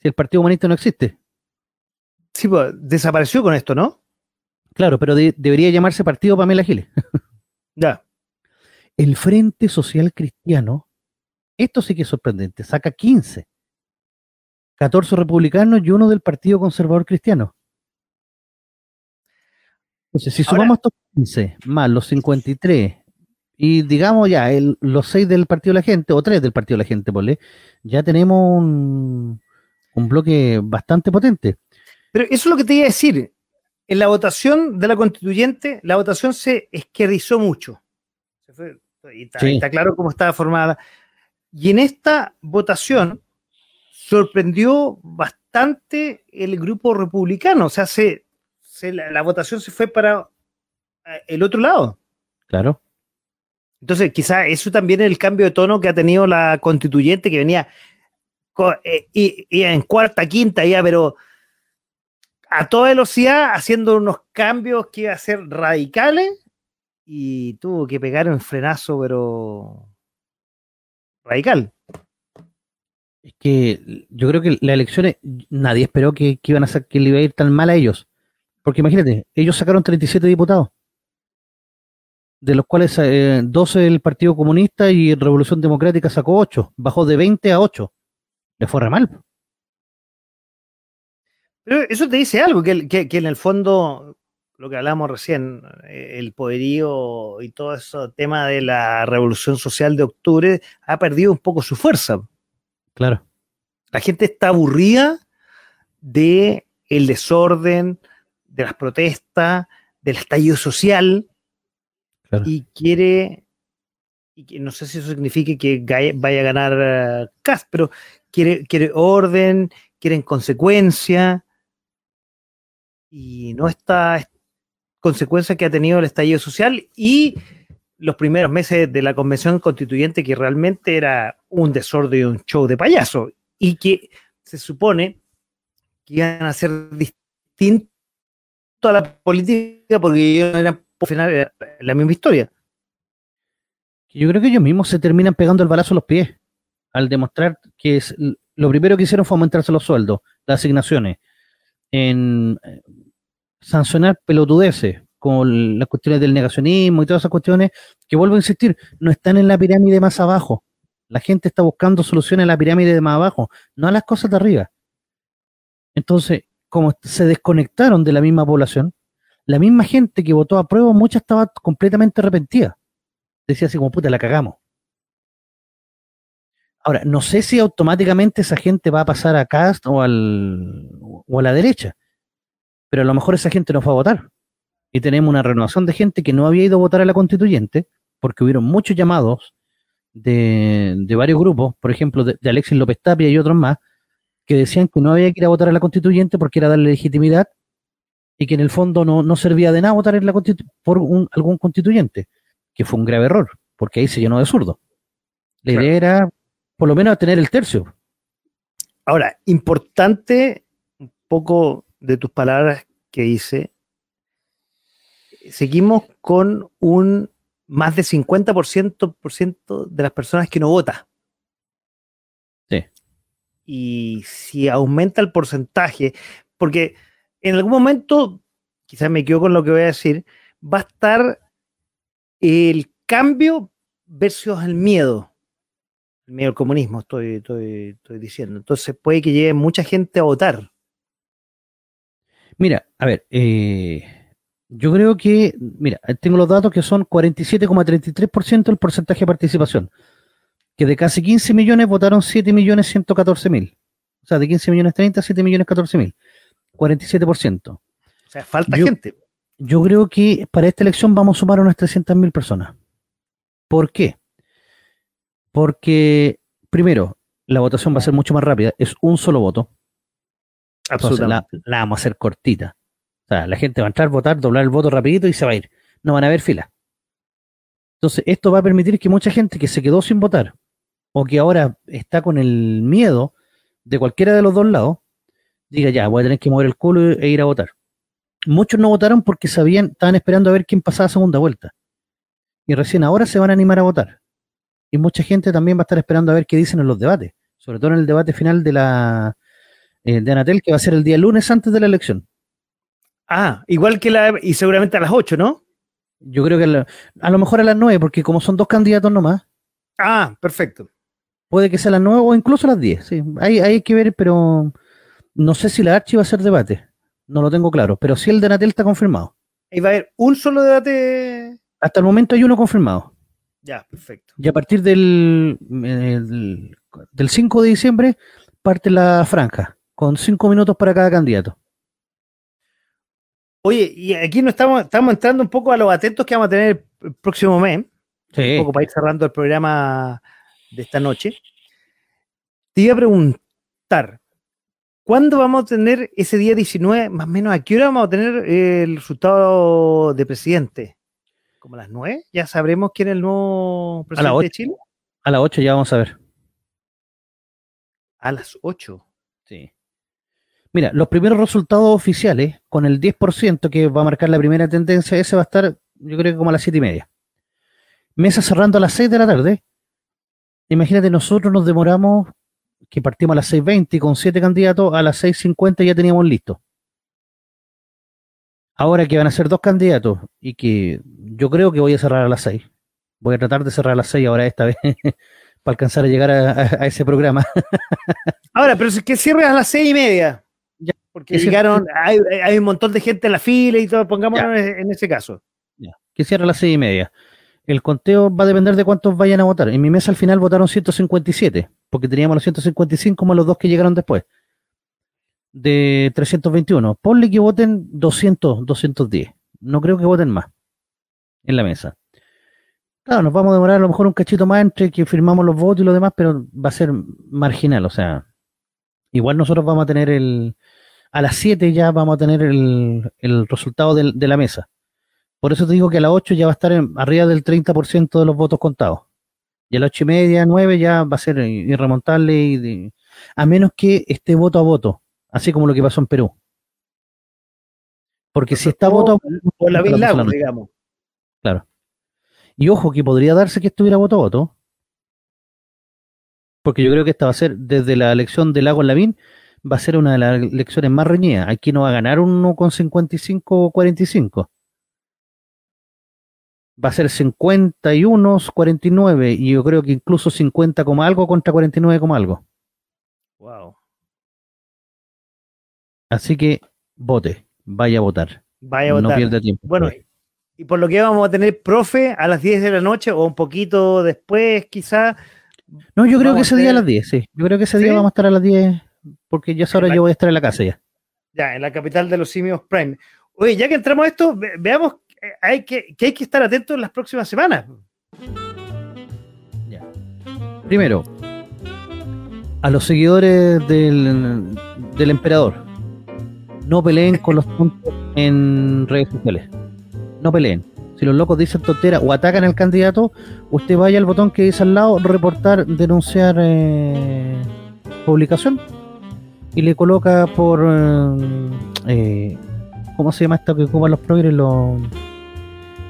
Si el Partido Humanista no existe. Sí, pues, desapareció con esto, ¿no? Claro, pero debería llamarse Partido Pamela Giles. ya. El Frente Social Cristiano, esto sí que es sorprendente, saca 15. 14 republicanos y uno del Partido Conservador Cristiano. Entonces, si sumamos estos 15 más los 53 y digamos ya los 6 del Partido de la Gente, o 3 del Partido de la Gente, ¿vale? ya tenemos un, un bloque bastante potente. Pero eso es lo que te iba a decir. En la votación de la constituyente, la votación se esquerdizó mucho. y está, claro cómo estaba formada. Y en esta votación sorprendió bastante el grupo republicano. O sea, se, la, votación se fue para eh, el otro lado. Claro. Entonces, quizá eso también es el cambio de tono que ha tenido la constituyente, que venía eh, y, en cuarta, quinta, ya, pero a toda velocidad, haciendo unos cambios que iba a ser radicales y tuvo que pegar un frenazo, pero radical. Es que yo creo que las elecciones, nadie esperó que, iban a que le iba a ir tan mal a ellos. Porque imagínate, ellos sacaron 37 diputados, de los cuales 12 eh, del Partido Comunista y Revolución Democrática sacó 8, bajó de 20 a 8. Le fue re mal. Pero eso te dice algo, que, en el fondo, lo que hablamos recién, eh, el poderío y todo ese tema de la revolución social de octubre ha perdido un poco su fuerza. Claro. La gente está aburrida de el desorden, de las protestas, del estallido social y quiere, y que, no sé si eso significa que vaya a ganar uh, pero quiere, quiere orden, quieren consecuencia y no esta consecuencia que ha tenido el estallido social y los primeros meses de la convención constituyente que realmente era un desorden y un show de payaso y que se supone que iban a ser distintos a la política porque eran por final la misma historia. Yo creo que ellos mismos se terminan pegando el balazo a los pies al demostrar que es, lo primero que hicieron fue aumentarse los sueldos, las asignaciones, en sancionar pelotudeces con las cuestiones del negacionismo y todas esas cuestiones que vuelvo a insistir, no están en la pirámide más abajo. La gente está buscando soluciones en la pirámide de más abajo, no a las cosas de arriba. Entonces, como se desconectaron de la misma población, la misma gente que votó a prueba, mucha estaba completamente arrepentida. Decía así como, puta, la cagamos. Ahora, no sé si automáticamente esa gente va a pasar a Cast o, al, o a la derecha, pero a lo mejor esa gente no fue a votar y tenemos una renovación de gente que no había ido a votar a la constituyente, porque hubieron muchos llamados de, varios grupos, por ejemplo, de, Alexis López Tapia y otros más, que decían que no había que ir a votar a la constituyente porque era darle legitimidad y que en el fondo no, servía de nada votar en la por algún constituyente, que fue un grave error, porque ahí se llenó de zurdo. La idea era, por lo menos, tener el tercio. Ahora, importante un poco de tus palabras que hice, seguimos con un más de 50% de las personas que no vota. Sí. Y si aumenta el porcentaje, porque en algún momento, quizás me quedo con lo que voy a decir, va a estar el cambio versus el miedo. El miedo al comunismo, estoy, estoy, estoy diciendo. Entonces puede que llegue mucha gente a votar. Mira, a ver, eh, yo creo que, mira, tengo los datos que son 47,33% el porcentaje de participación. Que de casi 15 millones votaron 7 millones 114 mil. O sea, de 15 millones 30, 7 millones 14 mil. 47%. O sea, falta gente. Yo creo que para esta elección vamos a sumar unas 300 mil personas. ¿Por qué? Porque, primero, la votación va a ser mucho más rápida. Es un solo voto. Absolutamente. la vamos a hacer cortita la gente va a entrar, votar, doblar el voto rapidito y se va a ir. No van a haber fila. Entonces, esto va a permitir que mucha gente que se quedó sin votar o que ahora está con el miedo de cualquiera de los dos lados, diga ya, voy a tener que mover el culo e ir a votar. Muchos no votaron porque sabían, estaban esperando a ver quién pasaba segunda vuelta. Y recién ahora se van a animar a votar. Y mucha gente también va a estar esperando a ver qué dicen en los debates, sobre todo en el debate final de la eh, de Anatel, que va a ser el día lunes antes de la elección. Ah, igual que la. Y seguramente a las 8, ¿no? Yo creo que a lo mejor a las 9, porque como son dos candidatos nomás. Ah, perfecto. Puede que sea a las 9 o incluso a las 10. Sí, hay, hay que ver, pero no sé si la Archi va a ser debate. No lo tengo claro. Pero sí el de Natel está confirmado. ¿Y va a haber un solo debate? Hasta el momento hay uno confirmado. Ya, perfecto. Y a partir del, del 5 de diciembre parte la franja, con 5 minutos para cada candidato. Oye, y aquí no estamos, estamos entrando un poco a los atentos que vamos a tener el próximo mes. Un poco para ir cerrando el programa de esta noche. Te iba a preguntar, ¿cuándo vamos a tener ese día 19, más o menos, a qué hora vamos a tener el resultado de presidente? ¿Como a las 9? ¿Ya sabremos quién es el nuevo presidente de Chile? A las 8 ya vamos a ver. A las 8. Sí. Mira, los primeros resultados oficiales, con el 10% que va a marcar la primera tendencia, ese va a estar, yo creo que como a las 7 y media. Mesa cerrando a las 6 de la tarde. Imagínate, nosotros nos demoramos, que partimos a las 6.20 con 7 candidatos, a las 6.50 ya teníamos listo. Ahora que van a ser dos candidatos y que yo creo que voy a cerrar a las 6. Voy a tratar de cerrar a las 6 ahora esta vez para alcanzar a llegar a, ese programa. ahora, pero si que cierre a las 6 y media. Porque llegaron, hay, un montón de gente en la fila y todo, pongámonos en ese caso. Que cierra a las seis y media. El conteo va a depender de cuántos vayan a votar. En mi mesa al final votaron 157, porque teníamos los 155 como los dos que llegaron después. De 321. Ponle que voten 200, 210. No creo que voten más en la mesa. Claro, nos vamos a demorar a lo mejor un cachito más entre que firmamos los votos y lo demás, pero va a ser marginal. O sea, igual nosotros vamos a tener el, a las 7 ya vamos a tener el, resultado de, la mesa. Por eso te digo que a las 8 ya va a estar arriba del 30% de los votos contados. Y a las 8 y media, 9 ya va a ser irremontable, y a menos que esté voto a voto, así como lo que pasó en Perú. Porque si está voto a voto. la digamos. Claro. Y ojo que podría darse que estuviera voto a voto. Porque yo creo que esta va a ser desde la elección de Lago Lavín va a ser una de las elecciones más reñidas. Aquí no va a ganar uno con 55 o 45. Va a ser 51, 49 y yo creo que incluso 50 como algo contra 49 como algo. Wow. Así que vote, vaya a votar. Vaya a votar. No pierda tiempo. Bueno, y por lo que vamos a tener profe a las 10 de la noche o un poquito después, quizá. No, yo creo que ese día a las 10, sí. Yo creo que ese día vamos a estar a las 10 porque ya es hora yo voy a estar en la casa ya. Ya, en la capital de los simios Prime. Oye, ya que entramos a esto, veamos que hay que, hay que estar atentos en las próximas semanas. Ya. Primero, a los seguidores del, del emperador, no peleen con los puntos en redes sociales. No peleen. Si los locos dicen tontera o atacan al candidato, usted vaya al botón que dice al lado, reportar, denunciar eh, publicación y le coloca por eh, eh, ¿cómo se llama esto que ocupan los progres? Los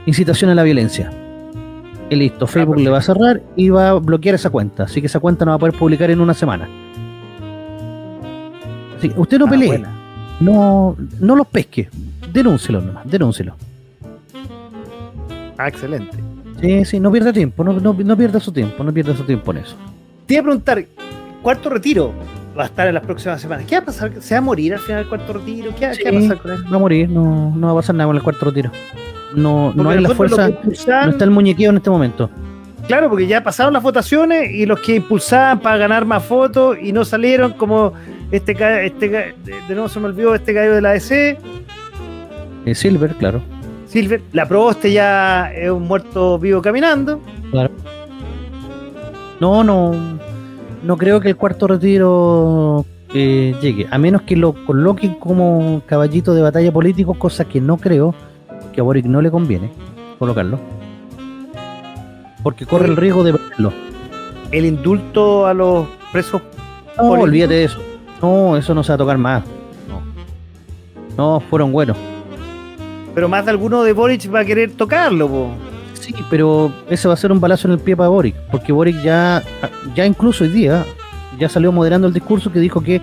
incitación a la violencia. Y listo, Facebook le va a cerrar y va a bloquear esa cuenta. Así que esa cuenta no va a poder publicar en una semana. Así, usted no ah, pelee. No, no los pesque. Denúncelo nomás, denúncelo. Ah, excelente. Sí, sí, no pierda tiempo, no, no, no pierda su tiempo, no pierda su tiempo en eso. Te iba a preguntar, cuarto retiro, va a estar en las próximas semanas. ¿Qué va a pasar? ¿Se va a morir al final del cuarto retiro? ¿Qué, va a pasar con él? Va a morir, no, no va a pasar nada con el cuarto retiro. No, no hay la fuerza, no está el muñequeo en este momento. Claro, porque ya pasaron las votaciones y los que impulsaban para ganar más fotos y no salieron, como este, este de nuevo se me olvidó este gallo de la ADC. Eh, Silver, claro. Silver, la Proboste ya es un muerto vivo caminando. Claro. No, no, no creo que el cuarto retiro eh, llegue, a menos que lo coloquen como caballito de batalla político, cosa que no creo, que a Boric no le conviene colocarlo, porque corre el riesgo de perderlo. El indulto a los presos. No, olvídate de eso. No, eso no se va a tocar más. No, no fueron buenos. Pero más de alguno de Boric va a querer tocarlo, po. Sí, pero ese va a ser un balazo en el pie para Boric, porque Boric ya, ya incluso hoy día, ya salió moderando el discurso que dijo que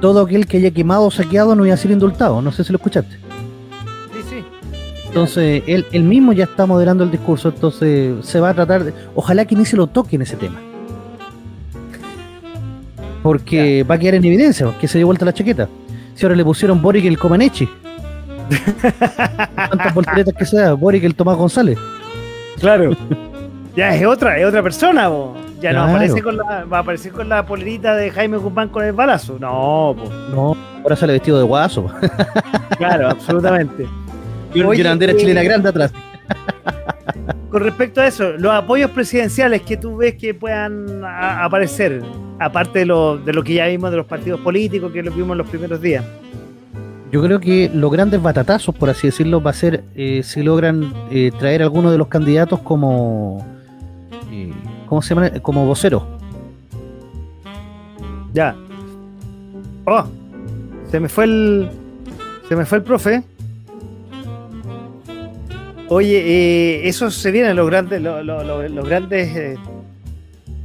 todo aquel que haya quemado o saqueado no iba a ser indultado. No sé si lo escuchaste. Entonces, él, él mismo ya está moderando el discurso, entonces se va a tratar de... Ojalá que ni se lo toque en ese tema. Porque va a quedar en evidencia que se dio vuelta la chaqueta. Si ahora le pusieron Boric el Comanechi. Tantas volteretas que sea, Boric el Tomás González. Claro. ya es otra, es otra persona, po. Ya no aparece con la, va a aparecer con la polerita de Jaime Guzmán con el balazo. No, po. No, ahora sale vestido de guaso. claro, absolutamente. Y una bandera eh, chilena grande atrás. Con respecto a eso, los apoyos presidenciales que tú ves que puedan aparecer, aparte de lo, de lo que ya vimos de los partidos políticos, que lo vimos en los primeros días. Yo creo que los grandes batatazos, por así decirlo, va a ser eh, si logran eh, traer a alguno de los candidatos como. eh, ¿Cómo se llama? Como vocero. Ya. Oh, se me fue el. Se me fue el profe. Oye, eh, eso se vienen los grandes, lo- lo- lo- los grandes,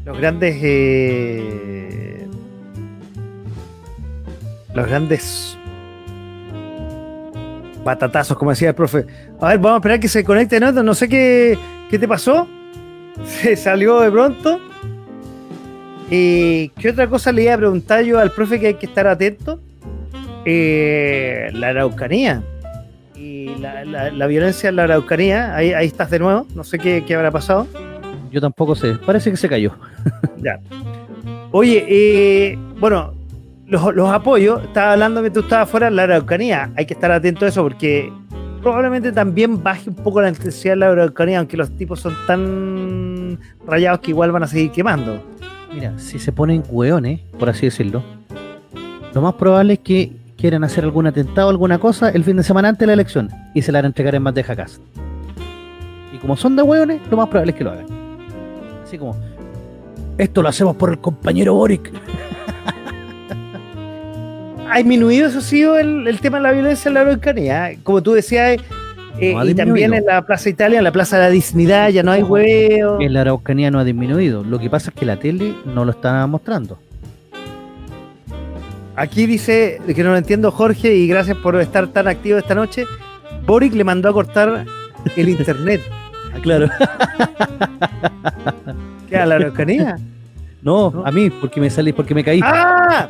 los grandes, los grandes batatazos, como decía el profe. A ver, vamos a esperar que se conecte, ¿no? No sé qué, qué te pasó. Se salió de pronto. Eh, ¿Qué otra cosa le iba a preguntar yo al profe que hay que estar atento? Eh, la Araucanía. Y la, la- la violencia en la Araucanía. Ahí, ahí estás de nuevo. No sé qué, qué habrá pasado. Yo tampoco sé. Parece que se cayó. Ya. Oye, eh, bueno, los, apoyos. Estaba hablando que tú estabas fuera de la Araucanía. Hay que estar atento a eso porque probablemente también baje un poco la intensidad de la Araucanía, aunque los tipos son tan rayados que igual van a seguir quemando. Mira, si se ponen hueones, por así decirlo, lo más probable es que quieran hacer algún atentado, alguna cosa, el fin de semana antes de la elección y se la van a entregar en bandeja a casa. Y como son de hueones, lo más probable es que lo hagan. Así como, esto lo hacemos por el compañero Boric. Ha disminuido, eso sí, el, el tema de la violencia en la Araucanía. Como tú decías, eh, No y también en la Plaza Italia, en la Plaza de la Dignidad, ya no hay hueveo. En la Araucanía no ha disminuido. Lo que pasa es que la tele no lo está mostrando. Aquí dice que no lo entiendo, Jorge, y gracias por estar tan activo esta noche. Boric le mandó a cortar el internet. Claro. ¿Qué a la Araucanía? No, ¿No? a mí, porque me salí, porque me caí. ¡Ah!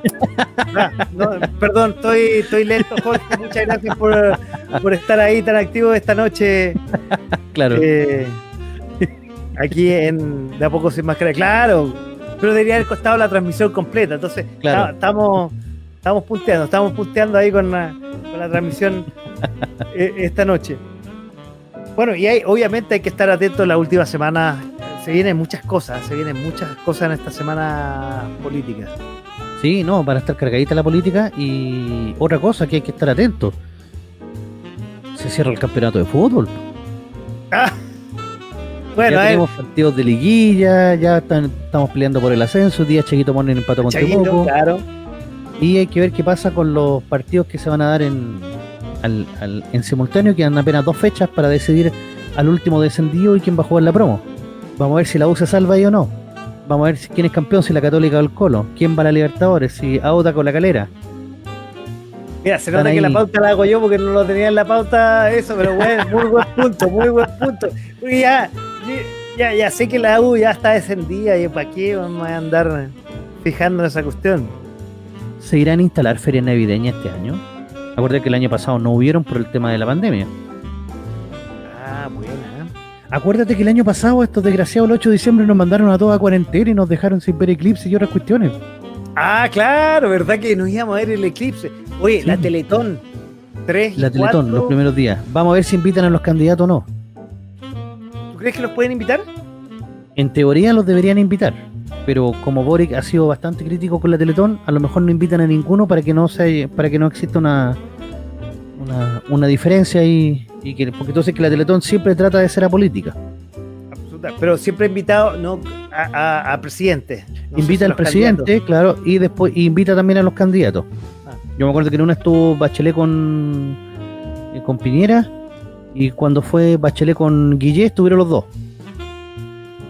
Ah, no, perdón, estoy, estoy lento, Jorge. Muchas gracias por, por estar ahí tan activo esta noche. claro. Eh, aquí en De a poco sin máscara, claro. Pero debería haber costado la transmisión completa. Entonces, Claro. ta- estamos, estamos punteando, estamos punteando ahí con la, con la transmisión eh, esta noche. Bueno, y hay, obviamente hay que estar atento la última semana. Se vienen muchas cosas, se vienen muchas cosas en esta semana política. Sí, no, para estar cargadita la política y otra cosa que hay que estar atento. Se cierra el campeonato de fútbol. Ah. Bueno, ya ver, tenemos partidos de liguilla, ya están- estamos peleando por el ascenso, día Chiquito Monen empató con Temuco. claro. Y hay que ver qué pasa con los partidos que se van a dar en, al- al- en simultáneo, quedan apenas dos fechas para decidir al último descendido y quién va a jugar la promo. Vamos a ver si la U se salva ahí o no. Vamos a ver si- quién es campeón, si la Católica o el Colo. ¿Quién va a la Libertadores? Si Auda con la Calera. Mira, se nota que la pauta la hago yo porque no lo tenía en la pauta eso, pero bueno, muy buen punto, muy buen punto. Porque ya, ya, ya sé que la U ya está descendida y para qué vamos a andar fijando en esa cuestión. ¿Se irán a instalar ferias navideñas este año? Acuérdate que el año pasado no hubieron por el tema de la pandemia. Acuérdate que el año pasado estos desgraciados el 8 de diciembre nos mandaron a toda cuarentena y nos dejaron sin ver eclipse y otras cuestiones. Ah, claro, ¿verdad que nos íbamos a ver el eclipse? Oye, Sí. la Teletón 3 La Teletón, los primeros días. Vamos a ver si invitan a los candidatos o no. ¿Tú crees que los pueden invitar? En teoría los deberían invitar, pero como Boric ha sido bastante crítico con la Teletón, a lo mejor no invitan a ninguno para que no se, para que no exista una una, una diferencia y, y que porque entonces que la Teletón siempre trata de ser apolítica. Absoluta. Pero siempre invitado no a, a, a presidente. No invita al presidente, candidatos. claro, y después y invita también a los candidatos. Ah. Yo me acuerdo que en una estuvo Bachelet con eh, con Piñera y cuando fue Bachelet con Guillé estuvieron los dos.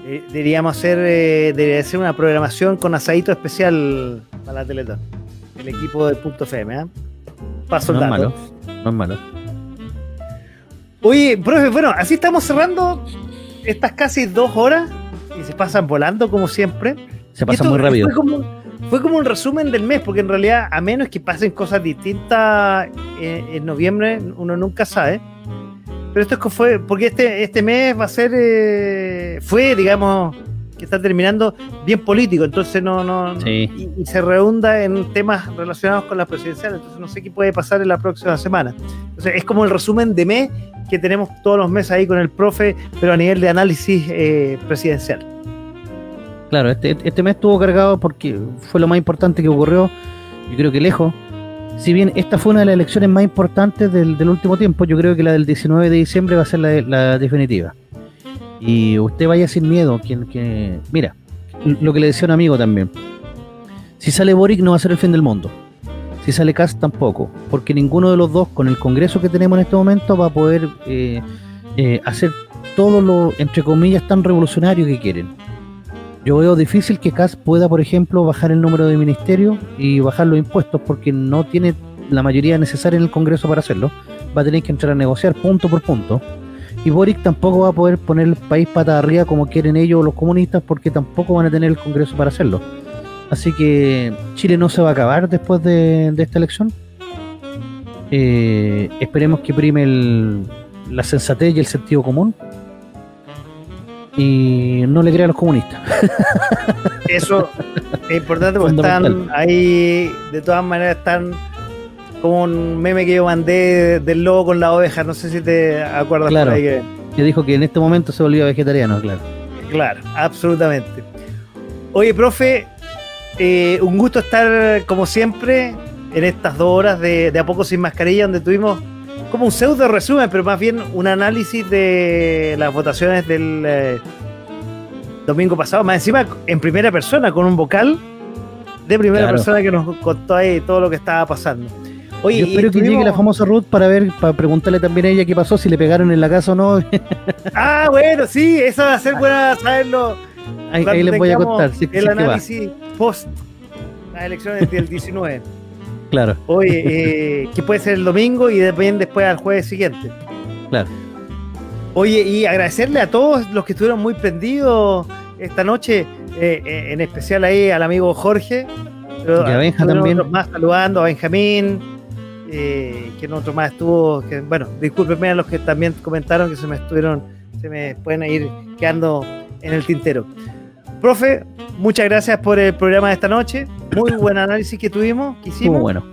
Eh, deberíamos hacer, eh, debería ser una programación con asadito especial para la Teletón. El equipo de Punto FM, ¿eh? Paso No el es dato. malo, no es malo. Oye, profe, bueno, así estamos cerrando estas casi dos horas y se pasan volando como siempre. Se pasa muy rápido. Fue como, fue como, un resumen del mes, porque en realidad, a menos que pasen cosas distintas en, noviembre, uno nunca sabe. Pero esto fue, porque este, este mes va a ser, eh, fue, digamos, que está terminando bien político, entonces no, no, y, se reúnda en temas relacionados con la presidencial, entonces no sé qué puede pasar en la próxima semana. Entonces es como el resumen de mes que tenemos todos los meses ahí con el profe, pero a nivel de análisis eh, presidencial. Claro, este, este mes estuvo cargado porque fue lo más importante que ocurrió, yo creo que lejos. Si bien esta fue una de las elecciones más importantes del, último tiempo, yo creo que la del 19 de diciembre va a ser la, la definitiva y usted vaya sin miedo. Quien, que, mira, lo que le decía un amigo también. Si sale Boric no va a ser el fin del mundo. Si sale Kass tampoco. Porque ninguno de los dos, con el Congreso que tenemos en este momento, va a poder eh, eh, hacer todo lo, entre comillas, tan revolucionario que quieren. Yo veo difícil que Kass pueda, por ejemplo, bajar el número de ministerios y bajar los impuestos porque no tiene la mayoría necesaria en el Congreso para hacerlo. Va a tener que entrar a negociar punto por punto y Boric tampoco va a poder poner el país pata arriba como quieren ellos los comunistas porque tampoco van a tener el Congreso para hacerlo. Así que Chile no se va a acabar después de, esta elección. Eh, esperemos que prime la sensatez y el sentido común. Y no le crea a los comunistas. Eso es importante porque están ahí, de todas maneras, están como un meme que yo mandé del lobo con la oveja, no sé si te acuerdas claro, que... dijo que en este momento se volvió vegetariano, claro. Claro, absolutamente. Oye, profe, eh, un gusto estar como siempre en estas dos horas de, A Poco Sin Mascarilla, donde tuvimos como un pseudo resumen, pero más bien un análisis de las votaciones del eh, domingo pasado, más encima en primera persona, con un vocal de primera persona que nos contó ahí todo lo que estaba pasando. Oye, Yo espero que llegue la famosa Ruth para ver, para preguntarle también a ella qué pasó, si le pegaron en la casa o no. ah, bueno, sí, eso va a ser buena saberlo. Ahí, les voy a contar. el análisis post las elecciones del 19. claro. Oye, eh, que puede ser el domingo y después, después al jueves siguiente. Claro. Oye, y agradecerle a todos los que estuvieron muy prendidos esta noche, eh, eh, en especial ahí al amigo Jorge. y a Benja también. Más saludando a Benjamín, eh, que otro más estuvo, que, bueno, discúlpenme a los que también comentaron que se me estuvieron, se me pueden ir quedando en el tintero. Profe, muchas gracias por el programa de esta noche. Muy buen análisis que tuvimos, que hicimos. Estuvo bueno.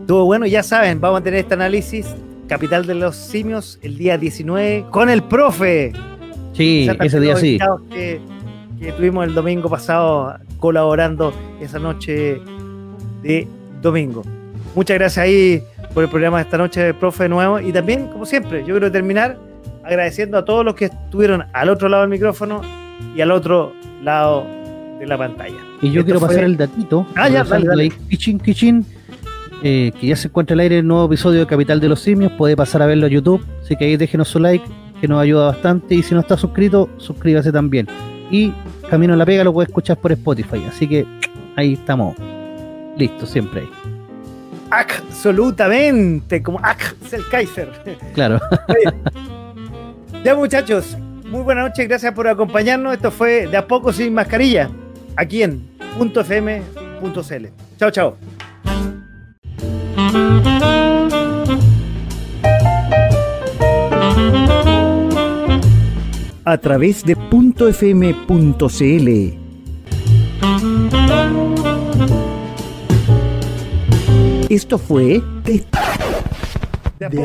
Estuvo bueno, ya saben, vamos a tener este análisis, Capital de los Simios, el día 19, con el profe. Sí, ese día sí. Que, que tuvimos el domingo pasado colaborando esa noche de domingo. Muchas gracias ahí por el programa de esta noche, profe, de nuevo. Y también, como siempre, yo quiero terminar agradeciendo a todos los que estuvieron al otro lado del micrófono y al otro lado de la pantalla. Y yo quiero pasar el datito. Ah, ya, dale, Kichin, eh, que ya se encuentra el aire el nuevo episodio de Capital de los Simios. Puede pasar a verlo a YouTube. Así que ahí déjenos su like, que nos ayuda bastante. Y si no está suscrito, suscríbase también. Y Camino a la Pega lo puede escuchar por Spotify. Así que ahí estamos. Listo, siempre ahí. Absolutamente, como Axel Kaiser. Claro. ya muchachos, muy buenas noches, gracias por acompañarnos. Esto fue De a poco sin mascarilla, aquí en .fm.cl. Chao, chao. A través de .fm.cl Esto fue De,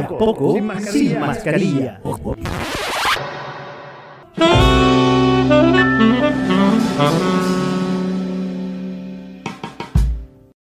a, poco, sin mascarilla.